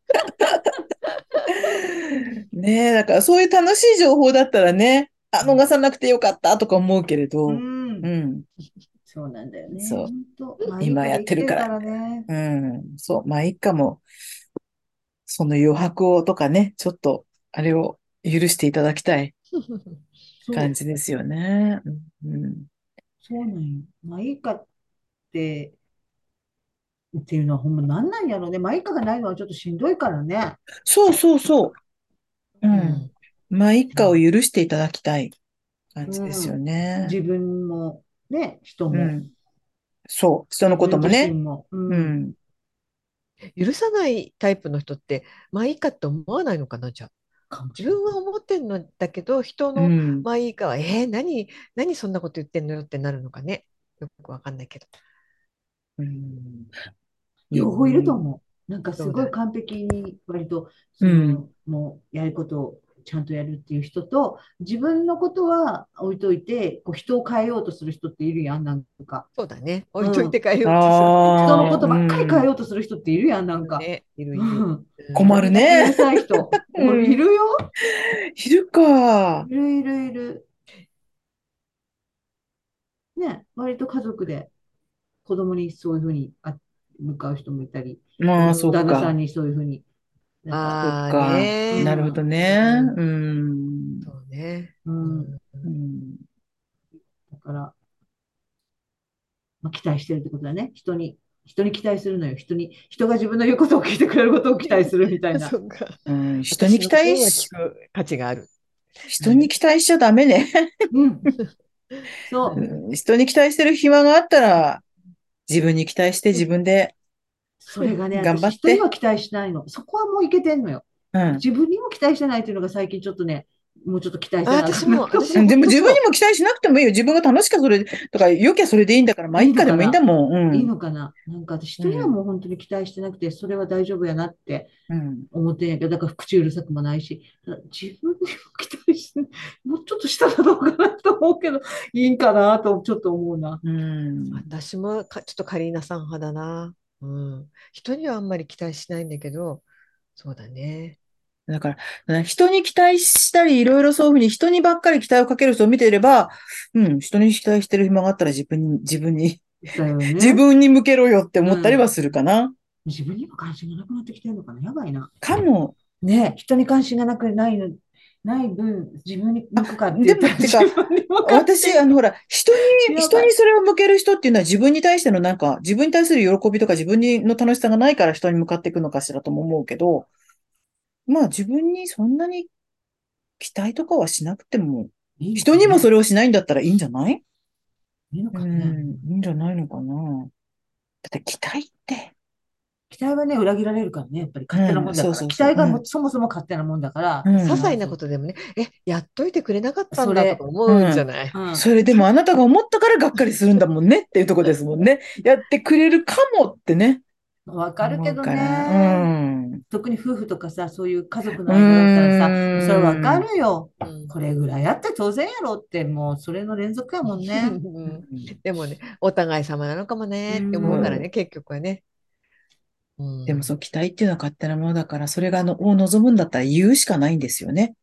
ねえ、だからそういう楽しい情報だったらね、あ、逃さなくてよかったとか思うけれど、うん。うん、そうなんだよね。そう。今やってるから。ね、うん。そう。まあ、いっかも、その余白をとかね、ちょっと、あれを許していただきたい 感じですよね。うん。そうなんよ。まあ、いいかって、っていうのはほんまなんなんやろうね。マイカがないのはちょっとしんどいからね。そうそうそう。うん。まあ、一家を許していただきたい感じですよね。自分も、ね、人も。うん、そう、人のこともね。もうん、許さないタイプの人って、まあいいかって思わないのかな、じゃあ。自分は思ってんのだけど、人のまあいいかは、うん、えー、何、何そんなこと言ってんのよってなるのかね。よくわかんないけど。うん、両方いると思う。なんかすごい完璧に割と、その、うん、もうやることをちゃんとやるっていう人と、自分のことは置いといて、こう人を変えようとする人っているやん、なんか。そうだね。置いといて変えようとする。人のことばっかり変えようとする人っているやん、なんか。ね、いるいる。困るね。天才人。いるよ。いるか。いるいるいる。ね、割と家族で子供にそういうふうにあ向かう人もいたり、まあ、そう旦那さんにそういうふうにああ、ね。なるほどね。うん。そうね。うん。だから、まあ、期待してるってことだね。人に、人に期待するのよ。人に、人が自分の言うことを聞いてくれることを期待するみたいな。そうか。うん、人に期待し、価値がある。人に期待しちゃダメね。うん。そう。人に期待してる暇があったら、自分に期待して自分でそれがね、頑張って。人には期待しないの。そこはもういけてんのよ。うん、自分にも期待してないっていうのが最近ちょっとね、もうちょっと期待してな私も、私も。でも自分にも期待しなくてもいいよ。自分が楽しかそれ、とか、良きゃそれでいいんだから、まあ、いいかでもいいんだもん。うん。いいのかななんか私、人にはもう本当に期待してなくて、それは大丈夫やなって思ってんやけど、だから口うるさくもないし、自分にも期待して、もうちょっとしたらどうかなと思うけど、いいんかなとちょっと思うな。うん。私もかちょっとカリーナさん派だな。うん。人にはあんまり期待しないんだけど、そうだね。だから、人に期待したり、いろいろそういうふうに人にばっかり期待をかける人を見ていれば、うん、人に期待してる暇があったら自分に、自分に、ね、自分に向けろよって思ったりはするかな。うん、自分にも関心がなくなってきてるのかなやばいな。かも。ね人に関心がなくないの、ない分、自分に向くかってでも、てか、私、あの、ほら、人に、人にそれを向ける人っていうのは自分に対してのなんか、自分に対する喜びとか自分にの楽しさがないから人に向かっていくのかしらとも思うけど、まあ自分にそんなに期待とかはしなくても、いい人にもそれをしないんだったらいいんじゃない？いいのかね。いいんじゃないのかな？だって期待って。期待はね、裏切られるからね、やっぱり勝手なもんだから。期待がそもそも勝手なもんだから。些細なことでもね、え、やっといてくれなかったんだと思うんじゃない、それでもあなたが思ったからがっかりするんだもんねっていうとこですもんね。やってくれるかもってね。わかるけどね。特に夫婦とかさ、そういう家族の間だったらさ、それわかるよ。これぐらいやって当然やろって、もうそれの連続やもんね。でもね、お互い様なのかもねって思うからね、結局はね。でもそう、期待っていうのは勝手なものだから、それがあの、を望むんだったら言うしかないんですよね。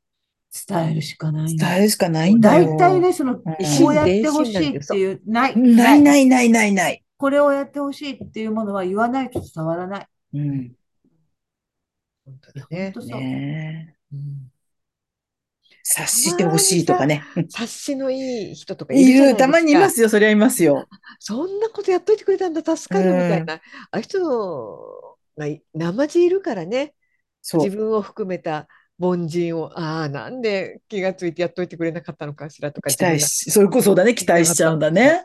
伝えるしかない。伝えるしかないんだよ。大体ね、その、こうやってほしいっていう、ない。ないないないないない。これをやってほしいっていうものは言わないと伝わらない。うん。本当だね。本当そう。ねうん、察してほしいとかね。察しのいい人とかいるたまにいますよ、それはいますよ。そんなことやっといてくれたんだ、助かるみたいな。うん、あ人が生地いるからね。自分を含めた凡人を、ああ、なんで気がついてやっといてくれなかったのかしらとか。期待し、それこそだね、期待しちゃうんだね。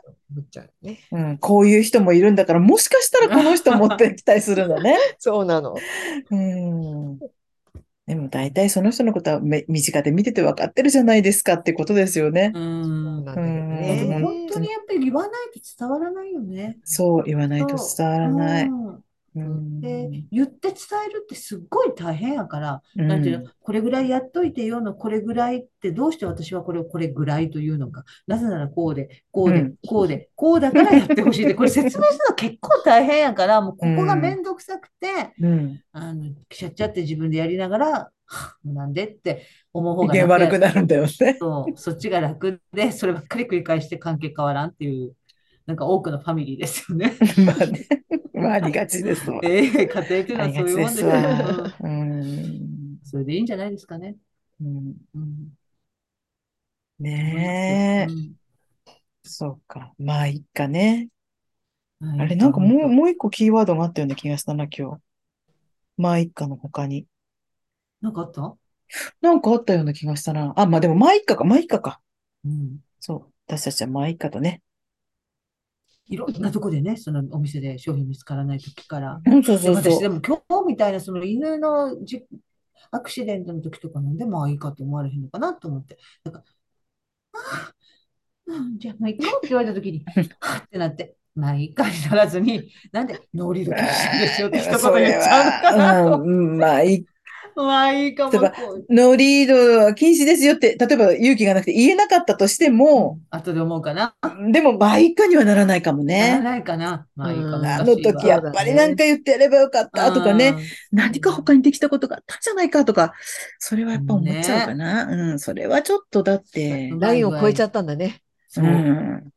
ねうん、こういう人もいるんだから、もしかしたらこの人もって 期待するんだね。そうなの。うん。でも大体その人のことは身近で見てて分かってるじゃないですかってことですよね。うん。なんね。本当にやっぱり言わないと伝わらないよね。そう、言わないと伝わらない。うんで、言って伝えるってすっごい大変やから、うん、なんていうの、これぐらいやっといてよの、これぐらいってどうして私はこれをこれぐらいというのか。なぜならこうで、こうで、うん、こうで、こうだからやってほしいって、これ説明するの結構大変やから、もうここがめんどくさくて、うん、あの、きちゃっちゃって自分でやりながら、なんでって思う方が楽悪くなるんだよね。そう、そっちが楽で、そればっかり繰り返して関係変わらんっていうなんか多くのファミリーですよね。まあね。まあありがちですわ。ええー、家庭っていうのはそういうもんですよ、ね。うん。それでいいんじゃないですかね。うん。うん、ねえ、うん。そうか。まあいいかね。あれ、なんかもう、もう一個キーワードがあったような気がしたな、今日。まあ一家の他に。なんかあった？なんかあったような気がしたな。あ、まあでも、まあ一家か、まあ一家か。うん。そう。私たちはまあ一家とね、いろんなとこでね、そのお店で商品見つからない時から。そうそうそう私でも今日みたいなその犬のじアクシデントの時とかなんでまあいいかと思われへんのかなと思って。なんか、ああ、うん、じゃあまあいいかって言われた時に、はってなって、まあいいかにならずに、なんでノーリード禁止ですよって一言言っちゃうのかなと。うん、まあいい まあいいかも。例えば、ノーリードは禁止ですよって、例えば勇気がなくて言えなかったとしても、後で思うかな。でも、まあいいかにはならないかもね。ならないかな。まあいいかも。あの時やっぱりなんか言ってやればよかったとかね、何か他にできたことがあったんじゃないかとか、それはやっぱ思っちゃうかな。うん、それはちょっとだって。ラインを超えちゃったんだね。うん。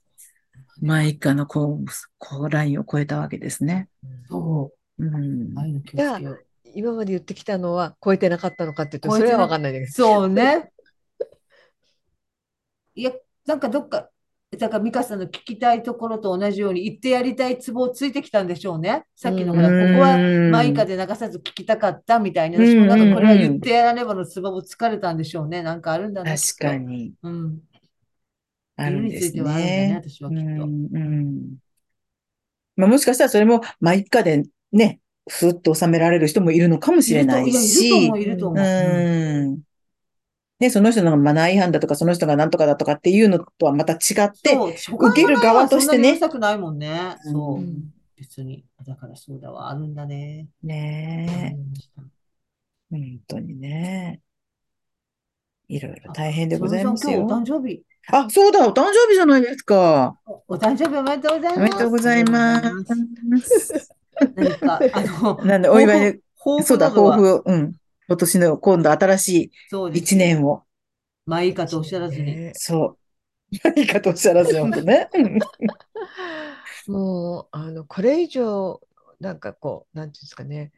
まあ一家のこう、こうラインを超えたわけですね。そう。うん。ああ今まで言ってきたのは超えてなかったのかって言うと、それは分かんないけど。そうね。いや、なんかどっか、だから美香さんの聞きたいところと同じように言ってやりたいツボをついてきたんでしょうね。さっきのほら、ここはマイカで流さず聞きたかったみたいな、私もなんかこれは言ってやらねばのツボも疲れたんでしょうね。なんかあるんだな確かに。うん。あるんですね。はあるんだね、私はきっと。うん、うん、まあ、もしかしたらそれもマイカでね、ふっと収められる人もいるのかもしれないし。いると思う、いると思う。うん。ね、その人のマナー違反だとか、その人が何とかだとかっていうのとはまた違って、受ける側としてねそんないもんね。そうう。ん別に。だからそうだわ。あるんだね。ねえ、本当にね。いろいろ大変でございますよ。誕生日。あ、そうだ、お誕生日じゃないですか。おお誕生日おめでとうございます。おめでとうございます。何か、あの、なんで、お祝いで、そうだ、抱負を、うん。今年の今度新しい一年を、まあいいかとおっしゃらずに。ねそう。何かとおっしゃらず、本当ね。うん もう、あの、これ以上、なんかこう、なんていうんですかね。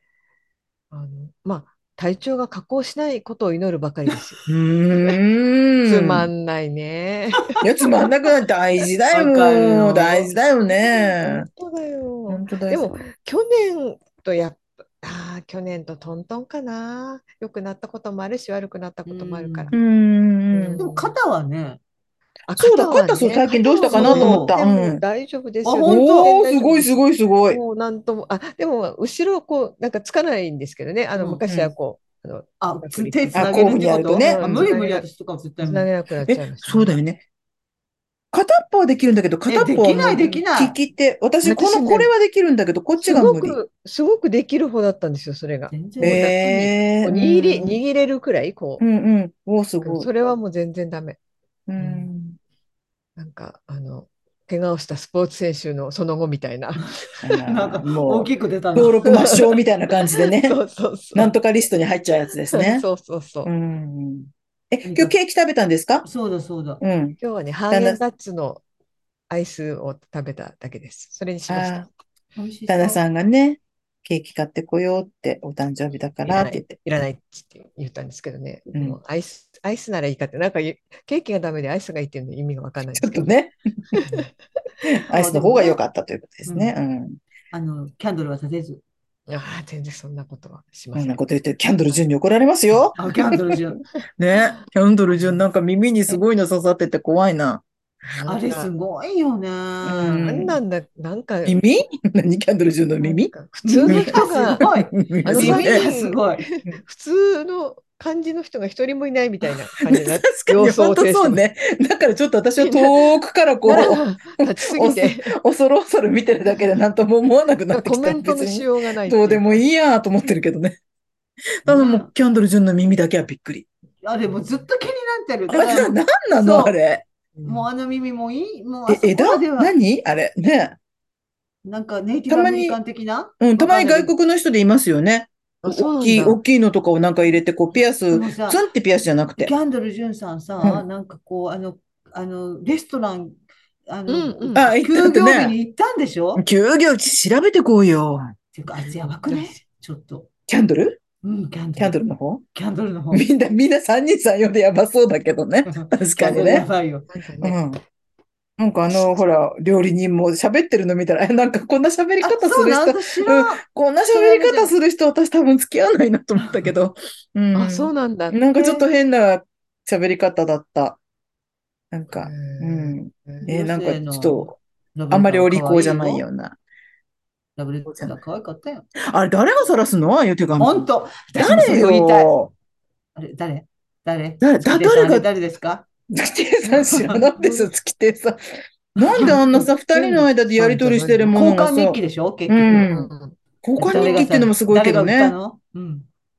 あの、まあ、体調が下降しないことを祈るばかりです。つまんないね。いや、つまんなくなって大事だよ。大事だよね。本当だよ。本当だよ。でも、去年とやっぱ、ああ、去年とトントンかな。良くなったこともあるし、悪くなったこともあるからう。ん。でも肩はね、あそうだ肩そう最近どうしたかなと思ったうん大丈夫ですよ。あ本当？すごい、すごい、すごい。もうなんとも、あ、でも、後ろ、こう、なんかつかないんですけどね。あの、うん昔はこう、あの、あ手くつなげるってこと？ねあ無理無理、私とか絶対無理。つなげなくなっちゃいえま、した。そうだよね。片っぽはできるんだけど、片っぽはできないできない利き手。私、この、これはできるんだけど、こっちすが無理。ごく、すごくできる方だったんですよ、それが。えー、こう握り、うん握れるくらい、こうんうん。おー、すう。ごい。それはもう全然ダメ。うん。なんか、あの、怪我をしたスポーツ選手のその後みたいな。なんかもう、大きく出たの。登録抹消みたいな感じでね。そうそうそう。なんとかリストに入っちゃうやつですね。そうそうそう。うん。え、今日ケーキ食べたんですか？そうだそうだ。うん。今日はね、ハーゲンダッツのアイスを食べただけです。それにしました。あ美味しそう旦那さんがね、ケーキ買ってこようって、お誕生日だからって言って。いらないって言ったんですけどね、うんもうアイス、アイスならいいかって、なんかケーキがダメでアイスがいいっていうの意味がわかんないですけど。ょっとね。アイスの方が良かったということですね。うん。あの、キャンドルは立てず。ああ、全然そんなことはしまそんせん。なこと言って、キャンドル順に怒られますよ。あ、キャンドル順。ね。キャンドル順なんか耳にすごいの刺さってて怖いな。あれすごいよね。ん。なんなんだ、なんか、耳？何？キャンドル順の耳？普通の人すが、ごい。あの耳？ねがすごい。普通の感じの人が一人もいないみたいな感じになって、確かに、様相ね。だからちょっと私は遠くからこう、立ちすぎて、恐る恐る見てるだけで何とも思わなくなってきた。コメントのしようがないどうでもいいやと思ってるけどね。ただもう、キャンドル順の耳？だけはびっくり。あれもうずっと気になってる。あれ、何なのあれ。もうあの耳もいい？もうあえ、そこ枝までは、何？あれ？ね。なんかネイティブアメリカン的な？うん、たまに外国の人でいますよね。大きい、大きいのとかをなんか入れて、こう、ピアス、ツンってピアスじゃなくてキ。ャンドル・ジュンさんさ、うんなんかこう、あの、あの、レストラン、あの、うんうんあ休業日に行ったんでしょ？っ休業調べてこうよ。ていうか、あいつやばくねちょっと。キャンドル？うん、キャンドル。キャンドルの方？キャンドルの方。みんな、みんな3人3、4でやばそうだけどね。確かにキャンドルやね。ばいよ。なんかねうん。なんかあの、ほら、料理人も喋ってるの見たら、え、なんかこんな喋りあ、方する人、私知らん。こんな喋り方する人、私多分付き合わないなと思ったけど。うん。あ、そうなんだ。なんかちょっと変な喋り方だった。なんか、うへん。ーえーなんかちょっと、あんまりお利口じゃないような。ラブレター可愛かったよ。あれ、誰が晒すの？ああいう手紙。本当誰れを言いたい。よ。あれ、誰？誰？だ月亭さん誰が？誰ですか？月亭さん知らないでしょ、月亭さん。なんであんなさ、二人の間でやりとりしてるものがさ交換日記、でしょ？結局。うんうん交換日記ってのもすごいけどね。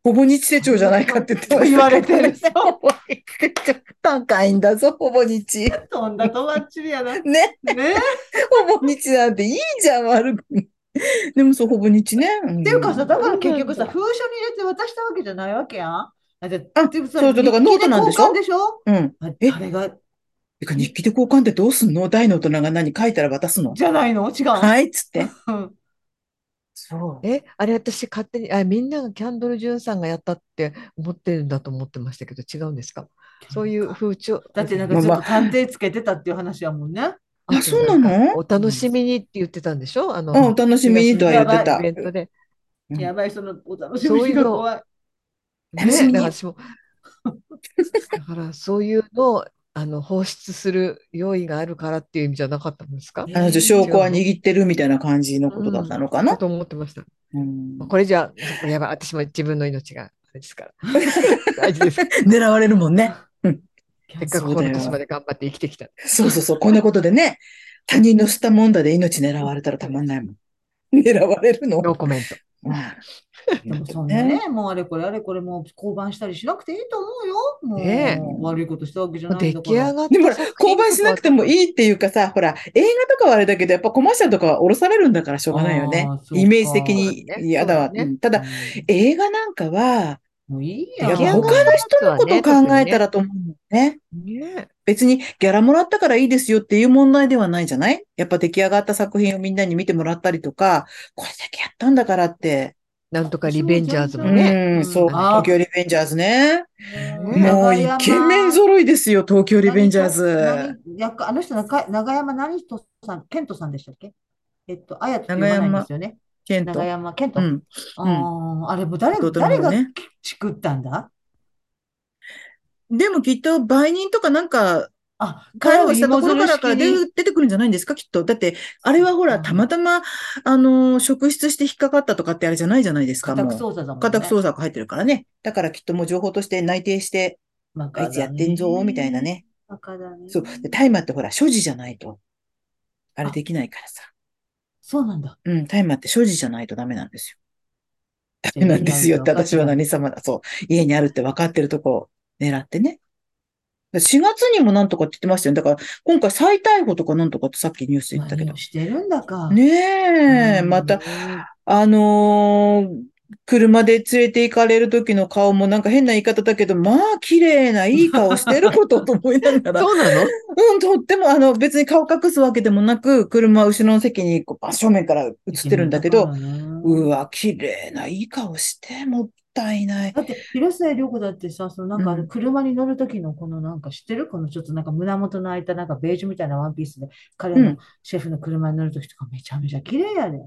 ほぼ日手帳じゃないかって言われてる 高いんだぞ、ほぼ日。とんだとばっちりやな。ねね、ほぼ日なんていいじゃん、悪く。でもそう、ほぼ日ね。っっていうかさ、だから結局さ、封書に入れて渡したわけじゃないわけやん。あ、じゃあっていうかさそうそうだからノートなんでしょ？でしょ？うん。あえ？あれが、てか日記で交換ってどうすんの？大の大人が何書いたら渡すの？じゃないの？違う。はい、っつって。うんそう。え、あれ私勝手に、あ、みんながキャンドル・ジュンさんがやったって思ってるんだと思ってましたけど、違うんですか？そういう風潮。だってなんかちょっと探偵つけてたっていう話やもんね。あそうなの？お楽しみにって言ってたんでしょ？あの、うん、お楽しみにとは言ってたイ。ベントで。うんやばい、そのお楽しみが怖い。楽しみにね、だから私も だからそういうのをあの放出する用意があるからっていう意味じゃなかったんですか？あの、証拠は握ってるみたいな感じのことだったのかな。だと思ってました。うんこれじゃあ、やばい、私も自分の命があれですから。大事です。狙われるもんね。せっかくこの年まで頑張って生きてきた。そうそうそう、こんなことでね、他人のしたもんだで命狙われたらたまんないもん。狙われるの。ノーコメント。でもそんなね、もうあれこれあれこれもう降板したりしなくていいと思うよ。もう、ね、悪いことしたわけじゃないんだから。出来上がっでもほら、降板しなくてもいいっていうかさ、ほら、映画とかはあれだけど、やっぱコマーシャルとかは降ろされるんだからしょうがないよね。イメージ的に嫌だわ。ね、ただ、映画なんかは、もういいや。他の人のことを考えたらと思うね。ね別にギャラもらったからいいですよっていう問題ではないじゃない？やっぱ出来上がった作品をみんなに見てもらったりとか、これだけやったんだからって。なんとかリベンジャーズもね。うん、そう、東京リベンジャーズね。もうイケメン揃いですよ、東京リベンジャーズ。あの人、長山何人さん、ケントさんでしたっけえっと、あやと言わないんですよね。ケント。長山ケント。うん。ああれも誰、誰が作ったんだ？でもきっと売人とかなんか、あ、介護したところからから出てくるんじゃないんですかきっと。だって、あれはほら、たまたま、あの、職質して引っかかったとかってあれじゃないじゃないですか。家宅捜査だもんね。家宅捜査が入ってるからね。だからきっともう情報として内定して、あいつやってんぞ、みたいなね。バカだね。そう。で、大麻ってほら、所持じゃないと、あれできないからさ。そうなんだ。うん、大麻って所持じゃないとダメなんですよ。ダメなんですよって私は何様だ。そう。家にあるって分かってるとこ狙ってね。4月にもなんとかって言ってましたよ。だから、今回再逮捕とかなんとかってさっきニュースで言ったけど。してるんだか。ねえ、また、あのー、車で連れて行かれる時の顔もなんか変な言い方だけど、まあ綺麗ないい顔してることと思いながら。そうなの？うん、とってもあの別に顔隠すわけでもなく、車後ろの席にこう正面から映ってるんだけど、うわ、綺麗ないい顔して、もったいない。だって、広末涼子だってさ、そのなんかあの車に乗る時のこのなんか知ってる？このちょっとなんか胸元の開いたなんかベージュみたいなワンピースで、彼のシェフの車に乗る時とかめちゃめちゃ綺麗やで。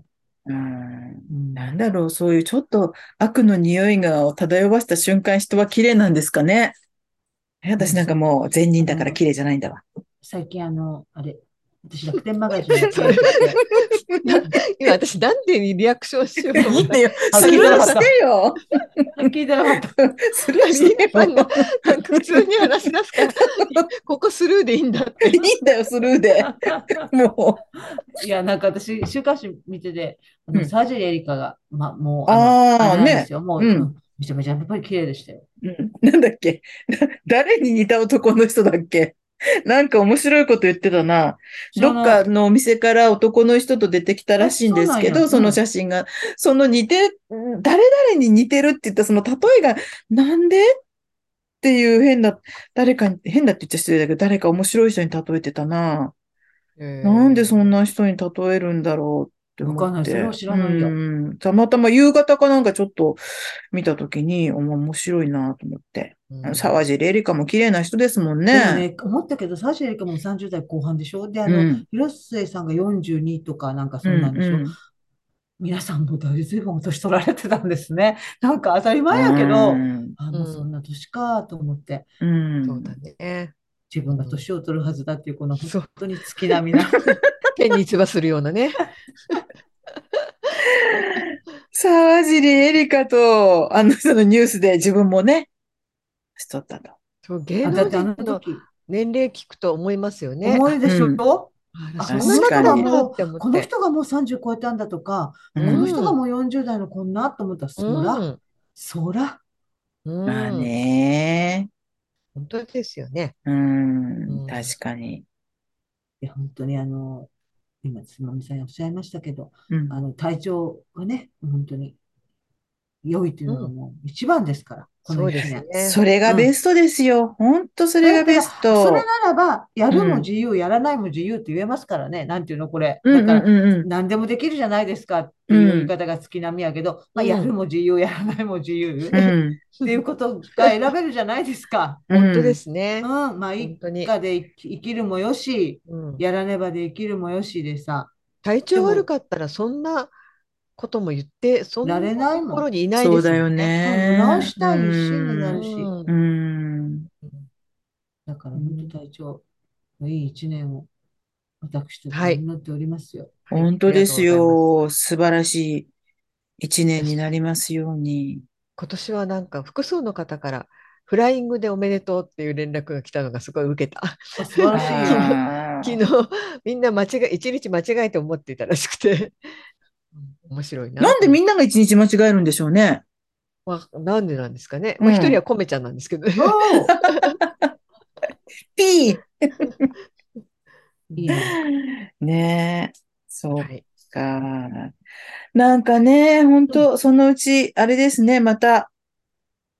うん、なんだろう、そういうちょっと悪の匂いが漂わせた瞬間、人は綺麗なんですかね。私なんかもう善人だから綺麗じゃないんだわ。最近あの、あれ、私楽天マガジン 今私なんでリアクションしようと思ったよ。スルーしてよ。聞いてなかった。スルーしてよ。なんか普通に話し出すから、ここスルーでいいんだって。いいんだよ、スルーで。もう。いや、なんか私、週刊誌見てて、あの、サージェリエリカが、ま、もう、ああ、ね。めちゃめちゃやっぱり綺麗でしたよ。うん、なんだっけ？誰に似た男の人だっけ？なんか面白いこと言ってたな。どっかのお店から男の人と出てきたらしいんですけど、その写真が。その似て、誰々に似てるって言ったその例えが、なんでっていう変な、誰かに、変だって言っちゃ失礼だけど、誰か面白い人に例えてたな。なんでそんな人に例えるんだろうって思って。わかんない。それは知らないよ。たまたま夕方かなんかちょっと見たときに、面白いなと思って。うん、沢尻エリカも綺麗な人ですもんね。ね、思ったけど、沢尻エリカも30代後半でしょ？で、あの、うん、広末さんが42とかなんかそうなんでしょ、うんうん、皆さんも大随分年取られてたんですね。なんか当たり前やけど、うん、あ、もうそんな年かと思って。うん、そうだね。自分が年を取るはずだっていう、この本当に月並みな。天に唾するようなね。沢尻エリカと、あの人のニュースで自分もね、しとったと。そう芸能人の年齢聞くと思いますよね。思いでしょ、うん、あこの人がもう、この人がもう30超えたんだとか、うん、この人がもう40代のこんなと思ったら、そら、うん、そら。まあね。本当ですよね。うん、確かに。いや、本当にあの、今、つまみさんおっしゃいましたけど、あの、体調がね、本当に良いというのがもう一番ですから。そうですね。それがベストですよ。本、当、それがベスト。それならば、やるも自由、やらないも自由って言えますからね。なんていうの、これ。だから、何でもできるじゃないですかっていう言い方が月並みやけど、まあ、やるも自由、やらないも自由、っていうことが選べるじゃないですか。本当ですね。うん。まあ、一家で生きるもよし、やらねばで生きるもよしでさ。体調悪かったら、そんな、ことも言って、そんなところにいないですよね。そうだよね。直したい一心になるし。うん。だから本当体調のいい一年を私と祈っておりますよ。はい、本当ですよ。素晴らしい一年になりますように。今年はなんか複数の方からフライングでおめでとうっていう連絡が来たのがすごい受けた。素晴らしい 昨日みんな間違え一日間違えて思っていたらしくて面白いな。なんでみんなが一日間違えるんでしょうね。まあ、なんでなんですかね。まあ、一人はコメちゃんなんですけどね。ピー ね。ねえ。そうか。なんかね、本当そのうち、あれですね、また、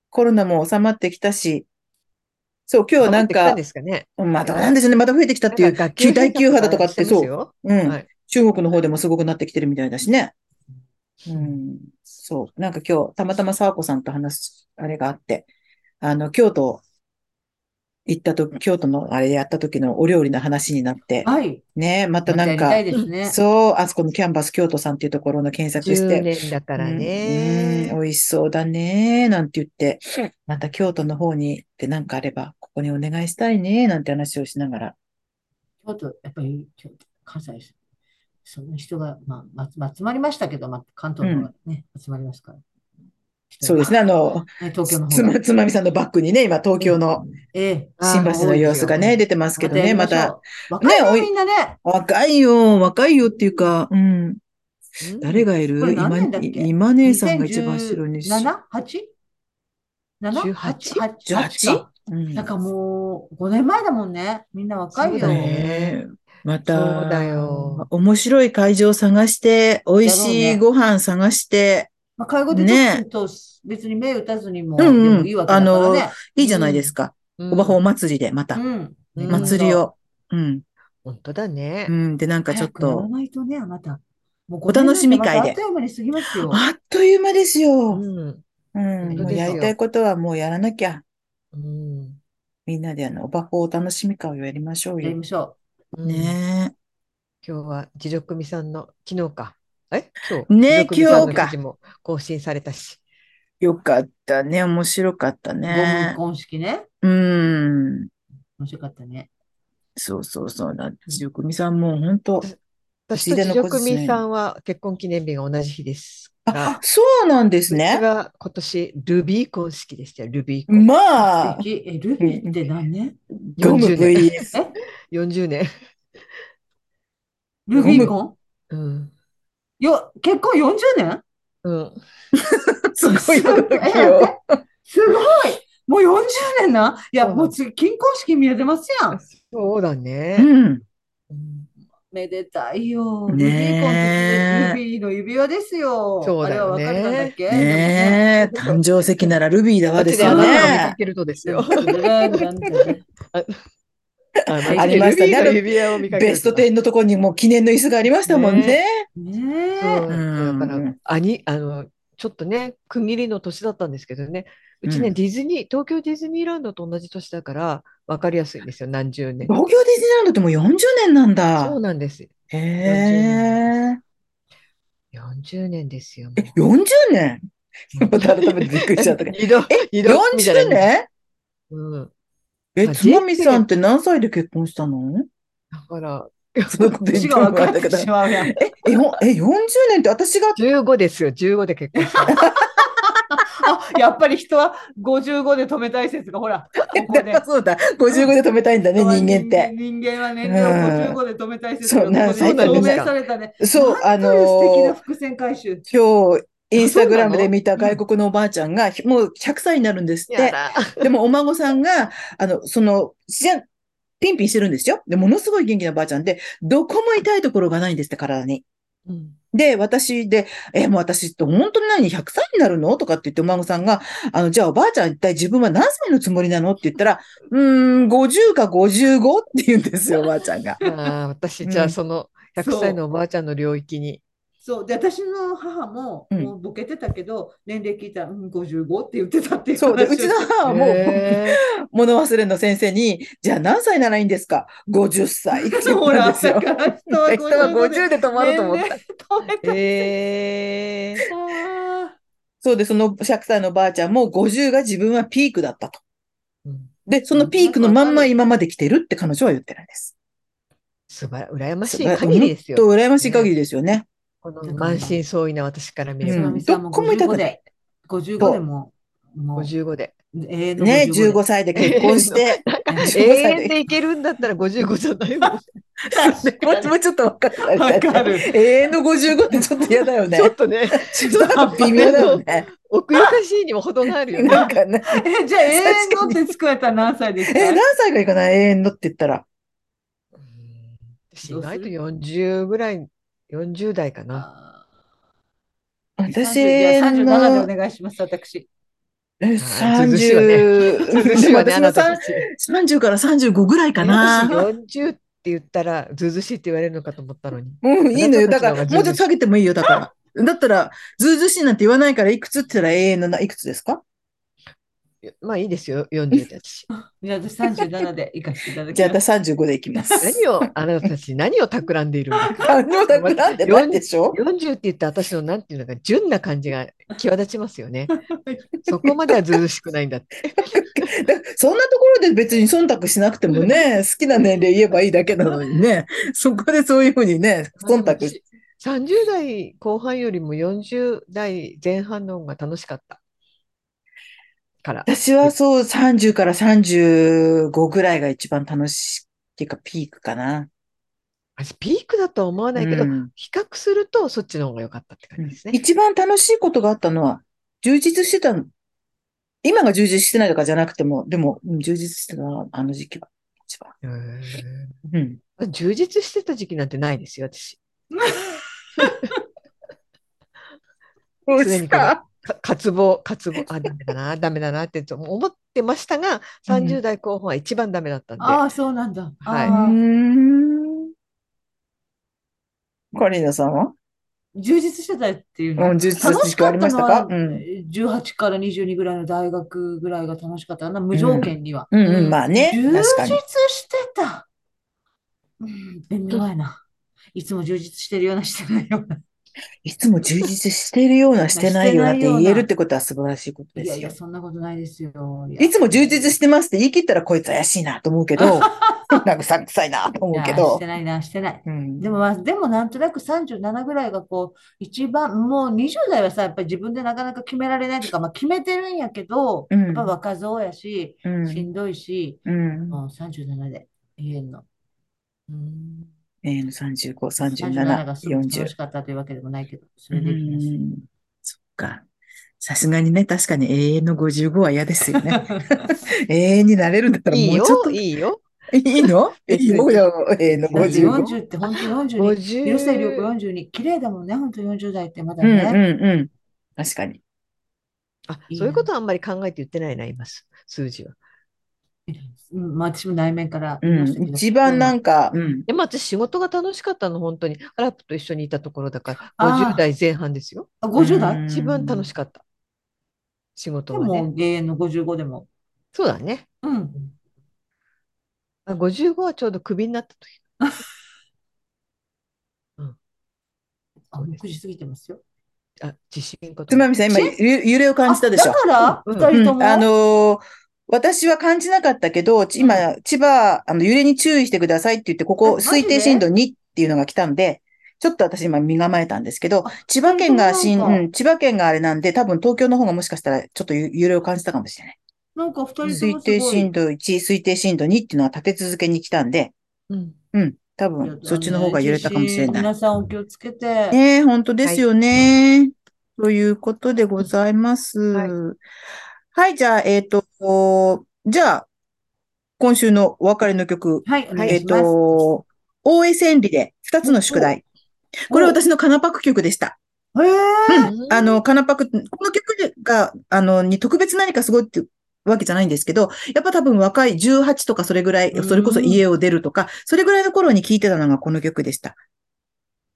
コロナも収まってきたし、そう、今日はなんか、ですかね、またなんですね、また増えてきたっていう、第9波だとかってそう、うん、はい、中国の方でもすごくなってきてるみたいだしね。うん、そう。なんか今日、たまたま沢子さんと話す、あれがあって、あの、京都行ったと、京都のあれやった時のお料理の話になって、はい。ね、またなんか、ね、そう、あそこのキャンバス京都さんっていうところの検索して、年だからね、うん、美味しそうだね、なんて言って、また京都の方にってなんかあれば、ここにお願いしたいね、なんて話をしながら。京都、やっぱり、関西その人が、まあ、集まりましたけど、まあ、関東の方がね、うん、集まりますから。そうですね。あの、東京のつま、つまみさんのバックにね、今東京の新橋の様子がね、出てますけどね、また。若いよ、みんなね。若いよ、若いよっていうか、うん。誰がいる？今、今姉さんが一番後ろに。7?8?7?8?8? なんかもう、5年前だもんね。みんな若いよ。ね。また、そうだよ。面白い会場を探して、美味しいご飯探して、まあ、介護でちょっと別に目打たずにも、でもいいわけだからね。あの、いいじゃないですか。おばほお祭りで、また。うん。祭りを。うん。本当だね。うん。で、なんかちょっと。ないとね、あなた。もうお楽しみ会で。あっという間に過ぎますよ。あっという間ですよ。うん。うん。もうやりたいことはもうやらなきゃ。うん。みんなであの、おばほお楽しみ会をやりましょうよ。やりましょう。ねえ。今日は、自助組さんの、昨日か。え？今日。ね今日か。も更新されたし。よかったね。面白かったね。ゴム婚式ね。うん。面白かったね。そうそうそう。だ自助組さんも本当。私と自助組さんは結婚記念日が同じ日ですあ、そうなんですね。私は今年ルビー婚式でしたよ。ルビー婚。まあ。え、ルビーって何年？ゴム VS。え ?40 年。ルビー婚うん。よ、結婚40年？うん。すごい。すごいもう40年ないや、もう次、金婚式見えてますやん。そうだね。うん。めでたいよ。ねルビーの指輪ですよ。そうだよね。あれは分かるんだっけ？ね誕生石ならルビーだわですよね。見つけるとですよ。ありましたね。ベスト10のところにも記念の椅子がありましたもんね。ねそう。だから、あに、あの、ちょっとね、区切りの年だったんですけどね、うちね、ディズニー、東京ディズニーランドと同じ年だから、分かりやすいんですよ、何十年。東京ディズニーランドってもう40年なんだ。そうなんです。へえ。40年ですよ。え、40年？また改めてびっくりしちゃった けど。え、40年？うん。え、つまみさんって何歳で結婚したの？だから、その年が分かってしまうやん。え、え、え、40年って私が？15ですよ、15で結婚した。あ、やっぱり人は55で止めたい説が、ほら、ここで。そうだ、55で止めたいんだね、人間って。人間は年齢を55で止めたい説が、ここで証明されたね。そう、あのー、素敵な伏線回収。今日、インスタグラムで見た外国のおばあちゃんが、もう100歳になるんですって。でもお孫さんが、あの、その、ピンピンしてるんですよ。で、ものすごい元気なおばあちゃんで、どこも痛いところがないんですって、体に。うん、で、私で、え、もう私って本当に何 ?100 歳になるの？とかって言ってお孫さんが、あの、じゃあおばあちゃん一体自分は何歳のつもりなの？って言ったら、うーん、50か55って言うんですよ、おばあちゃんが。あ私、じゃあその100歳のおばあちゃんの領域に。そうで私の母ももうボケてたけど、うん、年齢聞いたら、うん、55って言ってたっていうそうでうちの母はもう 物忘れの先生にじゃあ何歳ならいいんですか？50歳って言ったんですよ。人は50で止まると思った。えー、そうでその100歳のばあちゃんも50が自分はピークだったと。でそのピークのまんま今まで来てるって彼女は言ってるんです。素晴ら羨ましい限りですよ。と羨ましい限りですよね。この満身創痍な私から見れば。どこも痛くない。55でも、もう55で。ね、55 15歳で結婚して。永遠でいけるんだったら55じゃないもん。こっちょっと分かった。わかる永遠の55ってちょっと嫌だよねち。ょっとね、ちょっと微妙だよね。奥ゆかしいにも程があるよね。なんかね。え、じゃあ永遠のって作られたら何歳ですか？え、何歳がいいかな？永遠のって言ったら。しないと40ぐらい、40代かな。あ私30 37のでお願いします、私。えあずうずしいわね30、ずうずしいわね、私のあなたさんたち。30から35ぐらいかな。40って言ったら、ずうずしいって言われるのかと思ったのに。うん、いいのよ。だから、もうちょっと下げてもいいよ。だから。だったら、ずうずしいなんて言わないから、いくつって言ったら永遠のないくつですか？まあいいですよ、40で私。じゃあ私37で行かせていただきます。じゃあ、私35でいきます。何を、あなたたち何を企んでいるの、だからなんでなんでしょ40って言った私のなんていうのか、純な感じが際立ちますよね。そこまではずうずしくないんだって。だそんなところで別に忖度しなくてもね、好きな年齢言えばいいだけなのにね、そこでそういうふうにね、忖度し30代後半よりも40代前半の方が楽しかった。から。私はそう30から35ぐらいが一番楽しいっていうかピークかな。私ピークだとは思わないけど、うん比較するとそっちの方が良かったって感じですね。一番楽しいことがあったのは、充実してたの。今が充実してないとかじゃなくても、でも、うん充実してたな、あの時期は。一番。へうん。ー充実してた時期なんてないですよ、私。そ う常にこのか渇望、渇望、あ、ダメだな、ダメだなって思ってましたが、30代後半は一番ダメだったんで。ああ、そうなんだ。はい。カリーナさんは？充実してたっていうの。うん充実楽しかったのは、かうん18から22ぐらいの大学ぐらいが楽しかったな、無条件には。うんうん、まあね。充実。してた。うん、微妙やな。いつも充実してるような、してないような。いつも充実してるような、してないようなって言えるってことは素晴らしいことですよいやいや、。そんなことないですよ。いつも充実してますって言い切ったらこいつ怪しいなと思うけど、なんかさくさいなと思うけどして。ないな、してない。うんでも、まあ、でもなんとなく37ぐらいがこう、一番、もう20代はさ、やっぱり自分でなかなか決められないとか、まあ決めてるんやけど、うんやっぱ若造やし、うんしんどいし、うん。もう37で言えんの。うん。えー、35、37 37、がすごく楽40し。かったというわけでもないけど、そうれでいきます。ん。そっか。さすがにね、確かに永遠の55は嫌ですよね。永遠になれるんだったらいいよ、もうちょっと。いいよ。いいの？いいよ、永遠のだって55。40って本当に42。50広末涼子42。綺麗だもんね、本当に40代ってまだうんね。うんうん。確かに。あ、いいそういうことはあんまり考えて言ってないな、今、数字は。うん、まあ私も内面からうん。一番なんか、うん。でも私、仕事が楽しかったの、本当に。アラップと一緒にいたところだから、あー50代前半ですよ。あ、50代？うん一番楽しかった。仕事ではね。も永遠の55でも。そうだね。うん。あ55はちょうどクビになった時。あ、6時過ぎてますよ。あ、地震こと。つまみさん、今、ゆ揺れを感じたでしょ？あ。だから、うん二人とも？うんあのー私は感じなかったけど、ち今、千葉、あの、揺れに注意してくださいって言って、こえこ、推定震度2っていうのが来たんで、ちょっと私今身構えたんですけどあ、千葉県がうん、千葉県があれなんで、多分東京の方がもしかしたらちょっとゆ揺れを感じたかもしれない。なんか二人推。定震度1、推定震度2っていうのが立て続けに来たんで、うん。うん、多分そっちの方が揺れたかもしれない。皆さんお気をつけて。ねえ、本当ですよね。ということでございます。はいはい、じゃあ、えっと、じゃあ、今週のお別れの曲、はい、お願えっいします。と、大江千里で二つの宿題。これ私のカナパク曲でした。へえ。うん。あの、カナパク、この曲が、あの、に特別何かすごいってわけじゃないんですけど、やっぱ多分若い18とかそれぐらい、それこそ家を出るとか、それぐらいの頃に聴いてたのがこの曲でした。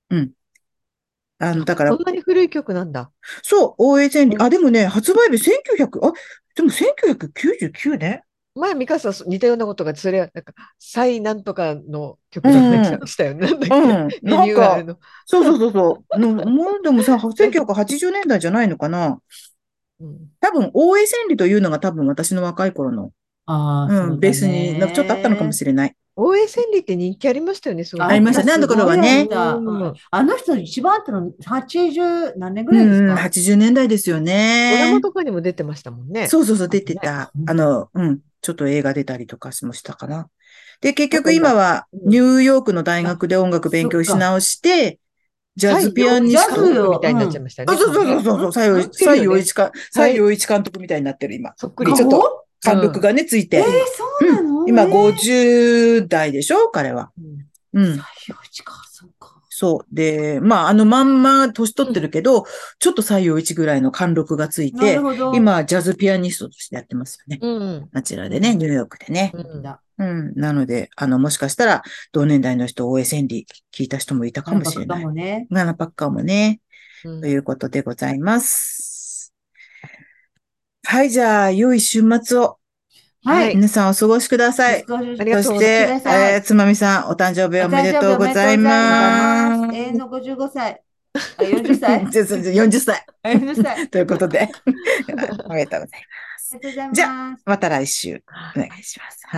うん。あの、だからそん、なに古い曲なんだ。そう、大江千里。あ、でもね、発売日1900、あ、でも1999年前、ミカさん似たようなことが、それは、なんか、再なんとかの曲だったりしたよね。なんだっけ？うん。リなんかニューアル、の。そうそうそうそう。のもうでもさ、1980年代じゃないのかな？うん多分、大江千里というのが多分私の若い頃の、ああ、うん、ベースに、なんかちょっとあったのかもしれない。大江千里って人気ありましたよね、そうありましたね、あの頃はね。あの人一番あったの80何年ぐらいですか、うん、?80 年代ですよね。ドラマとかにも出てましたもんね。そうそうそう、出てた。あの、うん、ちょっと映画出たりとかしましたかな。で、結局今はニューヨークの大学で音楽勉強し直して、ジャズピアニストみたいになっちゃいましたね。そうそうそうそう、西洋一監、西洋一監督みたいになってる今。そっくり。ちょっと、貫禄がね、ついて。えー、そうなの、今50代でしょ？彼は。うん。西洋一か、そうか。そう。で、まあ、あのまんま年取ってるけど、ちょっと西洋一ぐらいの貫禄がついて、今、ジャズピアニストとしてやってますよね。うん。あちらでね、ニューヨークでね。うんうん。なので、あの、もしかしたら、同年代の人、大江千里聞いた人もいたかもしれない。7パッカもね。7パッカもね。うん、ということでございます。はい、じゃあ、良い週末を。はい。皆さんお過ごしください。そして、えー、つまみさん、お誕生日おめでとうございます。永遠の55歳。あ、40歳 ?40 歳。40歳。ということで、おめでとうございます。じゃあ、また来週お願いします。